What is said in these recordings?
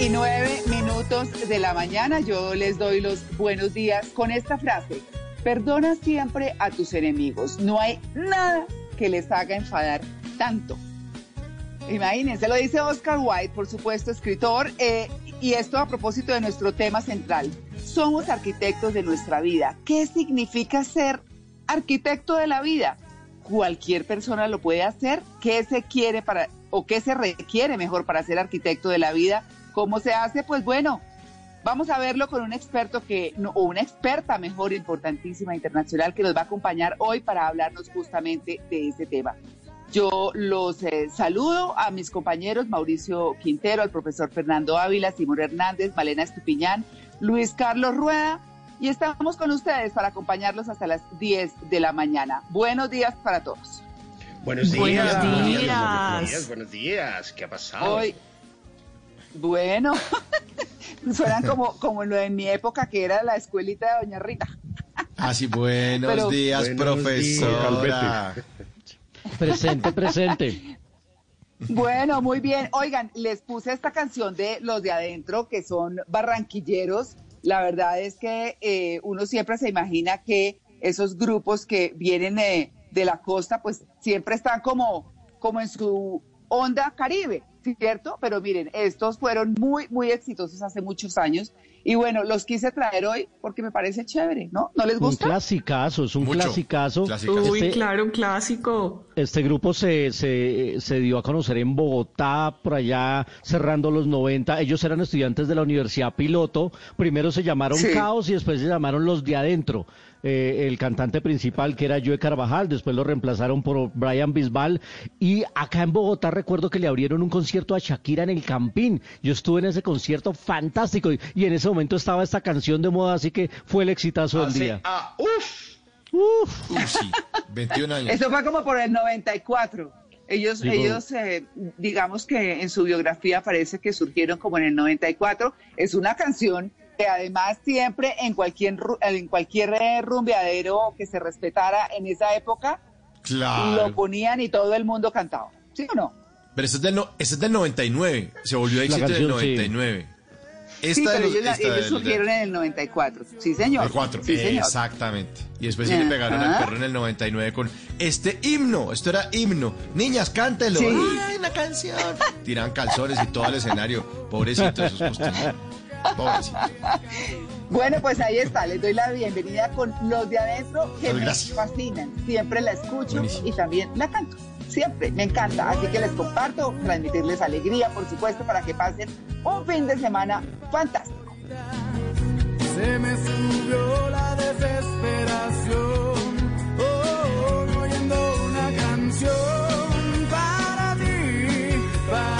Y nueve minutos de la mañana, yo les doy los buenos días con esta frase. Perdona siempre a tus enemigos. No hay nada que les haga enfadar tanto. Imagínense, lo dice Oscar Wilde, por supuesto, escritor, eh, y esto a propósito de nuestro tema central. Somos arquitectos de nuestra vida. ¿Qué significa ser arquitecto de la vida? Cualquier persona lo puede hacer. ¿Qué se quiere para, o qué se requiere mejor para ser arquitecto de la vida? ¿Cómo se hace? Pues bueno, vamos a verlo con un experto que, no, o una experta mejor, importantísima, internacional, que nos va a acompañar hoy para hablarnos justamente de ese tema. Yo los eh, saludo a mis compañeros Mauricio Quintero, al profesor Fernando Ávila, Simón Hernández, Malena Estupiñán, Luis Carlos Rueda, y estamos con ustedes para acompañarlos hasta las 10 de la mañana. Buenos días para todos. Buenos días. Buenos Buenos días. días. Buenos días. ¿Qué ha pasado? Hoy, bueno, suenan como, como lo de mi época que era la escuelita de Doña Rita. Así, buenos Pero- días, Buenos profesora. Presente, presente. Bueno, muy bien. Oigan, les puse esta canción de Los de Adentro, que son barranquilleros. La verdad es que eh, uno siempre se imagina que esos grupos que vienen eh, de la costa, pues siempre están como, como en su onda caribe, ¿cierto? Pero miren, estos fueron muy, muy exitosos hace muchos años. Y bueno, los quise traer hoy porque me parece chévere, ¿no? ¿No les Un gusta? clasicazo, es un Mucho. clasicazo. Clasicazo. Uy, Este, claro, un clásico. este grupo se, se, se dio a conocer en Bogotá, por allá cerrando los 90. Ellos eran estudiantes de la Universidad Piloto. Primero se llamaron Sí. Caos y después se llamaron Los de Adentro. Eh, el cantante principal, que era Joe Carvajal, después lo reemplazaron por Brian Bisbal. Y acá en Bogotá recuerdo que le abrieron un concierto a Shakira en el Campín. Yo estuve en ese concierto fantástico y, y en ese momento estaba esta canción de moda, así que fue el exitazo del día. ah, uf. Uf. Uy, sí, 21 años. Eso fue como por el 94. Ellos, Digo- ellos eh, digamos que en su biografía parece que surgieron como en el 94. Es una canción además siempre en cualquier, en cualquier eh, rumbeadero que se respetara en esa época, lo ponían y todo el mundo cantaba. ¿Sí o no? Pero ese es, del no, ese es del 99. Se volvió éxito en el canción, sí. 99. sí, Esta de pero los- ellos, esta ellos del- surgieron en el 94. Sí, señor. El 4. Sí, señor. Exactamente. Y después sí le pegaron al Ajá. perro en el 99 con este himno. Esto era himno. Niñas, cántelo. Sí. ¡Ay, una canción! Tiran calzones y todo el escenario. Pobrecito esos costeños. Pobrecito. Bueno, pues ahí está, les doy la bienvenida con los de adentro que me gracias. fascinan. Siempre la escucho Buenísimo. y también la canto. Siempre, me encanta. Así que les comparto, transmitirles alegría, por supuesto, para que pasen un fin de semana fantástico. Se me subió la desesperación, oh, oyendo una canción para ti, para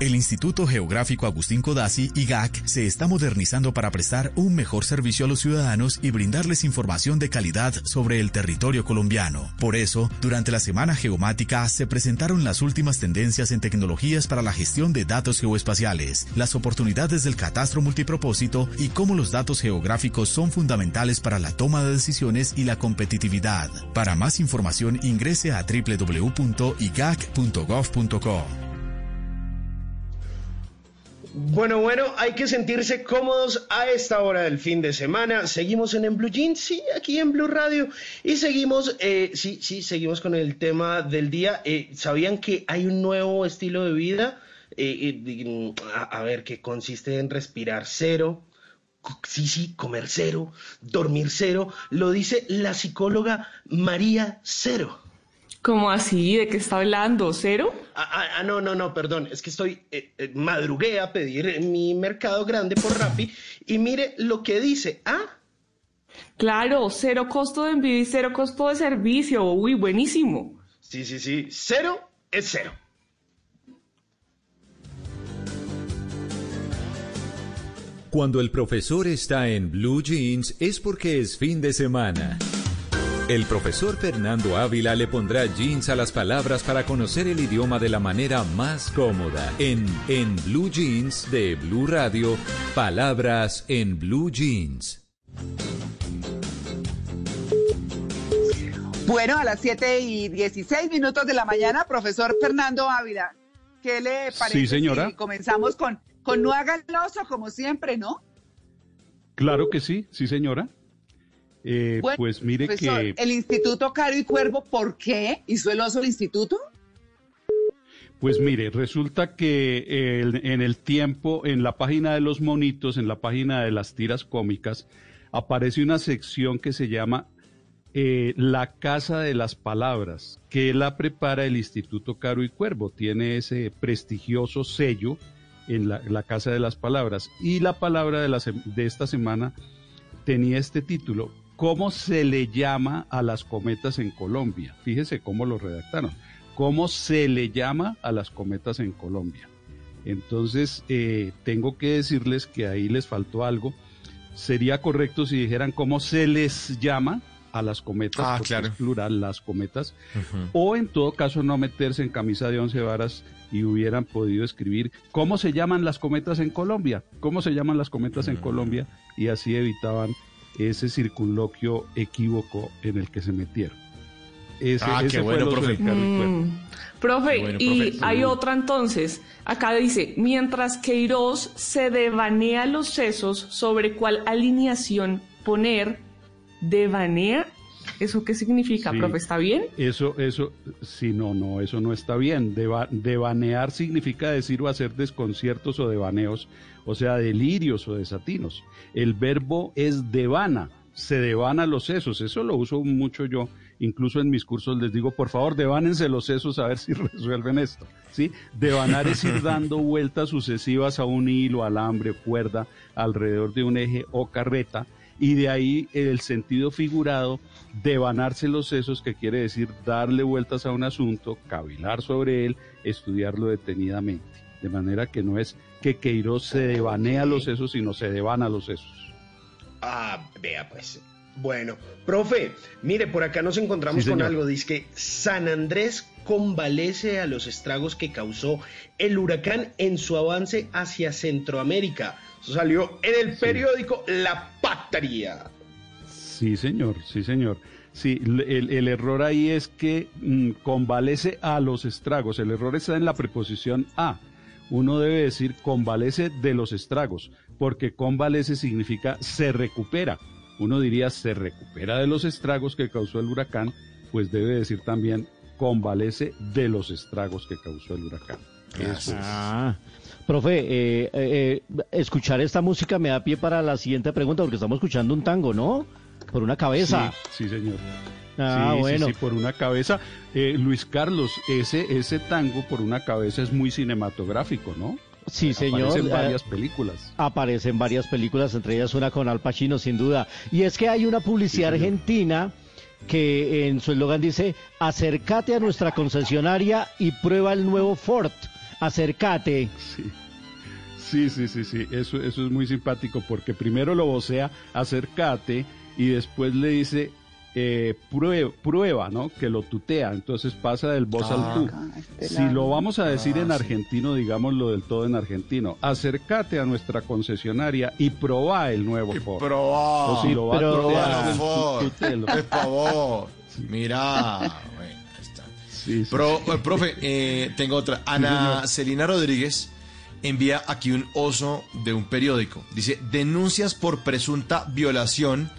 El Instituto Geográfico Agustín Codazzi, IGAC, se está modernizando para prestar un mejor servicio a los ciudadanos y brindarles información de calidad sobre el territorio colombiano. Por eso, durante la Semana Geomática se presentaron las últimas tendencias en tecnologías para la gestión de datos geoespaciales, las oportunidades del catastro multipropósito y cómo los datos geográficos son fundamentales para la toma de decisiones y la competitividad. Para más información ingrese a www.igac.gov.co. Bueno, bueno, hay que sentirse cómodos a esta hora del fin de semana. Seguimos en, en Blue Jeans, sí, aquí en Blue Radio. Y seguimos, eh, sí, sí, seguimos con el tema del día. Eh, ¿Sabían que hay un nuevo estilo de vida? Eh, eh, a, a ver, que consiste en respirar cero, sí, sí, comer cero, dormir cero. Lo dice la psicóloga María Cero. ¿Cómo así? ¿De qué está hablando? ¿Cero? Ah, ah, ah, no, no, no, perdón. Es que estoy, eh, eh, madrugué a pedir mi mercado grande por Rappi y mire lo que dice. Ah, Claro, cero costo de envío y cero costo de servicio. Uy, buenísimo. sí, sí, sí. Cero es cero. Cuando el profesor está en Blue Jeans es porque es fin de semana. El profesor Fernando Ávila le pondrá jeans a las palabras para conocer el idioma de la manera más cómoda. En En Blue Jeans de Blue Radio, palabras en Blue Jeans. Bueno, a las 7 y 16 minutos de la mañana, profesor Fernando Ávila, ¿qué le parece Sí, señora. si comenzamos con, con No haga el oso, como siempre, ¿no? Claro que sí, sí, señora. Eh, Bueno, pues mire profesor, que, el Instituto Caro y Cuervo, ¿por qué hizo el oso el instituto? pues mire, resulta que eh, el- en el tiempo, en la página de los monitos, en la página de las tiras cómicas, aparece una sección que se llama eh, La Casa de las Palabras, que la prepara el Instituto Caro y Cuervo. Tiene ese prestigioso sello en la, la Casa de las Palabras. Y la palabra de, la sem- de esta semana tenía este título, ¿Cómo se le llama a las cometas en Colombia? Fíjese cómo lo redactaron. ¿Cómo se le llama a las cometas en Colombia? Entonces, eh, tengo que decirles que ahí les faltó algo. Sería correcto si dijeran cómo se les llama a las cometas, Ah, porque claro. es plural, las cometas, o en todo caso no meterse en camisa de once varas y hubieran podido escribir cómo se llaman las cometas en Colombia, cómo se llaman las cometas en Colombia, y así evitaban ese circunloquio equívoco en el que se metieron. Ese, Ah, qué ese fue bueno, profe. Mm. Profe, Bueno, y profe. hay otra entonces. Acá dice, mientras Queiroz se devanea los sesos sobre cuál alineación poner, devanea, ¿eso qué significa, Sí. profe? ¿Está bien? Eso, eso, sí, no, no, eso no está bien. Deva- devanear significa decir o hacer desconciertos o devaneos, o sea, delirios o desatinos. El verbo es devana, se devana los sesos, eso lo uso mucho yo. Incluso en mis cursos les digo, por favor, devánense los sesos a ver si resuelven esto. ¿sí? Devanar es ir dando vueltas sucesivas a un hilo, alambre, cuerda, alrededor de un eje o carreta, y de ahí el sentido figurado, devanarse los sesos, que quiere decir darle vueltas a un asunto, cavilar sobre él, estudiarlo detenidamente. De manera que no es que Queiroz se devanea los sesos, sino se devana los sesos. Ah, vea pues. Bueno, profe, mire, por acá nos encontramos Sí, con algo. Dice que San Andrés convalece a los estragos que causó el huracán en su avance hacia Centroamérica. Eso salió en el periódico La Patria. Sí, señor, sí, señor. Sí, el error ahí es que mm, convalece a los estragos. El error está en la preposición a. Uno debe decir convalece de los estragos, porque convalece significa se recupera. Uno diría se recupera de los estragos que causó el huracán, pues debe decir también convalece de los estragos que causó el huracán. Eso es. Ah, profe, eh, eh, eh, escuchar esta música me da pie para la siguiente pregunta, porque estamos escuchando un tango, ¿no? Por una cabeza. Sí, sí, señor. Ah, Sí, sí, bueno. sí, por una cabeza. Eh, Luis Carlos, ese, ese tango por una cabeza es muy cinematográfico, ¿no? Sí, señor. Aparece en Eh, varias películas. Aparece en varias películas, entre ellas una con Al Pacino, sin duda. Y es que hay una publicidad argentina que en su eslogan dice, acércate a nuestra concesionaria y prueba el nuevo Ford. Acércate. Sí. Sí, sí, sí, sí, eso, eso es muy simpático porque primero lo vocea, acércate, y después le dice, eh, prueba, prueba, ¿no? Que lo tutea, entonces pasa del voz Ah. al tú. Si lo vamos a decir Ah, en sí. argentino, digámoslo del todo en argentino, acércate a nuestra concesionaria y probá el nuevo Ford. Probá. O si lo va a Ford. tutelo. Por favor. Mira. Bueno, ahí está. Sí, sí, Pro- sí. eh, profe, eh, tengo otra. Ana. Celina Rodríguez envía aquí un oso de un periódico. Dice, denuncias por presunta violación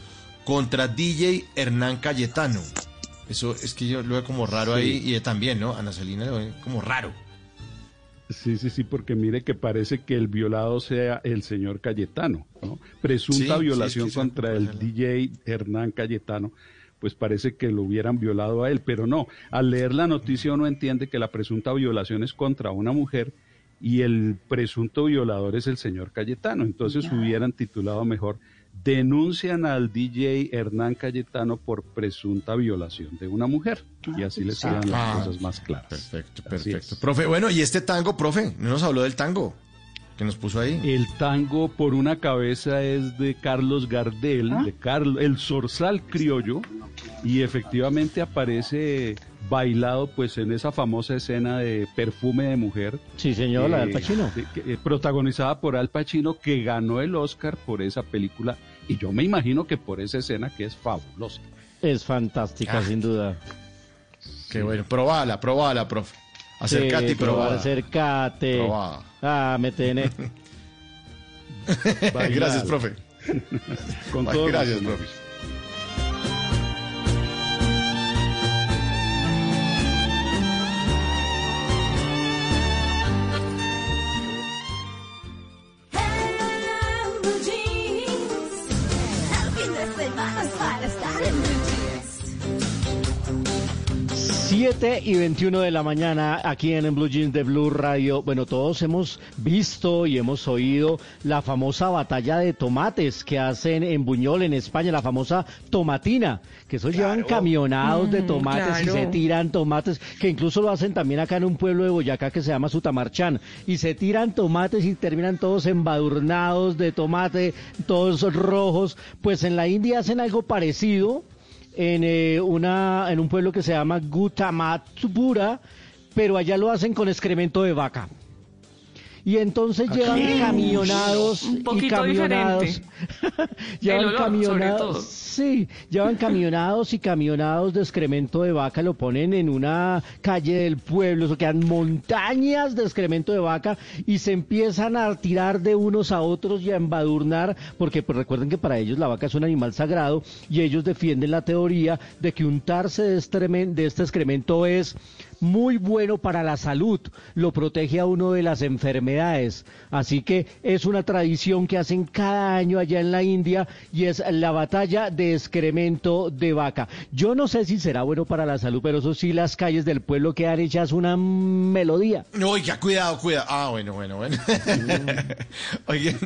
contra DJ Hernán Cayetano. Eso es que yo lo veo como raro Sí. ahí y también, ¿no? Ana Celina lo ve como raro. Sí, sí, sí, porque mire que parece que el violado sea el señor Cayetano, ¿no? Presunta Sí, sí, violación es que contra el DJ Hernán Cayetano, pues parece que lo hubieran violado a él, pero no, al leer la noticia uno entiende que la presunta violación es contra una mujer y el presunto violador es el señor Cayetano, entonces hubieran titulado mejor denuncian al DJ Hernán Cayetano por presunta violación de una mujer y así les quedan las Ah, cosas más claras. Perfecto, perfecto. Profe, bueno, y este tango, profe, no nos habló del tango que nos puso ahí. El tango por una cabeza es de Carlos Gardel, de Carlos, el zorzal criollo, y efectivamente aparece bailado pues en esa famosa escena de perfume de mujer. Sí, señor, la de Al eh, Pacino. eh, protagonizada por Al Pacino, que ganó el Oscar por esa película, y yo me imagino que por esa escena que es fabulosa. Es fantástica, Ah. sin duda. Qué bueno, probala, probala, profe. Acércate Sí, y probala. Acércate. Probada. Ah, me tiene. Gracias, profe. Con todo Gracias, profe. 7 y 21 de la mañana aquí en, Blue Jeans de Blue Radio. Bueno, todos hemos visto y hemos oído la famosa batalla de tomates que hacen en Buñol, en España, la famosa tomatina, que esos llevan camionados de tomates y se tiran tomates, que incluso lo hacen también acá en un pueblo de Boyacá que se llama Sutamarchán, y se tiran tomates y terminan todos embadurnados de tomate, todos rojos. Pues en la India hacen algo parecido en, eh, una, en un pueblo que se llama Gutamatpura, pero allá lo hacen con excremento de vaca. Y entonces llevan ¿Qué? camionados Un y poquito camionados. diferente. llevan El olor, sobre camionados. todo. Sí, llevan camionados y camionados de excremento de vaca, lo ponen en una calle del pueblo, eso quedan montañas de excremento de vaca y se empiezan a tirar de unos a otros y a embadurnar, porque pues recuerden que para ellos la vaca es un animal sagrado y ellos defienden la teoría de que untarse de, estremen- de este excremento es muy bueno para la salud, lo protege a uno de las enfermedades. Así que es una tradición que hacen cada año allá en la India y es la batalla de excremento de vaca. Yo no sé si será bueno para la salud, pero eso sí, las calles del pueblo quedan hechas una melodía. Oiga, cuidado, cuidado. Ah, bueno, bueno, bueno. Oigan,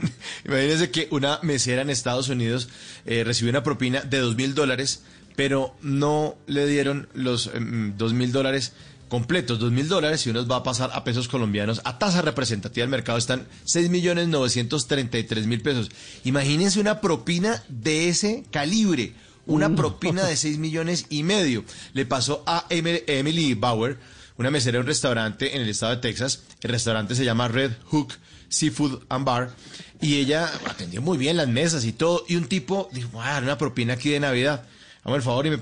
imagínense que una mesera en Estados Unidos eh, recibió una propina de dos mil dólares, pero no le dieron los em, dos mil dólares completos, dos mil dólares, y unos va a pasar a pesos colombianos. A tasa representativa del mercado están seis millones novecientos treinta y tres mil pesos. Imagínense una propina de ese calibre. Una propina de 6 millones y medio. Le pasó a Em- Emily Bauer, una mesera de un restaurante en el estado de Texas. El restaurante se llama Red Hook Seafood and Bar. Y ella atendió muy bien las mesas y todo. Y un tipo dijo, voy a dar una propina aquí de Navidad. Vamos, por favor, y me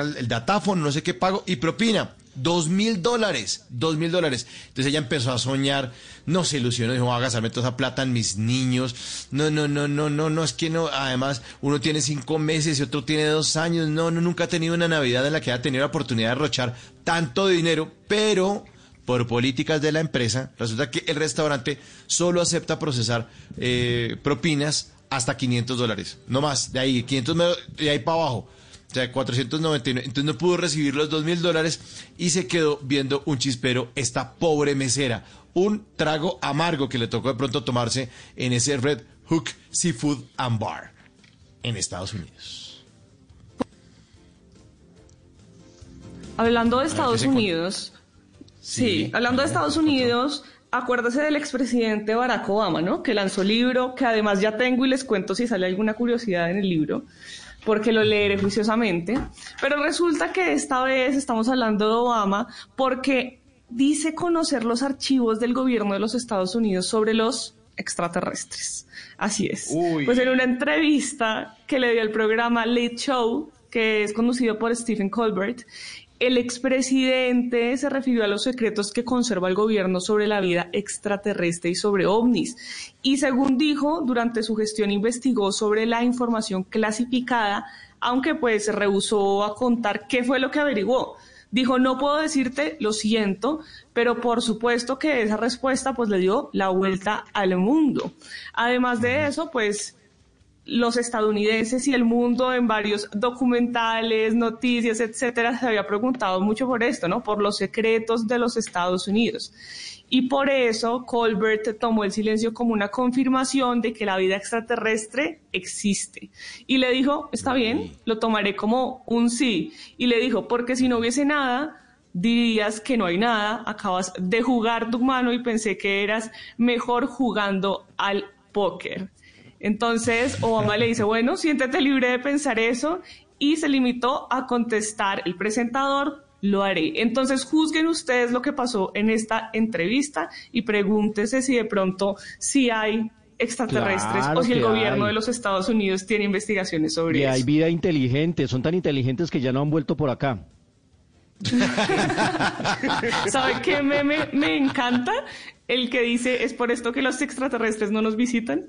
el, el datáfono, no sé qué pago. Y propina. Dos mil dólares, dos mil dólares. Entonces ella empezó a soñar, no se ilusionó, dijo, voy a gastarme toda esa plata en mis niños. No, no, no, no, no, no, es que no, además uno tiene cinco meses y otro tiene dos años. No, no, nunca ha tenido una Navidad en la que haya tenido la oportunidad de derrochar tanto dinero, pero por políticas de la empresa, resulta que el restaurante solo acepta procesar eh, propinas hasta 500 dólares, no más, de ahí, 500 de ahí para abajo. O sea, 499. Entonces no pudo recibir los 2 mil dólares y se quedó viendo un chispero esta pobre mesera. Un trago amargo que le tocó de pronto tomarse en ese Red Hook Seafood and Bar en Estados Unidos. Hablando de Estados Unidos, sí, hablando de Estados Unidos, acuérdase del expresidente Barack Obama, ¿no? Que lanzó libro, que además ya tengo y les cuento si sale alguna curiosidad en el libro porque lo leeré juiciosamente. Pero resulta que esta vez estamos hablando de Obama porque dice conocer los archivos del gobierno de los Estados Unidos sobre los extraterrestres. Así es. Pues en una entrevista que le dio el programa Late Show, que es conducido por Stephen Colbert, el expresidente se refirió a los secretos que conserva el gobierno sobre la vida extraterrestre y sobre ovnis. Y según dijo, durante su gestión investigó sobre la información clasificada, aunque pues se rehusó a contar qué fue lo que averiguó. Dijo, no puedo decirte, lo siento, pero por supuesto que esa respuesta pues le dio la vuelta al mundo. Además de eso, pues los estadounidenses y el mundo en varios documentales, noticias, etcétera, se había preguntado mucho por esto, ¿no? Por los secretos de los Estados Unidos. Y por eso Colbert tomó el silencio como una confirmación de que la vida extraterrestre existe. Y le dijo, está bien, lo tomaré como un sí. Y le dijo, porque si no hubiese nada, dirías que no hay nada, acabas de jugar tu mano y pensé que eras mejor jugando al póker. Entonces Obama le dice, bueno, siéntete libre de pensar eso y se limitó a contestar el presentador, lo haré. Entonces juzguen ustedes lo que pasó en esta entrevista y pregúntese si de pronto si hay extraterrestres o si el gobierno de los Estados Unidos tiene investigaciones sobre y eso. hay vida inteligente, son tan inteligentes que ya no han vuelto por acá. ¿Sabe qué me, me encanta? El que dice, es por esto que los extraterrestres no nos visitan.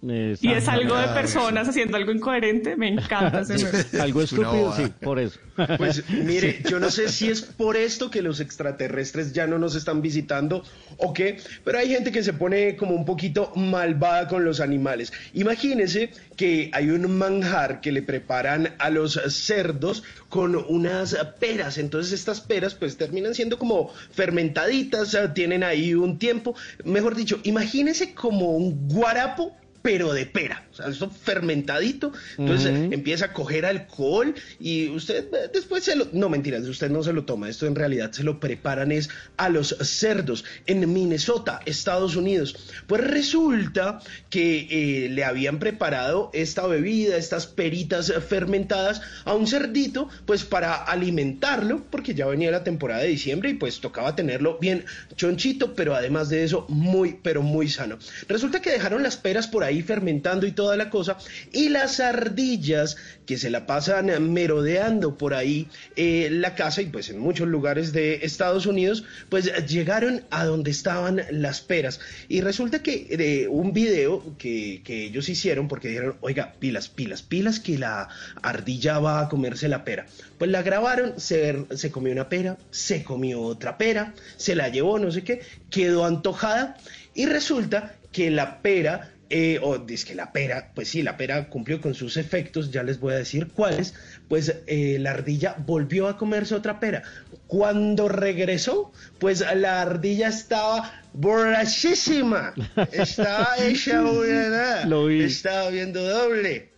Y es algo de personas haciendo algo incoherente, me encanta ese Algo estúpido, sí, por eso. Pues mire, yo no sé si es por esto que los extraterrestres ya no nos están visitando o qué, pero hay gente que se pone como un poquito malvada con los animales. Imagínense que hay un manjar que le preparan a los cerdos con unas peras, entonces estas peras pues terminan siendo como fermentaditas, tienen ahí un tiempo, mejor dicho, imagínense como un guarapo pero de pera, o sea, esto fermentadito, entonces empieza a coger alcohol y usted eh, después se lo, no mentiras, usted no se lo toma, esto en realidad se lo preparan es a los cerdos en Minnesota, Estados Unidos. Pues resulta que eh, le habían preparado esta bebida, estas peritas fermentadas a un cerdito, pues para alimentarlo, porque ya venía la temporada de diciembre y pues tocaba tenerlo bien chonchito, pero además de eso muy, pero muy sano. Resulta que dejaron las peras por ahí fermentando y toda la cosa, y las ardillas que se la pasan merodeando por ahí eh, la casa y pues en muchos lugares de Estados Unidos, pues llegaron a donde estaban las peras. Y resulta que de un video que, que ellos hicieron, porque dijeron, oiga, pilas, pilas, pilas, que la ardilla va a comerse la pera. Pues la grabaron, se, se comió una pera, se comió otra pera, se la llevó, no sé qué, quedó antojada y resulta que la pera eh, o dice que la pera, pues sí, la pera cumplió con sus efectos, ya les voy a decir cuáles, pues eh, la ardilla volvió a comerse otra pera. Cuando regresó, pues la ardilla estaba borrachísima, estaba hecha una nada, estaba viendo doble.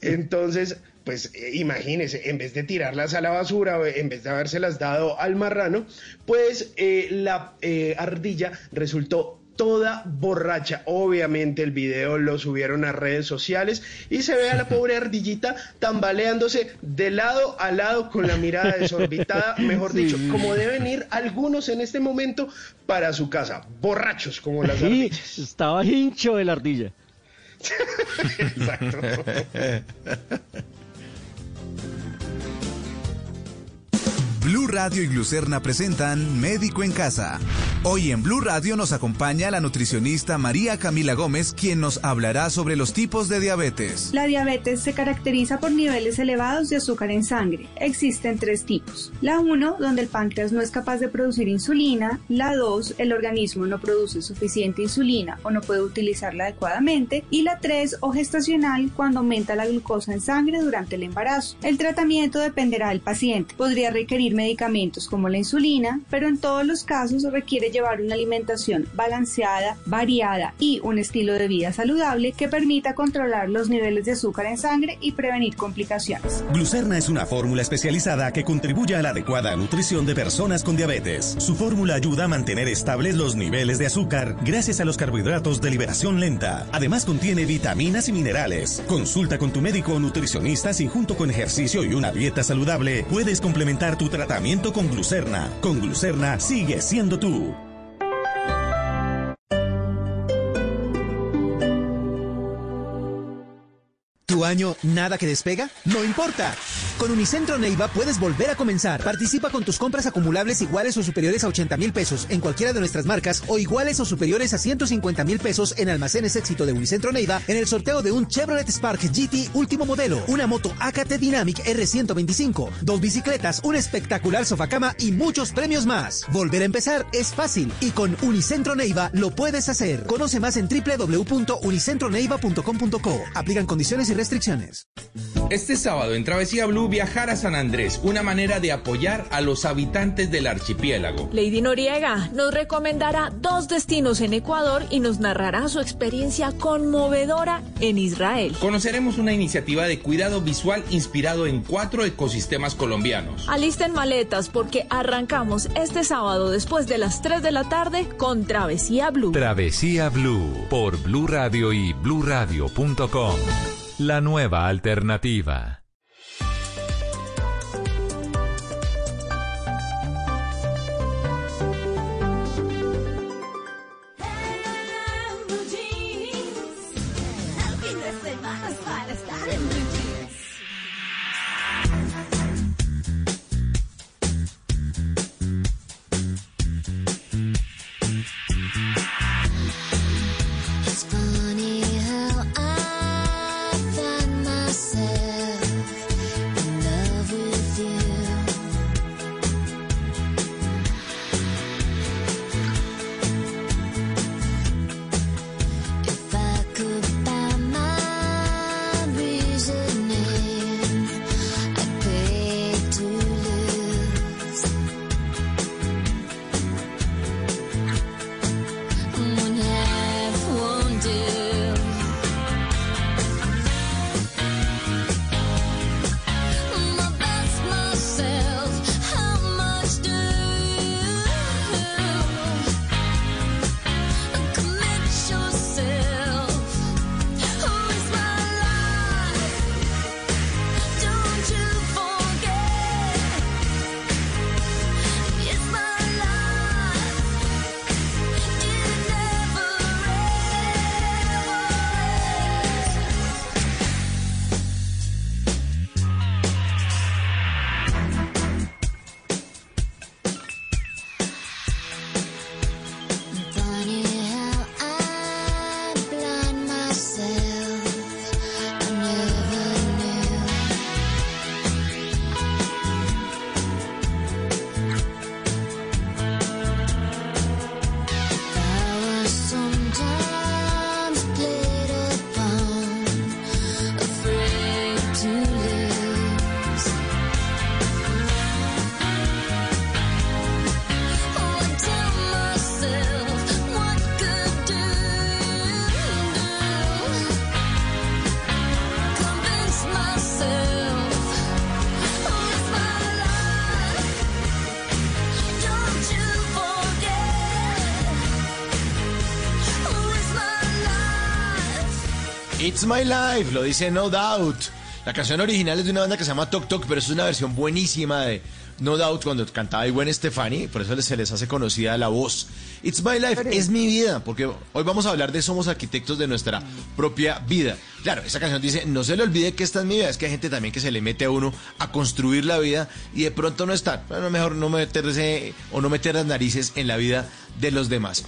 Entonces, pues eh, imagínense, en vez de tirarlas a la basura, en vez de habérselas dado al marrano, pues la ardilla resultó toda borracha. Obviamente el video lo subieron a redes sociales y se ve a la pobre ardillita tambaleándose de lado a lado con la mirada desorbitada, mejor dicho, como deben ir algunos en este momento para su casa, borrachos como las ardillas. Estaba hincho de la ardilla. Exacto. Blue Radio y Glucerna presentan Médico en Casa. Hoy en Blue Radio nos acompaña la nutricionista María Camila Gómez, quien nos hablará sobre los tipos de diabetes. La diabetes se caracteriza por niveles elevados de azúcar en sangre. Existen tres tipos. La 1, donde el páncreas no es capaz de producir insulina. La 2, el organismo no produce suficiente insulina o no puede utilizarla adecuadamente. Y la 3, o gestacional, cuando aumenta la glucosa en sangre durante el embarazo. El tratamiento dependerá del paciente. Podría requerir medicamentos como la insulina, pero en todos los casos requiere llevar una alimentación balanceada, variada y un estilo de vida saludable que permita controlar los niveles de azúcar en sangre y prevenir complicaciones. Glucerna es una fórmula especializada que contribuye a la adecuada nutrición de personas con diabetes. Su fórmula ayuda a mantener estables los niveles de azúcar gracias a los carbohidratos de liberación lenta. Además contiene vitaminas y minerales. Consulta con tu médico o nutricionista si junto con ejercicio y una dieta saludable puedes complementar tu tratamiento con glucerna. Con glucerna sigue siendo tú. ¿Tu año nada que despega? No importa. Con Unicentro Neiva puedes volver a comenzar. Participa con tus compras acumulables iguales o superiores a 80 mil pesos en cualquiera de nuestras marcas o iguales o superiores a 150 mil pesos en almacenes éxito de Unicentro Neiva en el sorteo de un Chevrolet Spark GT último modelo, una moto AKT Dynamic R125, dos bicicletas, un espectacular sofacama y muchos premios más. Volver a empezar es fácil y con Unicentro Neiva lo puedes hacer. Conoce más en www.unicentroneiva.com.co. Aplican condiciones y restricciones. Este sábado en Travesía Blue viajar a San Andrés, una manera de apoyar a los habitantes del archipiélago. Lady Noriega nos recomendará dos destinos en Ecuador y nos narrará su experiencia conmovedora en Israel. Conoceremos una iniciativa de cuidado visual inspirado en cuatro ecosistemas colombianos. Alisten maletas porque arrancamos este sábado después de las 3 de la tarde con Travesía Blue. Travesía Blue por Blue Radio y bluradio.com. La nueva alternativa. My life. It's My Life, lo dice No Doubt. La canción original es de una banda que se llama Tok Tok, pero es una versión buenísima de No Doubt cuando cantaba Gwen Stefani, por eso se les hace conocida la voz. It's My Life, es mi vida, porque hoy vamos a hablar de somos arquitectos de nuestra propia vida. Claro, esa canción dice, no se le olvide que esta es mi vida, es que hay gente también que se le mete a uno a construir la vida y de pronto no está. Bueno, mejor no meterse o no meter las narices en la vida de los demás.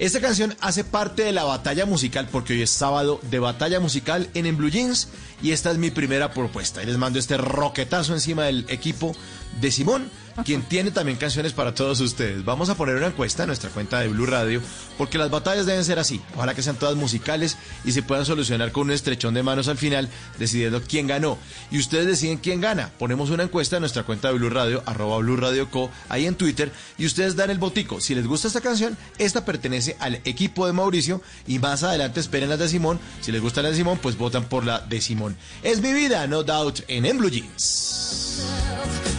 Esta canción hace parte de la batalla musical porque hoy es sábado de batalla musical en En Blue Jeans y esta es mi primera propuesta. Y les mando este roquetazo encima del equipo de Simón, quien tiene también canciones para todos ustedes. Vamos a poner una encuesta en nuestra cuenta de Blue Radio porque las batallas deben ser así. Ojalá que sean todas musicales y se puedan solucionar con un estrechón de manos al final decidiendo quién ganó. Y ustedes deciden quién gana. Ponemos una encuesta en nuestra cuenta de Blue Radio, arroba Blue Radio Co, ahí en Twitter y ustedes dan el botico. Si les gusta esta canción, esta pertenece al equipo de Mauricio y más adelante esperen las de Simón. Si les gusta la de Simón, pues votan por la de Simón. Es mi vida, no doubt, en En Blue Jeans.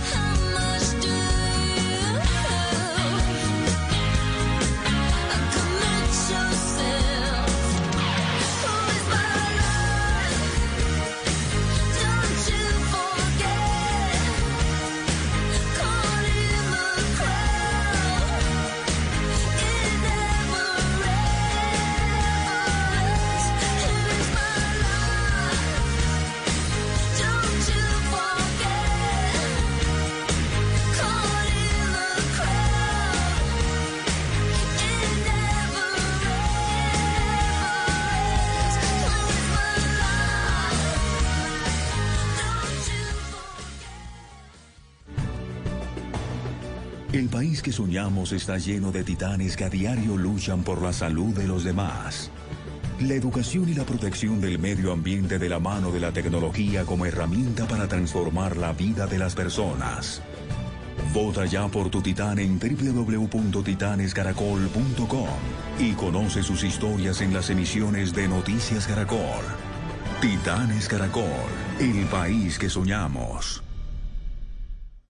Que soñamos está lleno de titanes que a diario luchan por la salud de los demás. La educación y la protección del medio ambiente de la mano de la tecnología como herramienta para transformar la vida de las personas. Vota ya por tu titán en www.titanescaracol.com y conoce sus historias en las emisiones de Noticias Caracol. Titanes Caracol, el país que soñamos.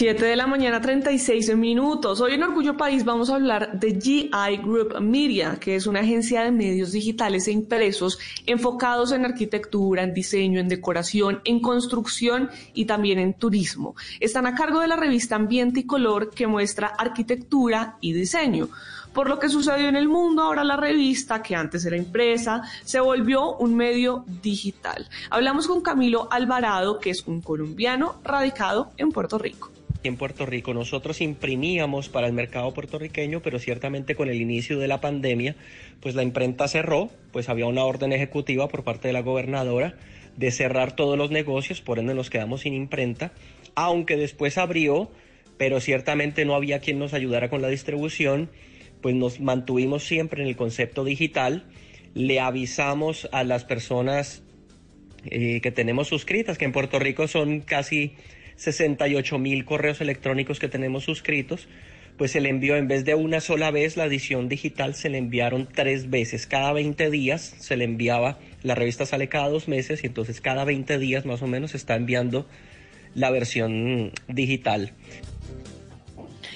7 de la mañana, 36 minutos. Hoy en Orgullo País vamos a hablar de GI Group Media, que es una agencia de medios digitales e impresos enfocados en arquitectura, en diseño, en decoración, en construcción y también en turismo. Están a cargo de la revista Ambiente y Color que muestra arquitectura y diseño. Por lo que sucedió en el mundo, ahora la revista, que antes era impresa, se volvió un medio digital. Hablamos con Camilo Alvarado, que es un colombiano radicado en Puerto Rico en Puerto Rico. Nosotros imprimíamos para el mercado puertorriqueño, pero ciertamente con el inicio de la pandemia, pues la imprenta cerró, pues había una orden ejecutiva por parte de la gobernadora de cerrar todos los negocios, por ende nos quedamos sin imprenta, aunque después abrió, pero ciertamente no había quien nos ayudara con la distribución, pues nos mantuvimos siempre en el concepto digital, le avisamos a las personas eh, que tenemos suscritas, que en Puerto Rico son casi 68 mil correos electrónicos que tenemos suscritos, pues se le envió en vez de una sola vez la edición digital, se le enviaron tres veces. Cada 20 días se le enviaba, la revista sale cada dos meses y entonces cada 20 días más o menos se está enviando la versión digital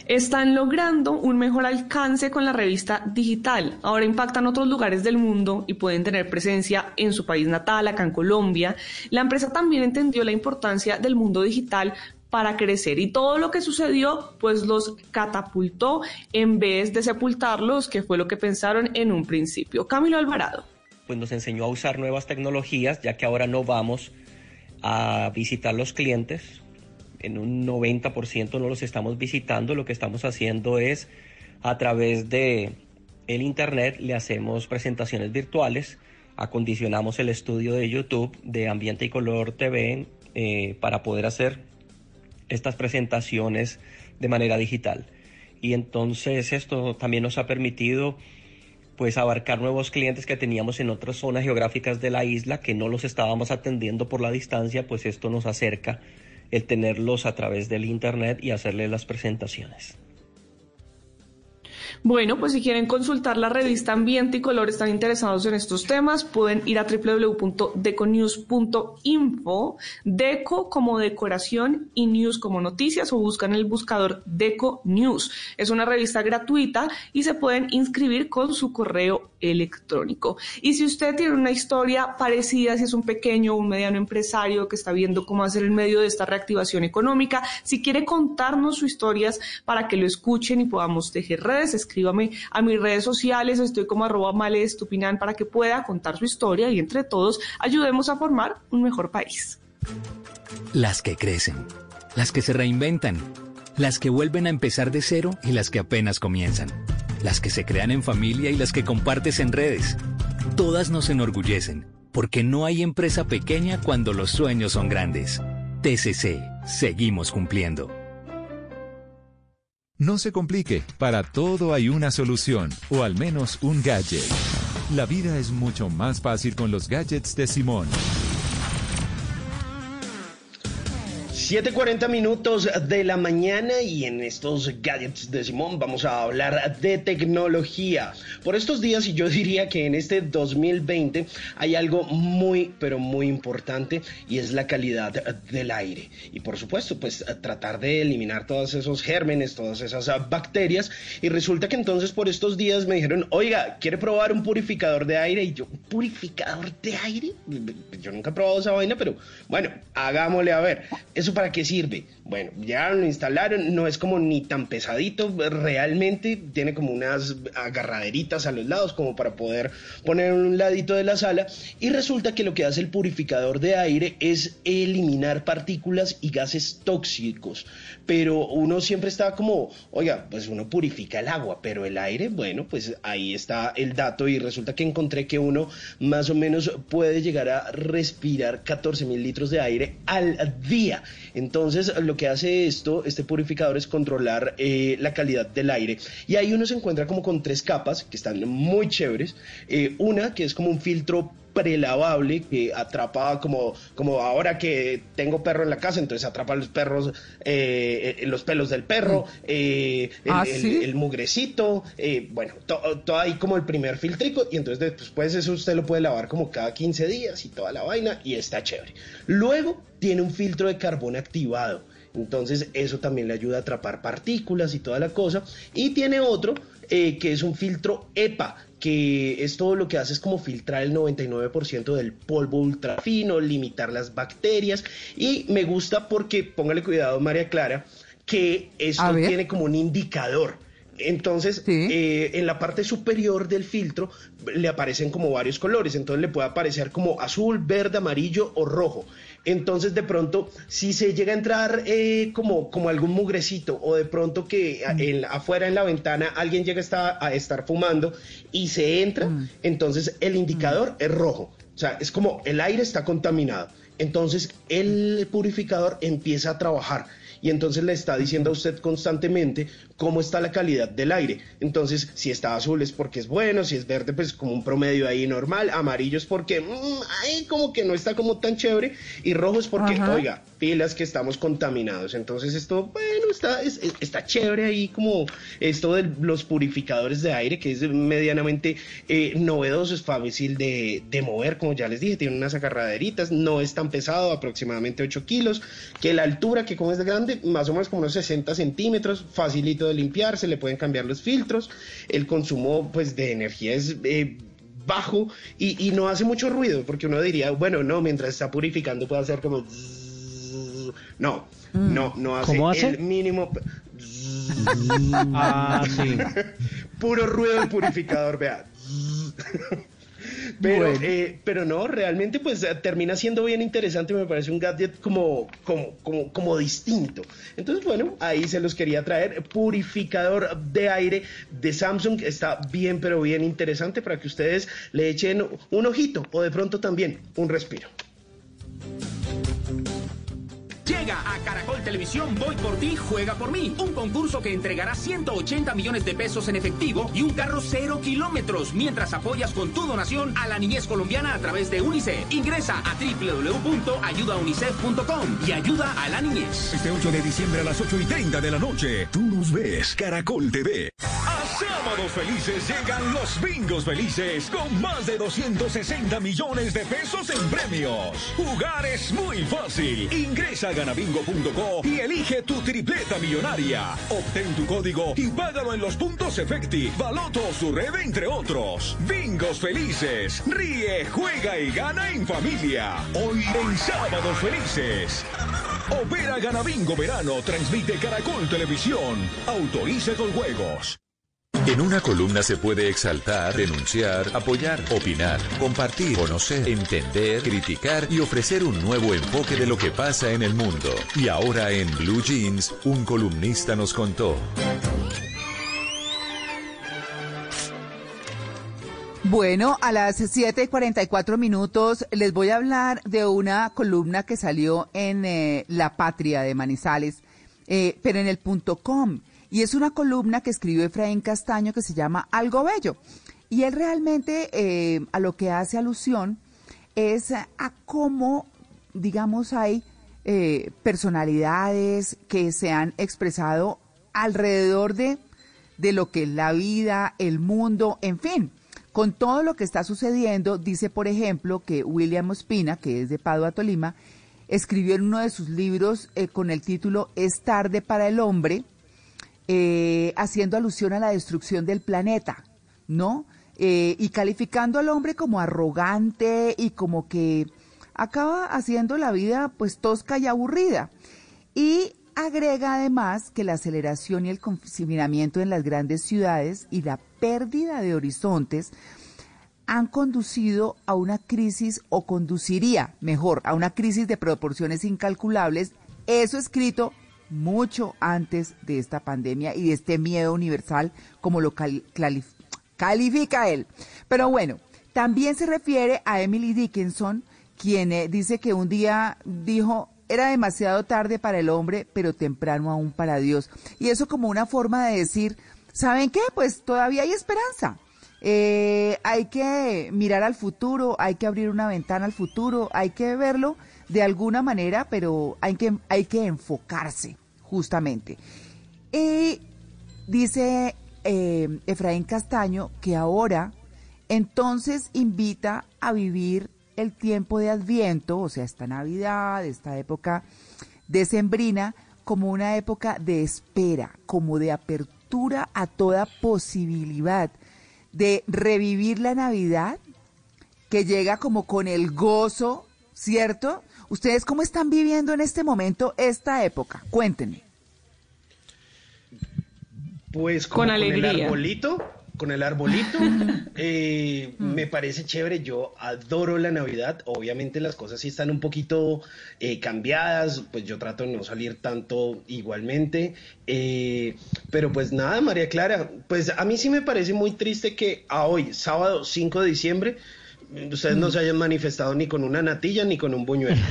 están logrando un mejor alcance con la revista digital. Ahora impactan otros lugares del mundo y pueden tener presencia en su país natal, acá en Colombia. La empresa también entendió la importancia del mundo digital para crecer y todo lo que sucedió pues los catapultó en vez de sepultarlos, que fue lo que pensaron en un principio. Camilo Alvarado. pues nos enseñó a usar nuevas tecnologías, ya que ahora no vamos a visitar los clientes. En un 90% no los estamos visitando, lo que estamos haciendo es a través de el internet le hacemos presentaciones virtuales, acondicionamos el estudio de YouTube de Ambiente y Color TV eh, para poder hacer estas presentaciones de manera digital. Y entonces esto también nos ha permitido pues abarcar nuevos clientes que teníamos en otras zonas geográficas de la isla que no los estábamos atendiendo por la distancia, pues esto nos acerca el tenerlos a través del internet y hacerles las presentaciones. Bueno, pues si quieren consultar la revista Ambiente y Color, están interesados en estos temas, pueden ir a www.deconews.info, deco como decoración y news como noticias o buscan el buscador Deco News. Es una revista gratuita y se pueden inscribir con su correo electrónico. Y si usted tiene una historia parecida, si es un pequeño o un mediano empresario que está viendo cómo hacer en medio de esta reactivación económica, si quiere contarnos sus historias para que lo escuchen y podamos tejer redes, escríbame a mis redes sociales, estoy como arroba malestupinan para que pueda contar su historia y entre todos ayudemos a formar un mejor país. Las que crecen, las que se reinventan, las que vuelven a empezar de cero y las que apenas comienzan, las que se crean en familia y las que compartes en redes. Todas nos enorgullecen, porque no hay empresa pequeña cuando los sueños son grandes. TCC, seguimos cumpliendo. No se complique, para todo hay una solución, o al menos un gadget. La vida es mucho más fácil con los gadgets de Simón. 7:40 minutos de la mañana y en estos gadgets de Simón vamos a hablar de tecnología. Por estos días y yo diría que en este 2020 hay algo muy pero muy importante y es la calidad del aire. Y por supuesto pues tratar de eliminar todos esos gérmenes, todas esas bacterias y resulta que entonces por estos días me dijeron, oiga, ¿quiere probar un purificador de aire? Y yo, ¿purificador de aire? Yo nunca he probado esa vaina, pero bueno, hagámosle a ver. Eso para qué sirve? Bueno, ya lo instalaron, no es como ni tan pesadito realmente, tiene como unas agarraderitas a los lados como para poder poner un ladito de la sala y resulta que lo que hace el purificador de aire es eliminar partículas y gases tóxicos, pero uno siempre está como, oiga, pues uno purifica el agua, pero el aire, bueno, pues ahí está el dato y resulta que encontré que uno más o menos puede llegar a respirar 14 mil litros de aire al día. Entonces, lo que hace esto, este purificador, es controlar eh, la calidad del aire. Y ahí uno se encuentra como con tres capas que están muy chéveres. Eh, una que es como un filtro prelavable que atrapa como, como ahora que tengo perro en la casa, entonces atrapa los perros, eh, los pelos del perro, eh, el, ¿Ah, el- sí? el mugrecito, eh, bueno, to- todo ahí como el primer filtrico y entonces después eso usted lo puede lavar como cada 15 días y toda la vaina y está chévere. Luego tiene un filtro de carbón activado. Entonces eso también le ayuda a atrapar partículas y toda la cosa. Y tiene otro eh, que es un filtro EPA, que es todo lo que hace es como filtrar el 99% del polvo ultrafino, limitar las bacterias. Y me gusta porque, póngale cuidado María Clara, que esto tiene como un indicador. Entonces, eh, en la parte superior del filtro le aparecen como varios colores. Entonces le puede aparecer como azul, verde, amarillo o rojo. Entonces, de pronto, si se llega a entrar eh, como, como algún mugrecito o de pronto que en- afuera en la ventana alguien llega a estar, a estar fumando y se entra, entonces el indicador es rojo. O sea, es como el aire está contaminado. Entonces, el purificador empieza a trabajar y entonces le está diciendo a usted constantemente cómo está la calidad del aire. Entonces, si está azul es porque es bueno, si es verde pues como un promedio ahí normal, amarillo es porque mm, como que no está como tan chévere y rojo es porque, Ajá. oiga, pilas que estamos contaminados. Entonces, esto, bueno, está, es- es- está chévere ahí como esto de los purificadores de aire que es medianamente eh, novedoso, es fácil de, de mover, como ya les dije, tiene unas agarraderitas, no es tan pesado, aproximadamente 8 kilos, que la altura que como es de grande, más o menos como unos 60 centímetros, facilito de limpiar, se le pueden cambiar los filtros, el consumo pues de energía es... eh, bajo y, y no hace mucho ruido porque uno diría bueno no mientras está purificando puede hacer como no no no hace, ¿Cómo hace? el mínimo Ah, sí. puro ruido del purificador vea Pero, Bueno. eh, pero no, realmente pues eh, termina siendo bien interesante, me parece un gadget como, como, como, como distinto. Entonces, bueno, ahí se los quería traer. Purificador de aire de Samsung está bien, pero bien interesante para que ustedes le echen un ojito o de pronto también un respiro. Llega a Caracol Televisión Voy por ti, juega por mí. Un concurso que entregará 180 millones de pesos en efectivo y un carro cero kilómetros mientras apoyas con tu donación a la niñez colombiana a través de UNICEF. Ingresa a www.ayudaunicef.com y ayuda a la niñez. Este 8 de diciembre a las 8 y 30 de la noche, tú nos ves, Caracol TV. Sábados Felices llegan los bingos felices con más de 260 millones de pesos en premios. Jugar es muy fácil. Ingresa a ganabingo.co y elige tu tripleta millonaria. Obtén tu código y págalo en los puntos Efecti, Baloto su red, entre otros. Bingos felices. Ríe, juega y gana en familia. Hoy en Sábados Felices. Opera Ganabingo Verano, transmite Caracol Televisión. Autoriza con juegos. En una columna se puede exaltar, denunciar, apoyar, opinar, compartir, conocer, entender, criticar y ofrecer un nuevo enfoque de lo que pasa en el mundo. Y ahora en Blue Jeans, un columnista nos contó. Bueno, a las 7 y 44 minutos les voy a hablar de una columna que salió en eh, La Patria de Manizales, eh, pero en el punto com. Y es una columna que escribió Efraín Castaño que se llama Algo Bello. Y él realmente eh, a lo que hace alusión es a cómo, digamos, hay eh, personalidades que se han expresado alrededor de, de lo que es la vida, el mundo, en fin. Con todo lo que está sucediendo, dice, por ejemplo, que William Ospina, que es de Padua, Tolima, escribió en uno de sus libros eh, con el título Es tarde para el hombre, eh, haciendo alusión a la destrucción del planeta, ¿no? Eh, y calificando al hombre como arrogante y como que acaba haciendo la vida pues tosca y aburrida. Y agrega además que la aceleración y el confinamiento en las grandes ciudades y la pérdida de horizontes han conducido a una crisis o conduciría, mejor, a una crisis de proporciones incalculables. Eso escrito mucho antes de esta pandemia y de este miedo universal, como lo cali- califica él. Pero bueno, también se refiere a Emily Dickinson, quien eh, dice que un día dijo, era demasiado tarde para el hombre, pero temprano aún para Dios. Y eso como una forma de decir, ¿saben qué? Pues todavía hay esperanza. Eh, hay que mirar al futuro, hay que abrir una ventana al futuro, hay que verlo de alguna manera, pero hay que, hay que enfocarse, justamente. Y dice eh, Efraín Castaño que ahora entonces invita a vivir el tiempo de Adviento, o sea, esta Navidad, esta época decembrina, como una época de espera, como de apertura a toda posibilidad de revivir la Navidad, que llega como con el gozo, ¿cierto? ¿Ustedes cómo están viviendo en este momento esta época? Cuéntenme. Pues Con como el arbolito, con el arbolito, eh, me parece chévere. Yo adoro la Navidad. Obviamente las cosas sí están un poquito eh, cambiadas. Pues yo trato de no salir tanto igualmente. Eh, pero pues nada, María Clara. Pues a mí sí me parece muy triste que a hoy, sábado 5 de diciembre, ustedes no se hayan manifestado ni con una natilla ni con un buñuelo.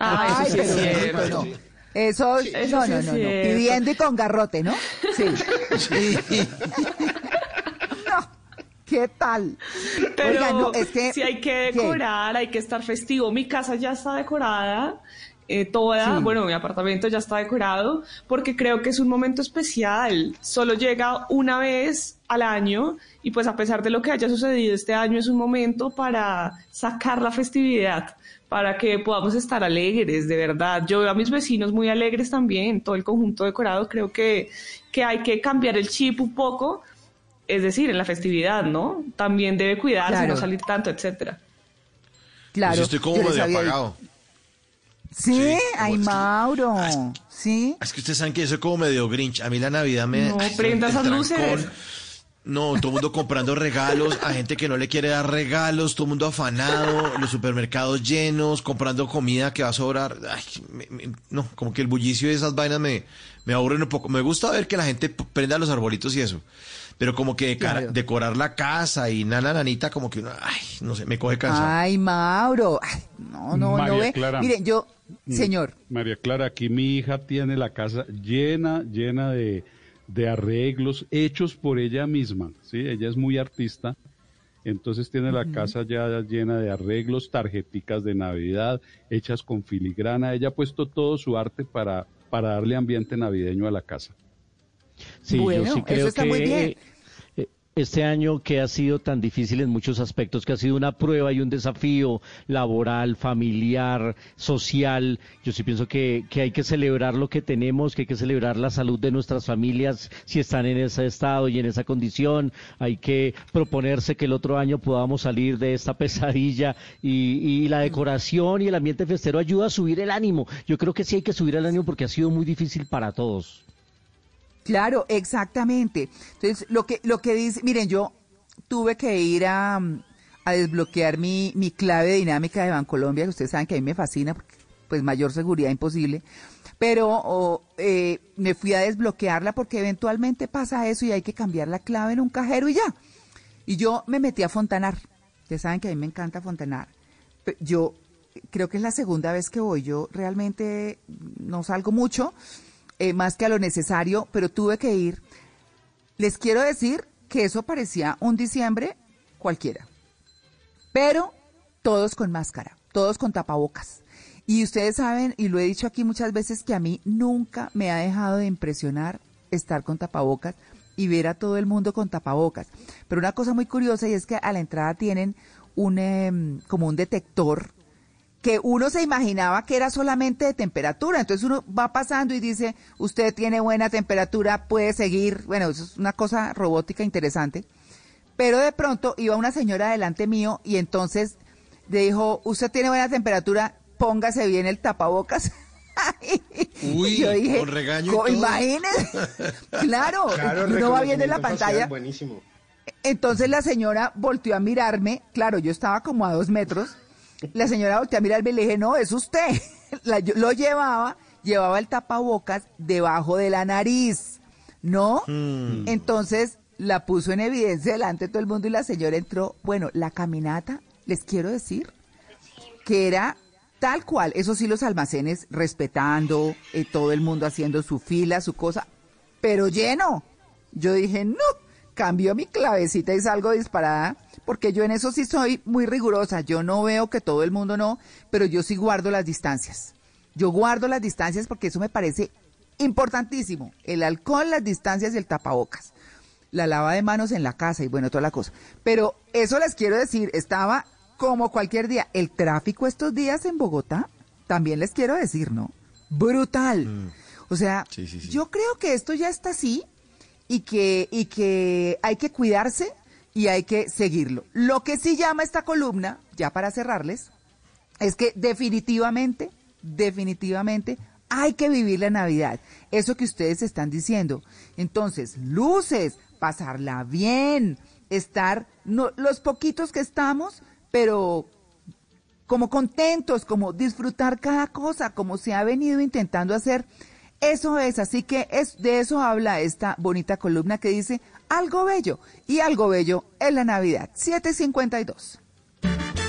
Ah, eso sí es cierto. No, no. Eso, no, sí no, no, no. cierto. Pidiendo y con garrote, ¿no? Sí. no, ¿qué tal? Pero Oiga, no, es que... si hay que ¿qué? decorar, hay que estar festivo. Mi casa ya está decorada, eh, toda, Sí. bueno, mi apartamento ya está decorado, porque creo que es un momento especial. Solo llega una vez al año y pues a pesar de lo que haya sucedido este año es un momento para sacar la festividad, para que podamos estar alegres, de verdad. Yo veo a mis vecinos muy alegres también, todo el conjunto decorado. Creo que, que hay que cambiar el chip un poco es decir, en la festividad, ¿no? También debe cuidarse, Claro. no salir tanto, etcétera. Claro. Pues estoy como medio apagado. Sí, Sí, ay, como es que- Mauro. Sí. Es que ustedes saben que yo soy como medio grinch. A mí la Navidad me... No, ay, prenda el esas luces. No, todo el mundo comprando regalos, a gente que no le quiere dar regalos, todo el mundo afanado, los supermercados llenos, comprando comida que va a sobrar. Ay, me- me- no, como que el bullicio de esas vainas me, me aburren un poco. Me gusta ver que la gente prenda los arbolitos y eso. Pero como que decorar la casa y nana nanita, como que uno, ay, no sé, me coge cansado. Ay, Mauro. Ay, no, no, María no ve. Clara. Miren, yo. Señor, María Clara, aquí mi hija tiene la casa llena, llena de, de arreglos hechos por ella misma, ¿sí? Ella es muy artista, entonces tiene la casa ya llena de arreglos, tarjeticas de Navidad hechas con filigrana. Ella ha puesto todo su arte para, para darle ambiente navideño a la casa. Sí, Bueno, yo sí eso creo está que muy bien. Este año que ha sido tan difícil en muchos aspectos, que ha sido una prueba y un desafío laboral, familiar, social, yo sí pienso que, que hay que celebrar lo que tenemos, que hay que celebrar la salud de nuestras familias si están en ese estado y en esa condición, hay que proponerse que el otro año podamos salir de esta pesadilla y, y la decoración y el ambiente festero ayuda a subir el ánimo. Yo creo que sí hay que subir el ánimo porque ha sido muy difícil para todos. Claro, exactamente. Entonces, lo que, lo que dice, miren, yo tuve que ir a, mm, a desbloquear mi, mi clave dinámica de Bancolombia, que ustedes saben que a mí me fascina, porque pues mayor seguridad imposible. Pero eh, me fui a desbloquearla porque eventualmente pasa eso y hay que cambiar la clave en un cajero y ya. Y yo me metí a fontanar. Ustedes saben que a mí me encanta fontanar. Yo creo que es la segunda vez que voy. Yo realmente no salgo mucho, eh, más que a lo necesario, pero tuve que ir. Les quiero decir que eso parecía un diciembre cualquiera. Pero todos con máscara, todos con tapabocas. Y ustedes saben, y lo he dicho aquí muchas veces, que a mí nunca me ha dejado de impresionar estar con tapabocas y ver a todo el mundo con tapabocas. Pero una cosa muy curiosa y es que a la entrada tienen un em, como un detector que uno se imaginaba que era solamente de temperatura. Entonces uno va pasando y dice, usted tiene buena temperatura, puede seguir. Bueno, eso es una cosa robótica interesante. Pero de pronto iba una señora delante mío y entonces le dijo, usted tiene buena temperatura, póngase bien el tapabocas. Uy, Y yo dije, con regaño y "Co- todo". imagínese. claro, Claro, y uno va viendo en la pantalla. Buenísimo. Entonces la señora volteó a mirarme, claro, yo estaba como a dos metros, la señora volteó a mirarme y le dije, no, es usted. La- yo- lo llevaba, llevaba el tapabocas debajo de la nariz, ¿no? Entonces la puso en evidencia delante de todo el mundo y la señora entró, bueno, la caminata, les quiero decir, que era tal cual, eso sí los almacenes respetando, eh, todo el mundo haciendo su fila, su cosa, pero lleno. Yo dije, no, cambio mi clavecita y salgo disparada, porque yo en eso sí soy muy rigurosa, yo no veo que todo el mundo no, pero yo sí guardo las distancias. Yo guardo las distancias porque eso me parece importantísimo, el alcohol, las distancias y el tapabocas la lava de manos en la casa y bueno, toda la cosa. Pero eso les quiero decir, estaba como cualquier día. El tráfico estos días en Bogotá, también les quiero decir, ¿no? Brutal. O sea, yo creo que esto ya está así y que, y que hay que cuidarse y hay que seguirlo. Lo que sí llama esta columna, ya para cerrarles, es que definitivamente, definitivamente hay que vivir la Navidad. Eso que ustedes están diciendo. Entonces, luces, pasarla bien, estar, no, los poquitos que estamos, pero como contentos, como disfrutar cada cosa, como se ha venido intentando hacer. Eso es, así que es, de eso habla esta bonita columna que dice algo bello. Y algo bello es la Navidad. 752.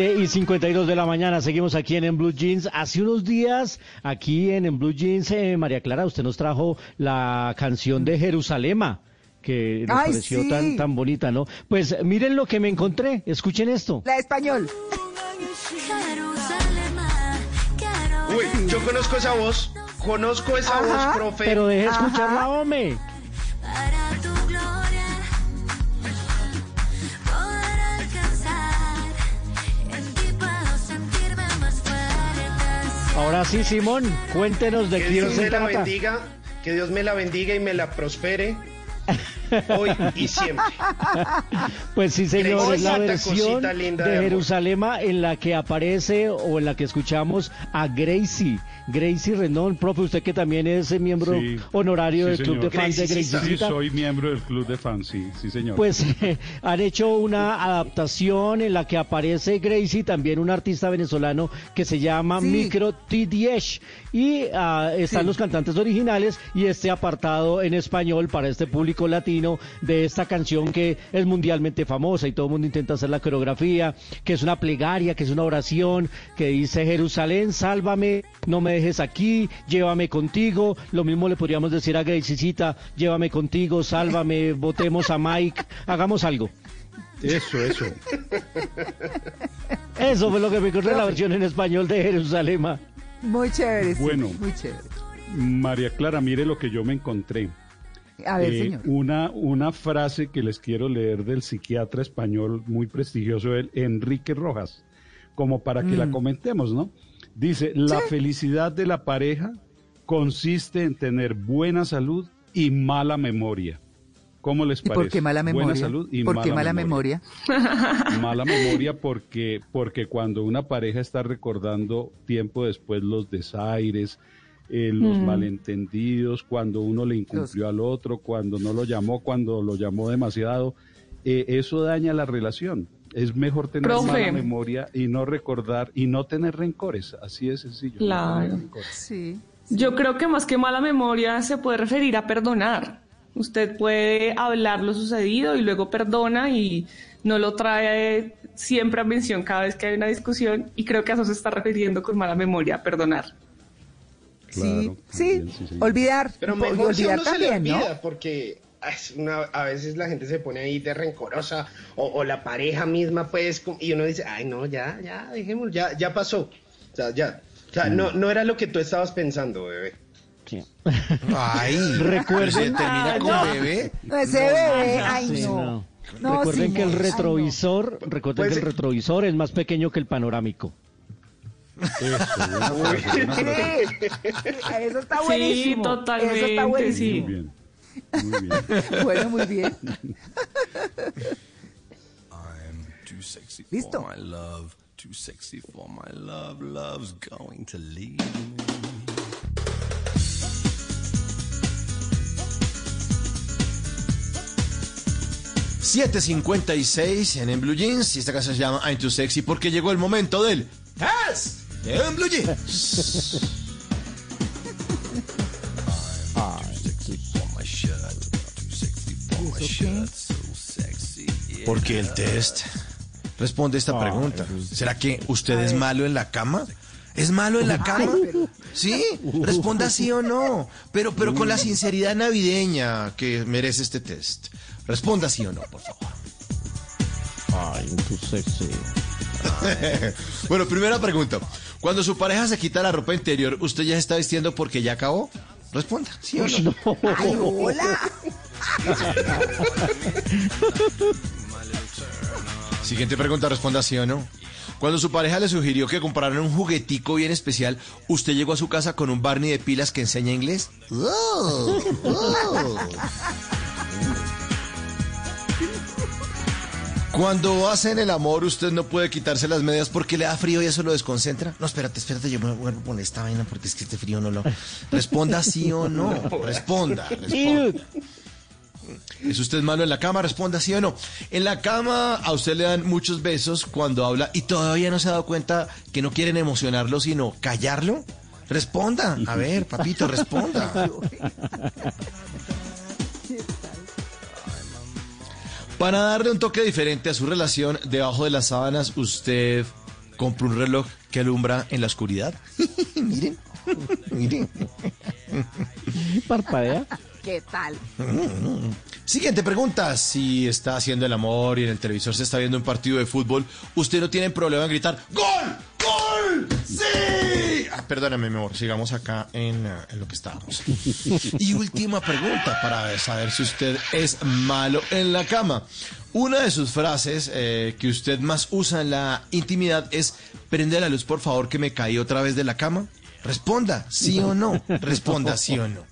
7 y 52 de la mañana, seguimos aquí en, en Blue Jeans. Hace unos días, aquí en, en Blue Jeans, eh, María Clara, usted nos trajo la canción de Jerusalema, que nos pareció tan, tan bonita, ¿no? Pues miren lo que me encontré, escuchen esto. La español. Uy, yo conozco esa voz, conozco esa voz, profe. Pero deje escucharla, hombre. Para tu Ahora sí, Simón, cuéntenos de Que quién Dios se me la bendiga, que Dios me la bendiga y me la prospere hoy y siempre. Pues sí, señor, es la versión linda de de. Jerusalema en la que aparece o en la que escuchamos a Gracie. Gracie Rendón, profe, usted que también es miembro Sí. honorario Sí, del Club señor. de Fans de Sí, Graciecita. soy miembro del club de fans, sí, sí, señor. Pues eh, han hecho una adaptación en la que aparece Gracie, también un artista venezolano que se llama Sí. Micro T10 y ah, están Sí. los cantantes originales y este apartado en español para este público latino de esta canción que es mundialmente famosa y todo el mundo intenta hacer la coreografía, que es una plegaria, que es una oración, que dice Jerusalén, sálvame, no me dejes aquí, llévame contigo, lo mismo le podríamos decir a Graciecita, llévame contigo, sálvame, votemos a Mike, hagamos algo. Eso, eso. Eso fue lo que me encontré en la versión en español de Jerusalema. Muy chévere, sí, Bueno. muy chévere. María Clara, mire lo que yo me encontré. A ver, Eh, señor. Una, una frase que les quiero leer del psiquiatra español muy prestigioso, el Enrique Rojas, como para que la Mm. comentemos, ¿no? Dice, la Sí. felicidad de la pareja consiste en tener buena salud y mala memoria. ¿Cómo les ¿Y parece? por qué mala Buena memoria? salud y ¿Por qué mala memoria? Mala memoria porque, porque cuando una pareja está recordando tiempo después los desaires, eh, los Mm. malentendidos, cuando uno le incumplió al otro, cuando no lo llamó, cuando lo llamó demasiado, eh, eso daña la relación. Es mejor tener Profe. mala memoria y no recordar y no tener rencores. Así de sencillo. Claro. Sí. Yo creo que más que mala memoria se puede referir a perdonar. Usted puede hablar lo sucedido y luego perdona y no lo trae siempre a mención cada vez que hay una discusión y creo que a eso se está refiriendo con mala memoria, a perdonar. Sí, Claro, sí, también, olvidar. Pero y mejor si olvidar uno se le también, ¿no? olvida, porque ah, es una- a veces la gente se pone ahí de rencorosa, o, o la pareja misma, pues, y uno dice, ay, no, ya, ya, dejémoslo, ya, ya pasó. O sea, ya. O sea, no, no era lo que tú estabas pensando, bebé. Ay, Recuerden- ¿se termina con no. bebé? No, ese bebé, ay, Sí, no. recuerden que el Simón, ay, no. retrovisor, recuerden Pues, que el retrovisor es más pequeño que el panorámico. Eso, buena frase. Sí, eso está Sí, buenísimo. totalmente, Eso está Muy buenísimo. bien. Muy bien. Bueno, muy bien. Too sexy Listo. for my love, too sexy for my love, love's going to leave me. 756 en, en Blue Jeans y esta canción se llama I'm Too Sexy porque llegó el momento del Test en Blue Jeans. Porque el test responde esta pregunta. ¿Será que usted es malo en la cama? ¿Es malo en la cama? Sí, responda sí o no, pero, pero con la sinceridad navideña que merece este test. Responda sí o no, por favor. Ay, tu sexy. bueno, primera pregunta. Cuando su pareja se quita la ropa interior, ¿usted ya se está vistiendo porque ya acabó? Responda, ¿sí o no? Ay, hola. Siguiente pregunta, responda sí o no. Cuando su pareja le sugirió que compraran un juguetico bien especial, ¿usted llegó a su casa con un Barney de pilas que enseña inglés? Oh, oh. Cuando hacen el amor, usted no puede quitarse las medias porque le da frío y eso lo desconcentra. No, espérate, espérate, yo me voy a poner esta vaina porque es que este frío no lo. Responda sí o no. Responda. responda. ¿Es usted malo en la cama? Responda sí o no. En la cama a usted le dan muchos besos cuando habla y todavía no se ha dado cuenta que no quieren emocionarlo, sino callarlo. Responda. A ver, papito, responda. Para darle un toque diferente a su relación, debajo de las sábanas usted compra un reloj que alumbra en la oscuridad. miren, miren. Parpadea. ¿Qué tal? Siguiente pregunta. Si está haciendo el amor y en el televisor se está viendo un partido de fútbol, ¿usted no tiene problema en gritar ¡Gol! ¡Gol! ¡Sí! Ah, perdóname, mi amor. Sigamos acá en, eh, en lo que estábamos. Y última pregunta para saber si usted es malo en la cama. Una de sus frases eh, que usted más usa en la intimidad es prende la luz, por favor, que me caí otra vez de la cama. Responda, sí o no. Responda, sí o no.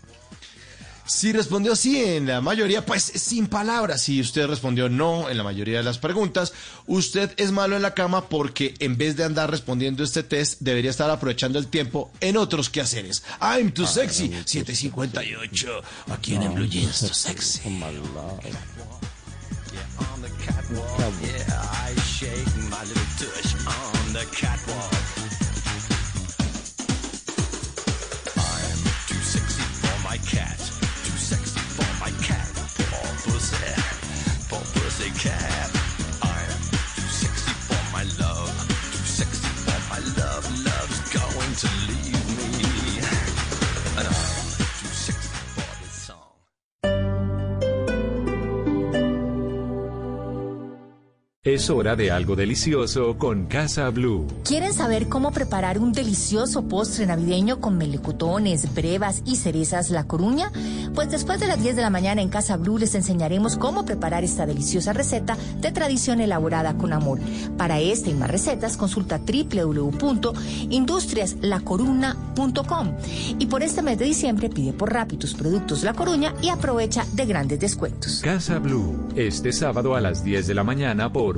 Si respondió sí en la mayoría, pues sin palabras. Si usted respondió no en la mayoría de las preguntas, usted es malo en la cama porque en vez de andar respondiendo este test, debería estar aprovechando el tiempo en otros quehaceres. I'm too sexy, 758. Aquí en, en Blue Jeans, too sexy. Yeah, I shake my little tush on the catwalk. pussy for pussycat. Es hora de algo delicioso con Casa Blue. ¿Quieren saber cómo preparar un delicioso postre navideño con melocotones, brevas y cerezas La Coruña? Pues después de las 10 de la mañana en Casa Blue les enseñaremos cómo preparar esta deliciosa receta de tradición elaborada con amor. Para esta y más recetas consulta www.industriaslacoruna.com y por este mes de diciembre pide por Rappi tus productos La Coruña y aprovecha de grandes descuentos. Casa Blue, este sábado a las 10 de la mañana por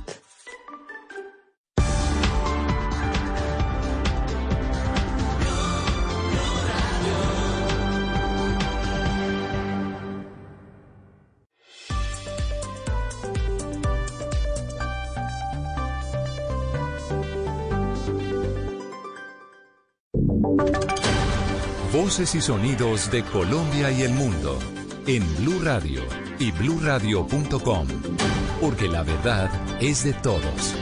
Voces y sonidos de Colombia y el mundo en Blue Radio y bluradio.com, porque la verdad es de todos.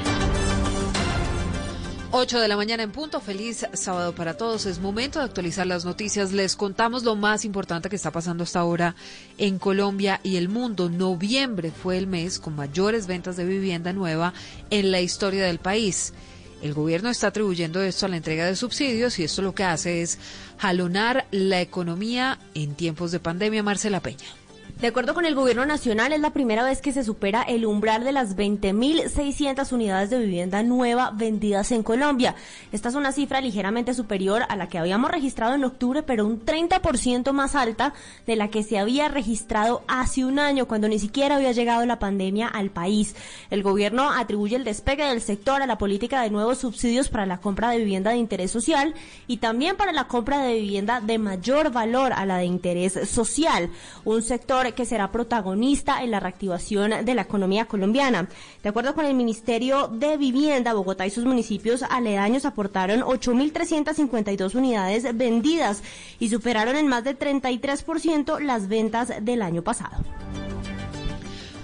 8 de la mañana en punto, feliz sábado para todos. Es momento de actualizar las noticias. Les contamos lo más importante que está pasando hasta ahora en Colombia y el mundo. Noviembre fue el mes con mayores ventas de vivienda nueva en la historia del país. El gobierno está atribuyendo esto a la entrega de subsidios y esto lo que hace es jalonar la economía en tiempos de pandemia. Marcela Peña. De acuerdo con el gobierno nacional, es la primera vez que se supera el umbral de las 20.600 unidades de vivienda nueva vendidas en Colombia. Esta es una cifra ligeramente superior a la que habíamos registrado en octubre, pero un 30% más alta de la que se había registrado hace un año, cuando ni siquiera había llegado la pandemia al país. El gobierno atribuye el despegue del sector a la política de nuevos subsidios para la compra de vivienda de interés social y también para la compra de vivienda de mayor valor a la de interés social. Un sector que será protagonista en la reactivación de la economía colombiana. De acuerdo con el Ministerio de Vivienda, Bogotá y sus municipios aledaños aportaron 8.352 unidades vendidas y superaron en más de 33% las ventas del año pasado.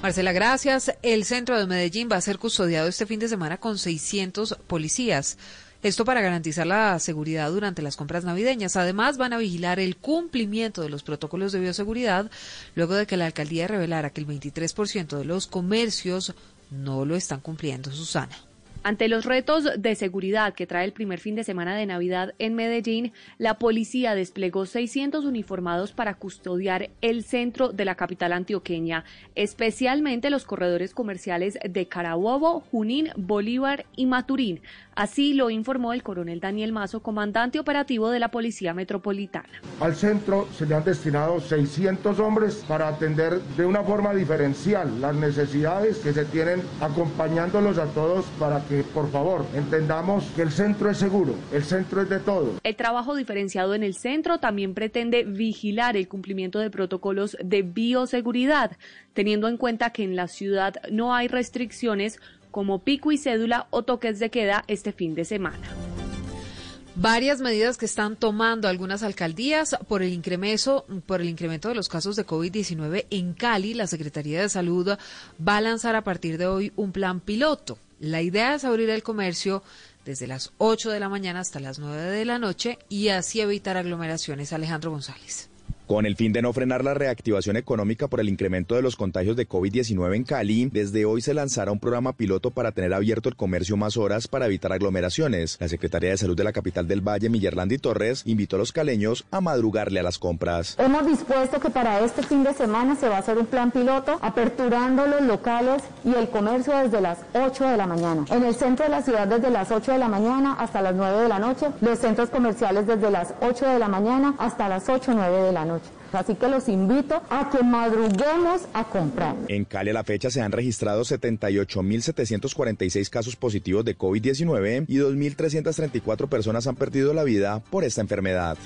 Marcela, gracias. El centro de Medellín va a ser custodiado este fin de semana con 600 policías. Esto para garantizar la seguridad durante las compras navideñas. Además, van a vigilar el cumplimiento de los protocolos de bioseguridad luego de que la alcaldía revelara que el 23% de los comercios no lo están cumpliendo. Susana. Ante los retos de seguridad que trae el primer fin de semana de Navidad en Medellín, la policía desplegó 600 uniformados para custodiar el centro de la capital antioqueña, especialmente los corredores comerciales de Carabobo, Junín, Bolívar y Maturín. Así lo informó el coronel Daniel Mazo, comandante operativo de la Policía Metropolitana. Al centro se le han destinado 600 hombres para atender de una forma diferencial las necesidades que se tienen acompañándolos a todos para que por favor entendamos que el centro es seguro, el centro es de todos. El trabajo diferenciado en el centro también pretende vigilar el cumplimiento de protocolos de bioseguridad, teniendo en cuenta que en la ciudad no hay restricciones como pico y cédula o toques de queda este fin de semana. Varias medidas que están tomando algunas alcaldías por el incremento, por el incremento de los casos de COVID-19 en Cali, la Secretaría de Salud va a lanzar a partir de hoy un plan piloto. La idea es abrir el comercio desde las 8 de la mañana hasta las 9 de la noche y así evitar aglomeraciones. Alejandro González. Con el fin de no frenar la reactivación económica por el incremento de los contagios de COVID-19 en Cali, desde hoy se lanzará un programa piloto para tener abierto el comercio más horas para evitar aglomeraciones. La Secretaría de Salud de la capital del Valle, Millerlandi Torres, invitó a los caleños a madrugarle a las compras. Hemos dispuesto que para este fin de semana se va a hacer un plan piloto aperturando los locales y el comercio desde las 8 de la mañana. En el centro de la ciudad desde las 8 de la mañana hasta las 9 de la noche. Los centros comerciales desde las 8 de la mañana hasta las 8 o 9 de la noche. Así que los invito a que madruguemos a comprar. En Cali a la fecha se han registrado 78.746 casos positivos de COVID-19 y 2.334 personas han perdido la vida por esta enfermedad.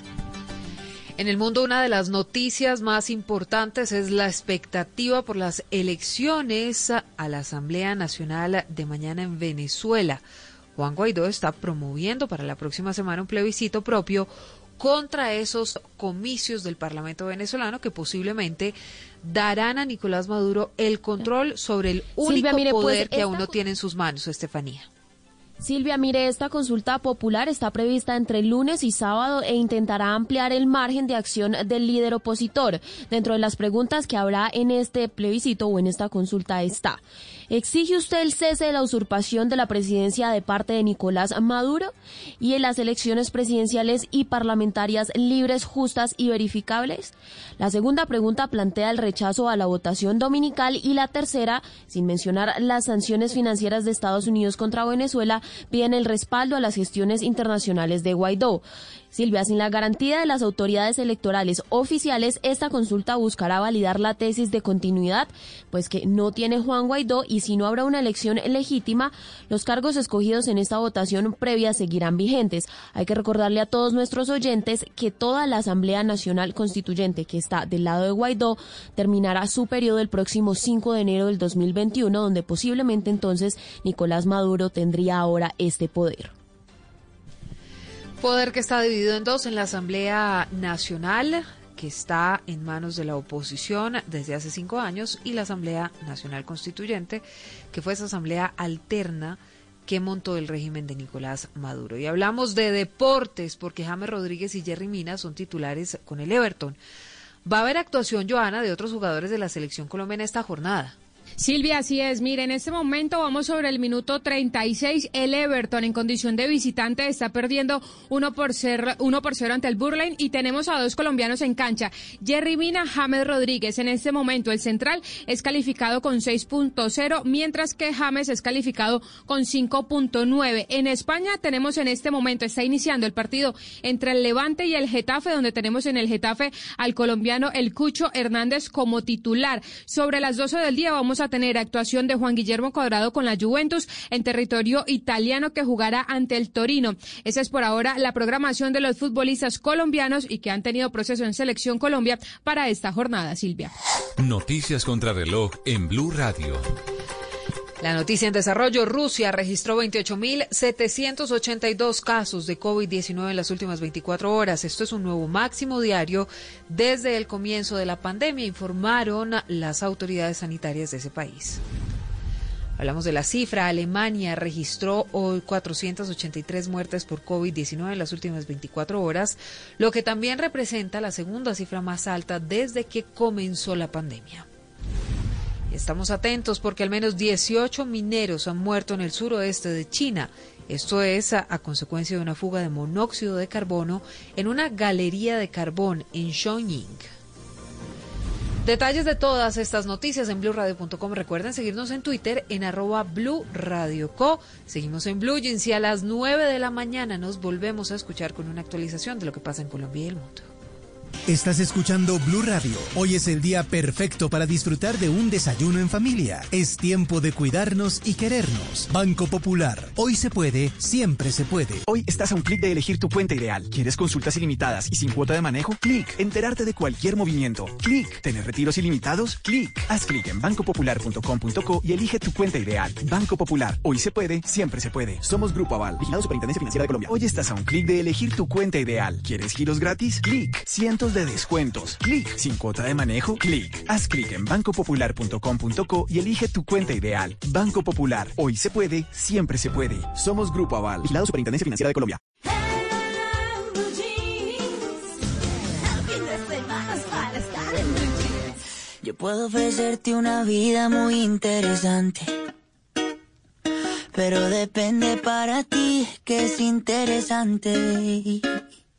En el mundo, una de las noticias más importantes es la expectativa por las elecciones a la Asamblea Nacional de mañana en Venezuela. Juan Guaidó está promoviendo para la próxima semana un plebiscito propio contra esos comicios del Parlamento venezolano que posiblemente darán a Nicolás Maduro el control sobre el único Silvia, mire, pues, poder que aún no tiene en sus manos, Estefanía. Silvia, mire, esta consulta popular está prevista entre lunes y sábado e intentará ampliar el margen de acción del líder opositor. Dentro de las preguntas que habrá en este plebiscito o en esta consulta está, ¿exige usted el cese de la usurpación de la presidencia de parte de Nicolás Maduro y en las elecciones presidenciales y parlamentarias libres, justas y verificables? La segunda pregunta plantea el rechazo a la votación dominical y la tercera, sin mencionar las sanciones financieras de Estados Unidos contra Venezuela, piden el respaldo a las gestiones internacionales de Guaidó. Silvia, sin la garantía de las autoridades electorales oficiales, esta consulta buscará validar la tesis de continuidad, pues que no tiene Juan Guaidó y si no habrá una elección legítima, los cargos escogidos en esta votación previa seguirán vigentes. Hay que recordarle a todos nuestros oyentes que toda la Asamblea Nacional Constituyente que está del lado de Guaidó terminará su periodo el próximo 5 de enero del 2021, donde posiblemente entonces Nicolás Maduro tendría ahora este poder. Poder que está dividido en dos en la Asamblea Nacional, que está en manos de la oposición desde hace cinco años, y la Asamblea Nacional Constituyente, que fue esa asamblea alterna que montó el régimen de Nicolás Maduro. Y hablamos de deportes, porque James Rodríguez y Jerry Mina son titulares con el Everton. Va a haber actuación, Joana, de otros jugadores de la selección colombiana esta jornada. Silvia, así es. Mire, en este momento vamos sobre el minuto 36. El Everton en condición de visitante está perdiendo 1 por 0, uno por 0 ante el Burlane y tenemos a dos colombianos en cancha. Jerry Mina, James Rodríguez. En este momento el central es calificado con 6.0, mientras que James es calificado con 5.9. En España tenemos en este momento, está iniciando el partido entre el Levante y el Getafe, donde tenemos en el Getafe al colombiano El Cucho Hernández como titular. Sobre las 12 del día vamos a tener actuación de Juan Guillermo Cuadrado con la Juventus en territorio italiano que jugará ante el Torino. Esa es por ahora la programación de los futbolistas colombianos y que han tenido proceso en Selección Colombia para esta jornada, Silvia. Noticias contra reloj en Blue Radio. La noticia en desarrollo, Rusia registró 28.782 casos de COVID-19 en las últimas 24 horas. Esto es un nuevo máximo diario desde el comienzo de la pandemia, informaron las autoridades sanitarias de ese país. Hablamos de la cifra. Alemania registró hoy 483 muertes por COVID-19 en las últimas 24 horas, lo que también representa la segunda cifra más alta desde que comenzó la pandemia. Estamos atentos porque al menos 18 mineros han muerto en el suroeste de China. Esto es a, consecuencia de una fuga de monóxido de carbono en una galería de carbón en Shenyang. Detalles de todas estas noticias en blueradio.com. Recuerden seguirnos en Twitter en arroba Blue Radio Co. Seguimos en Blue Jeans y a las 9 de la mañana nos volvemos a escuchar con una actualización de lo que pasa en Colombia y el mundo. Estás escuchando Blue Radio. Hoy es el día perfecto para disfrutar de un desayuno en familia. Es tiempo de cuidarnos y querernos. Banco Popular. Hoy se puede, siempre se puede. Hoy estás a un clic de elegir tu cuenta ideal. ¿Quieres consultas ilimitadas y sin cuota de manejo? Clic. Enterarte de cualquier movimiento. Clic. ¿Tener retiros ilimitados? Clic. Haz clic en bancopopular.com.co y elige tu cuenta ideal. Banco Popular. Hoy se puede, siempre se puede. Somos Grupo Aval, vigilado Superintendencia Financiera de Colombia. Hoy estás a un clic de elegir tu cuenta ideal. ¿Quieres giros gratis? Clic. De descuentos. Clic. Sin cuota de manejo. Clic. Haz clic en bancopopular.com.co y elige tu cuenta ideal. Banco Popular. Hoy se puede, siempre se puede. Somos Grupo Aval, vigilado Superintendencia Financiera de Colombia. Yo puedo ofrecerte una vida muy interesante. Pero depende para ti que es interesante.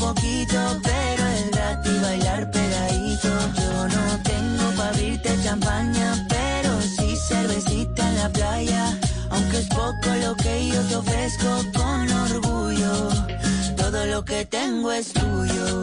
poquito, pero es gratis bailar pegadito. Yo no tengo para abrirte champaña, pero sí cervecita en la playa. Aunque es poco lo que yo te ofrezco con orgullo. Todo lo que tengo es tuyo.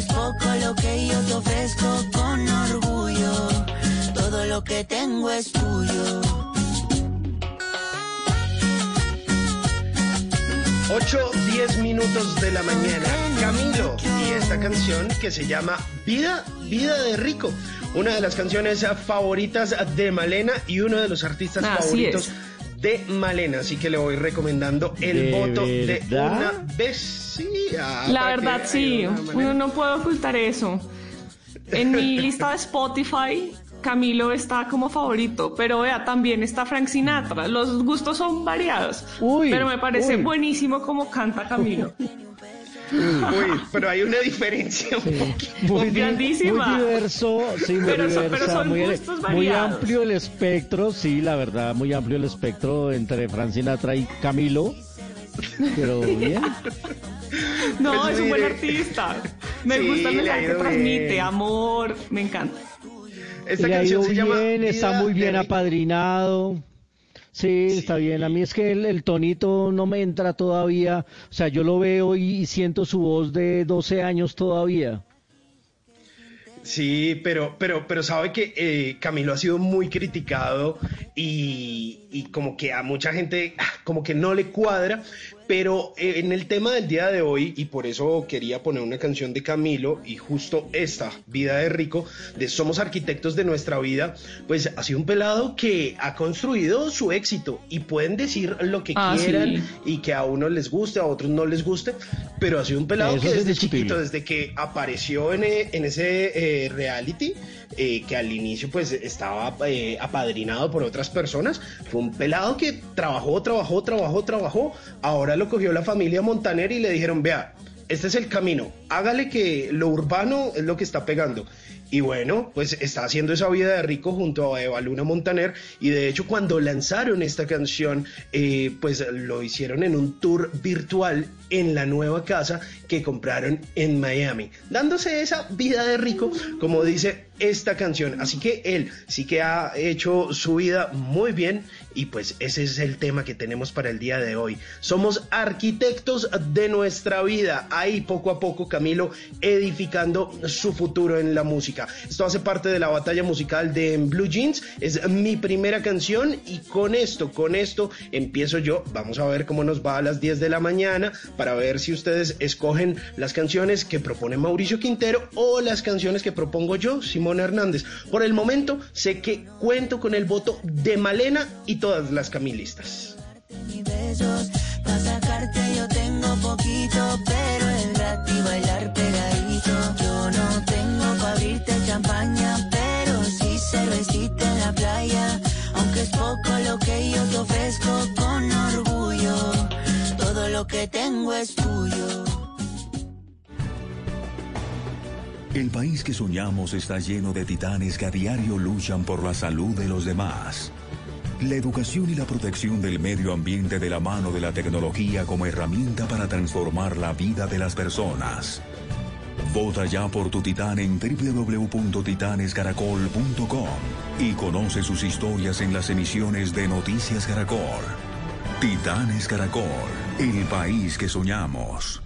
Es poco lo que yo te ofrezco con orgullo. Todo lo que tengo es tuyo. 8, 10 minutos de la mañana. Camilo y esta canción que se llama Vida, Vida de Rico. Una de las canciones favoritas de Malena y uno de los artistas Así favoritos es. De Malena. Así que le voy recomendando el ¿De voto de una vez. Sí, ah, La verdad, sí. Uno no puede ocultar eso. En mi lista de Spotify, Camilo está como favorito, pero vea, también está Frank Sinatra. Los gustos son variados. pero me parece uy. buenísimo como canta Camilo. Uy, pero hay una diferencia un poquito. Muy, grandísima. muy diverso, sí, muy Pero son- pero diversa, son muy, gustos muy variados. amplio el espectro, sí, la verdad, muy amplio el espectro entre Frank Sinatra y Camilo. Pero bien. No, Pues es un buen artista. Me Sí, gusta el mensaje que transmite, bien. amor, me encanta. Esta Le ha canción ido se llama está muy bien apadrinado. Sí, está bien. A mí es que el, el tonito no me entra todavía. O sea, yo lo veo y siento su voz de 12 años todavía. Sí, pero, pero, pero sabe que eh, Camilo ha sido muy criticado y, y como que a mucha gente ah, como que no le cuadra, pero eh, en el tema del día de hoy, y por eso quería poner una canción de Camilo y justo esta, Vida de Rico, de Somos Arquitectos de Nuestra Vida, pues ha sido un pelado que ha construido su éxito y pueden decir lo que Ah, quieran sí. y que a unos les guste, a otros no les guste, pero ha sido un pelado Eso que es desde chiquito, desde que apareció en, e- en ese eh, reality, eh, que al inicio pues estaba eh, apadrinado por otras personas, fue un pelado que trabajó, trabajó, trabajó, trabajó, ahora lo cogió la familia Montaner y le dijeron, vea, este es el camino, hágale que lo urbano es lo que está pegando. Y bueno, pues está haciendo esa vida de rico junto a Eva Luna Montaner. Y de hecho, cuando lanzaron esta canción, eh, pues lo hicieron en un tour virtual en la nueva casa que compraron en Miami, dándose esa vida de rico, como dice esta canción. Así que él sí que ha hecho su vida muy bien y pues ese es el tema que tenemos para el día de hoy. Somos arquitectos de nuestra vida, ahí poco a poco Camilo edificando su futuro en la música. Esto hace parte de la batalla musical de Blue Jeans, es mi primera canción y con esto, con esto empiezo yo. Vamos a ver cómo nos va a las 10 de la mañana para ver si ustedes escogen las canciones que propone Mauricio Quintero o las canciones que propongo yo, Simón Hernández. Por el momento sé que cuento con el voto de Malena y todas las camilistas. El país que soñamos está lleno de titanes que a diario luchan por la salud de los demás. La educación y la protección del medio ambiente de la mano de la tecnología como herramienta para transformar la vida de las personas. Vota ya por tu titán en www.titanescaracol.com y conoce sus historias en las emisiones de Noticias Caracol. Titanes Caracol, el país que soñamos.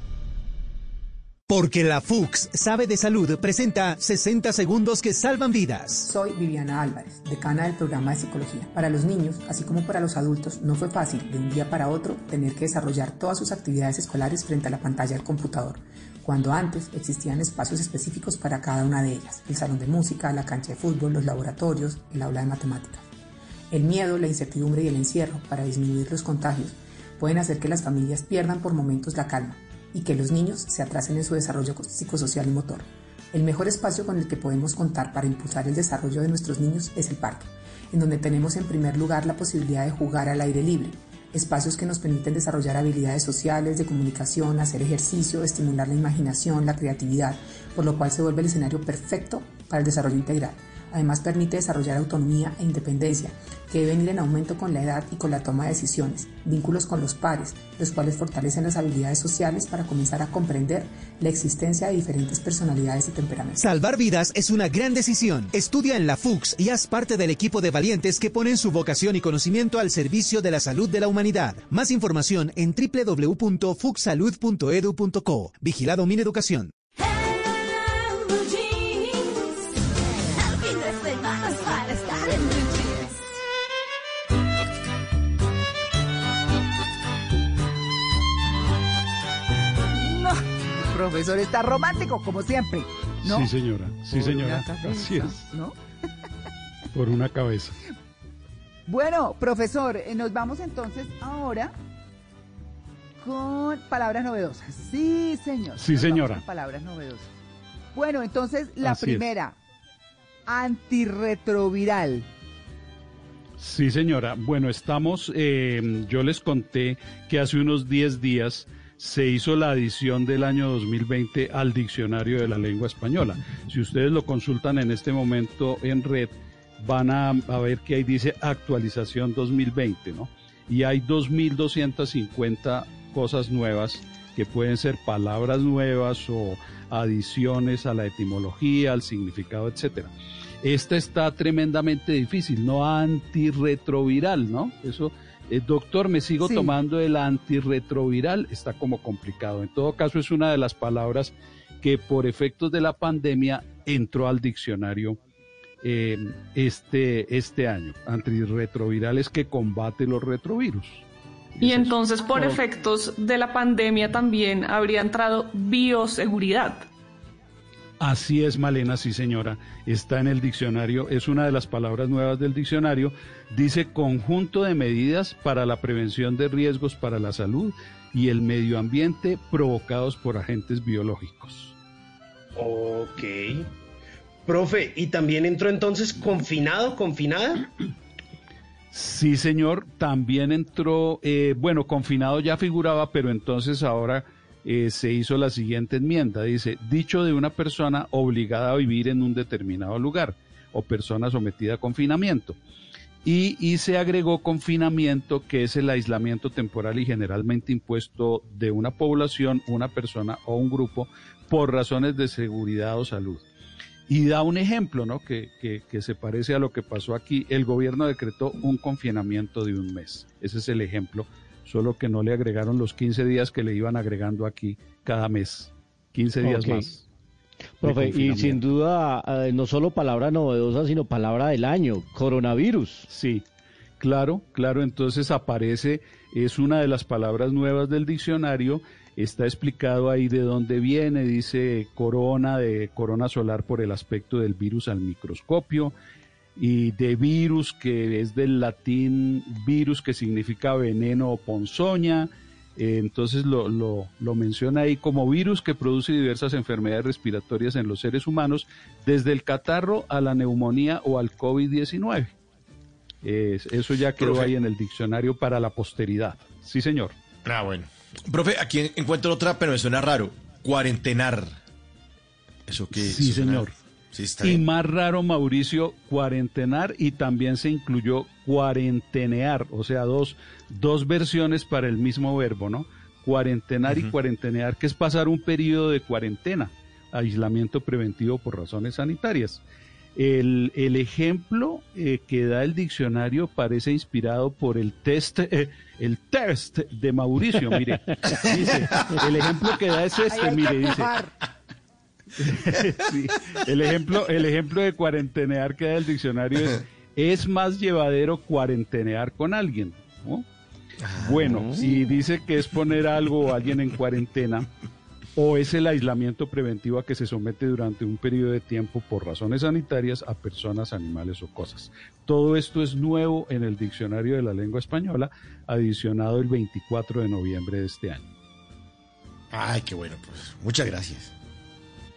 Porque la FUX sabe de salud presenta 60 segundos que salvan vidas. Soy Viviana Álvarez, decana del programa de psicología. Para los niños, así como para los adultos, no fue fácil de un día para otro tener que desarrollar todas sus actividades escolares frente a la pantalla del computador, cuando antes existían espacios específicos para cada una de ellas, el salón de música, la cancha de fútbol, los laboratorios, el aula de matemáticas. El miedo, la incertidumbre y el encierro para disminuir los contagios pueden hacer que las familias pierdan por momentos la calma y que los niños se atrasen en su desarrollo psicosocial y motor. El mejor espacio con el que podemos contar para impulsar el desarrollo de nuestros niños es el parque, en donde tenemos en primer lugar la posibilidad de jugar al aire libre, espacios que nos permiten desarrollar habilidades sociales, de comunicación, hacer ejercicio, estimular la imaginación, la creatividad, por lo cual se vuelve el escenario perfecto para el desarrollo integral. Además permite desarrollar autonomía e independencia, que deben ir en aumento con la edad y con la toma de decisiones, vínculos con los pares, los cuales fortalecen las habilidades sociales para comenzar a comprender la existencia de diferentes personalidades y temperamentos. Salvar vidas es una gran decisión. Estudia en la FUX y haz parte del equipo de valientes que ponen su vocación y conocimiento al servicio de la salud de la humanidad. Más información en www.fuxsalud.edu.co. Vigilado Mineducación. Profesor está romántico, como siempre. ¿no? Sí, señora. Sí, Por señora. una cabeza, Así es. ¿no? Por una cabeza. Bueno, profesor, eh, nos vamos entonces ahora con palabras novedosas. Sí, señor. Sí, nos señora. con palabras novedosas. Bueno, entonces la Así es. primera, antirretroviral. Sí, señora. Bueno, estamos, eh, yo les conté que hace unos 10 días se hizo la adición del año 2020 al diccionario de la lengua española. Si ustedes lo consultan en este momento en red, van a, a ver que ahí dice actualización 2020, ¿no? Y hay 2.250 cosas nuevas que pueden ser palabras nuevas o adiciones a la etimología, al significado, etcétera. Esta está tremendamente difícil, no antirretroviral, ¿no? Eso, eh, doctor, me sigo Sí. tomando el antirretroviral, está como complicado. En todo caso, es una de las palabras que por efectos de la pandemia entró al diccionario eh, este, este año. Antirretroviral es que combate los retrovirus. Y entonces, por efectos de la pandemia, también habría entrado bioseguridad. Así es, Malena, sí señora. Está en el diccionario, es una de las palabras nuevas del diccionario. Dice conjunto de medidas para la prevención de riesgos para la salud y el medio ambiente provocados por agentes biológicos. Ok. Profe, ¿y también entró entonces confinado, confinada? Sí, señor, también entró, eh, bueno, confinado ya figuraba, pero entonces ahora eh, se hizo la siguiente enmienda. Dice, dicho de una persona obligada a vivir en un determinado lugar o persona sometida a confinamiento. Y, se agregó confinamiento, que es el aislamiento temporal y generalmente impuesto de una población, una persona o un grupo por razones de seguridad o salud. Y da un ejemplo, ¿no? Que, que se parece a lo que pasó aquí. El gobierno decretó un confinamiento de un mes. Ese es el ejemplo, solo que no le agregaron los 15 días que le iban agregando aquí cada mes. 15 días más. Profe, y sin duda, eh, no solo palabra novedosa, sino palabra del año, coronavirus. Sí, claro, claro, entonces aparece, es una de las palabras nuevas del diccionario, está explicado ahí de dónde viene, dice corona, de corona solar por el aspecto del virus al microscopio, y de virus, que es del latín virus, que significa veneno o ponzoña, Eh, entonces lo, lo, lo menciona ahí como virus que produce diversas enfermedades respiratorias en los seres humanos, desde el catarro a la neumonía o al COVID-19. Eh, eso ya quedó Profe. ahí en el diccionario para la posteridad. Sí, señor. Ah, bueno. Profe, aquí encuentro otra, pero me suena raro. Cuarentenar. ¿Eso qué? Sí, eso suena- señor. Sí, está Y bien. más raro, Mauricio, cuarentenar y también se incluyó cuarentenear, o sea, dos, dos versiones para el mismo verbo, ¿no? Cuarentenar y cuarentenear, que es pasar un periodo de cuarentena, aislamiento preventivo por razones sanitarias. El, el ejemplo eh, que da el diccionario parece inspirado por el test, eh, el test de Mauricio, mire. Dice, el ejemplo que da es este, mire, dice. Sí, El ejemplo, el ejemplo de cuarentenear que da el diccionario es es más llevadero cuarentenear con alguien. ¿no? Bueno, y dice que es poner algo o alguien en cuarentena o es el aislamiento preventivo a que se somete durante un periodo de tiempo por razones sanitarias a personas, animales o cosas. Todo esto es nuevo en el diccionario de la lengua española, adicionado el 24 de noviembre de este año. Ay, qué bueno, pues. Muchas gracias.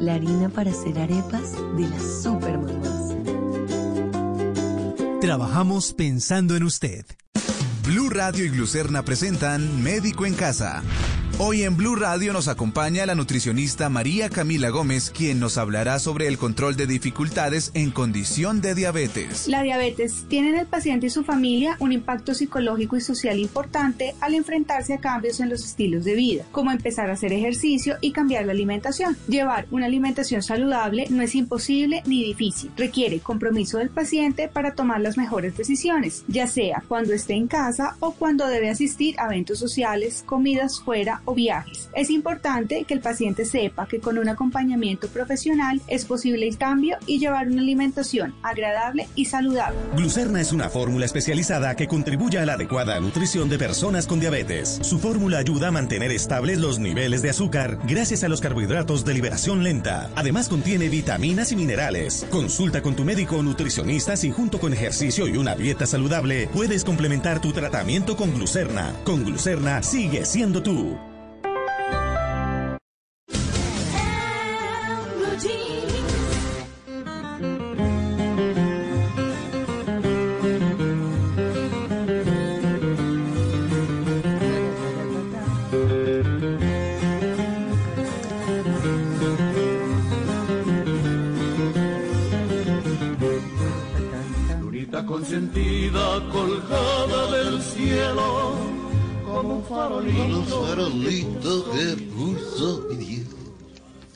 La harina para hacer arepas de las super mamás. Trabajamos pensando en usted. Blue Radio y Glucerna presentan Médico en Casa. Hoy en Blue Radio nos acompaña la nutricionista María Camila Gómez, quien nos hablará sobre el control de dificultades en condición de diabetes. La diabetes tiene en el paciente y su familia un impacto psicológico y social importante al enfrentarse a cambios en los estilos de vida, como empezar a hacer ejercicio y cambiar la alimentación. Llevar una alimentación saludable no es imposible ni difícil, requiere compromiso del paciente para tomar las mejores decisiones, ya sea cuando esté en casa o cuando debe asistir a eventos sociales, comidas fuera o viajes. Es importante que el paciente sepa que con un acompañamiento profesional es posible el cambio y llevar una alimentación agradable y saludable. Glucerna es una fórmula especializada que contribuye a la adecuada nutrición de personas con diabetes. Su fórmula ayuda a mantener estables los niveles de azúcar gracias a los carbohidratos de liberación lenta. Además contiene vitaminas y minerales. Consulta con tu médico o nutricionista si junto con ejercicio y una dieta saludable puedes complementar tu tratamiento con glucerna. Con glucerna sigue siendo tú.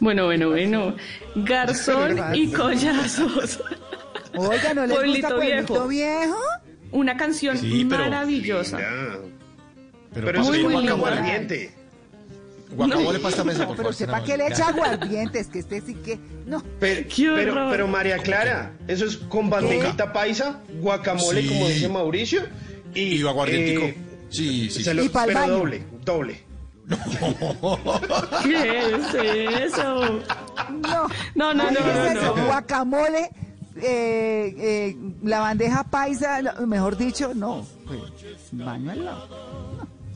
Bueno, bueno, bueno. Garzón y collazos. Oiga, ¿no les gusta Pueblito Viejo? Una canción Sí, pero- maravillosa. Pero, Pero eso muy, es muy linda. aguardiente. Guacamole pasta mesa, por Pero sepa que le echa aguardientes, que este sí que... No. Pero, pero, pero María Clara, eso es con bandejita paisa, guacamole, Sí. como dice Mauricio, y, Y aguardientico. eh, Sí, sí, se sí. lo- Y pero doble, doble. ¿Qué es eso? No, No, no, no, ¿qué es no. Guacamole, eh, eh, la bandeja paisa, mejor dicho, no. Pues, baño al lado.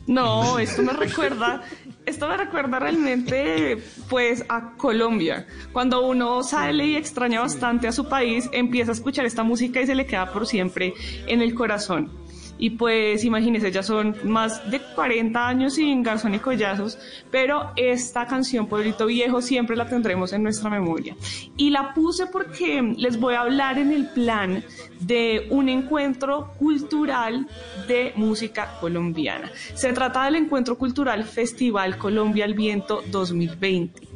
No, esto me recuerda, esto me recuerda realmente pues a Colombia. Cuando uno sale y extraña bastante a su país, empieza a escuchar esta música y se le queda por siempre en el corazón. Y pues imagínense, ya son más de 40 años sin Garzón y Collazos, pero esta canción Pueblito Viejo siempre la tendremos en nuestra memoria. Y la puse porque les voy a hablar en el plan de un encuentro cultural de música colombiana. Se trata del encuentro cultural Festival Colombia al Viento 2020.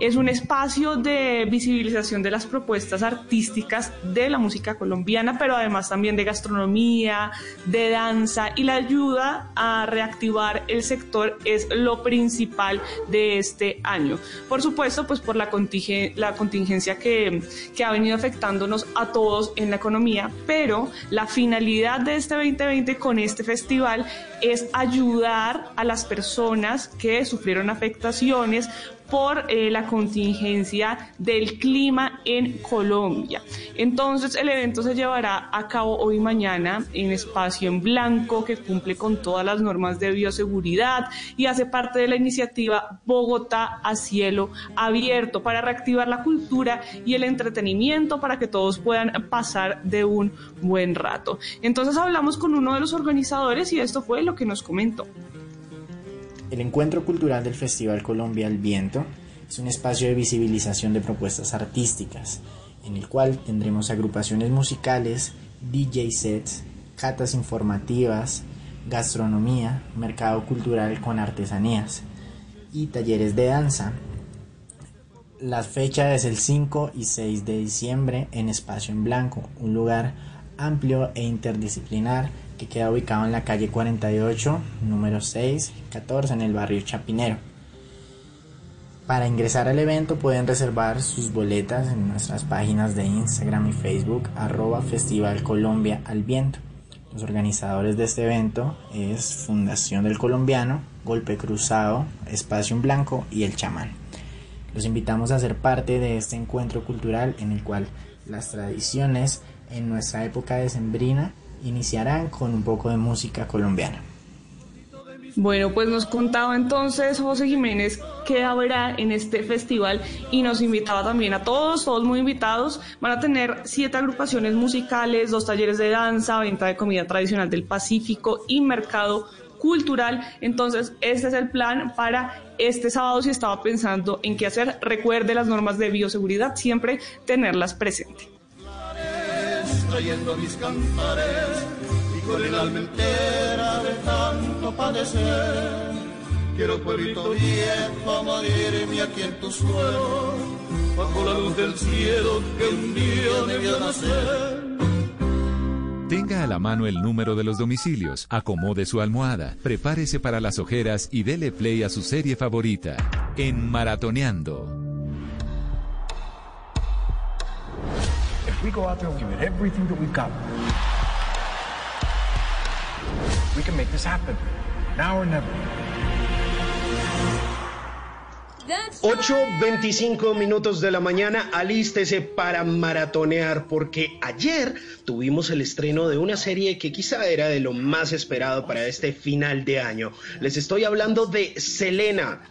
Es un espacio de visibilización de las propuestas artísticas de la música colombiana, pero además también de gastronomía, de danza y la ayuda a reactivar el sector es lo principal de este año. Por supuesto, pues por la, contingencia que ha venido afectándonos a todos en la economía, pero la finalidad de este 2020 con este festival es ayudar a las personas que sufrieron afectaciones por eh, la contingencia del clima en Colombia. Entonces el evento se llevará a cabo hoy y mañana en espacio en blanco que cumple con todas las normas de bioseguridad y hace parte de la iniciativa Bogotá a cielo abierto para reactivar la cultura y el entretenimiento para que todos puedan pasar de un buen rato. Entonces hablamos con uno de los organizadores y esto fue lo que nos comentó. El encuentro cultural del Festival Colombia al Viento es un espacio de visibilización de propuestas artísticas, en el cual tendremos agrupaciones musicales, DJ sets, catas informativas, gastronomía, mercado cultural con artesanías y talleres de danza. La fecha es el 5 y 6 de diciembre en Espacio en Blanco, un lugar amplio e interdisciplinar que queda ubicado en la calle 48, número 6, 14 en el barrio Chapinero. Para ingresar al evento pueden reservar sus boletas en nuestras páginas de Instagram y Facebook arroba Festival Colombia al Viento. Los organizadores de este evento es Fundación del Colombiano, Golpe Cruzado, Espacio en Blanco y El Chamán. Los invitamos a ser parte de este encuentro cultural en el cual las tradiciones en nuestra época decembrina iniciarán con un poco de música colombiana. Bueno, pues nos contaba entonces José Jiménez qué habrá en este festival y nos invitaba también a todos, todos muy invitados. Van a tener siete agrupaciones musicales, dos talleres de danza, venta de comida tradicional del Pacífico y mercado cultural. Entonces, este es el plan para este sábado si estaba pensando en qué hacer. Recuerde las normas de bioseguridad, siempre tenerlas presentes trayendo mis cantares y con el alma entera de tanto padecer. Quiero pueblito viejo morirme aquí en tu suelo, bajo la luz del cielo que un día vio nacer. Tenga a la mano el número de los domicilios, acomode su almohada, prepárese para las ojeras y dele play a su serie favorita, en Maratoneando. We go out there and give it everything that we've got, we can make this happen. Now or never. 8.25 minutos de la mañana, alístese para maratonear porque ayer tuvimos el estreno de una serie que quizá era de lo más esperado para este final de año. Les estoy hablando de Selena,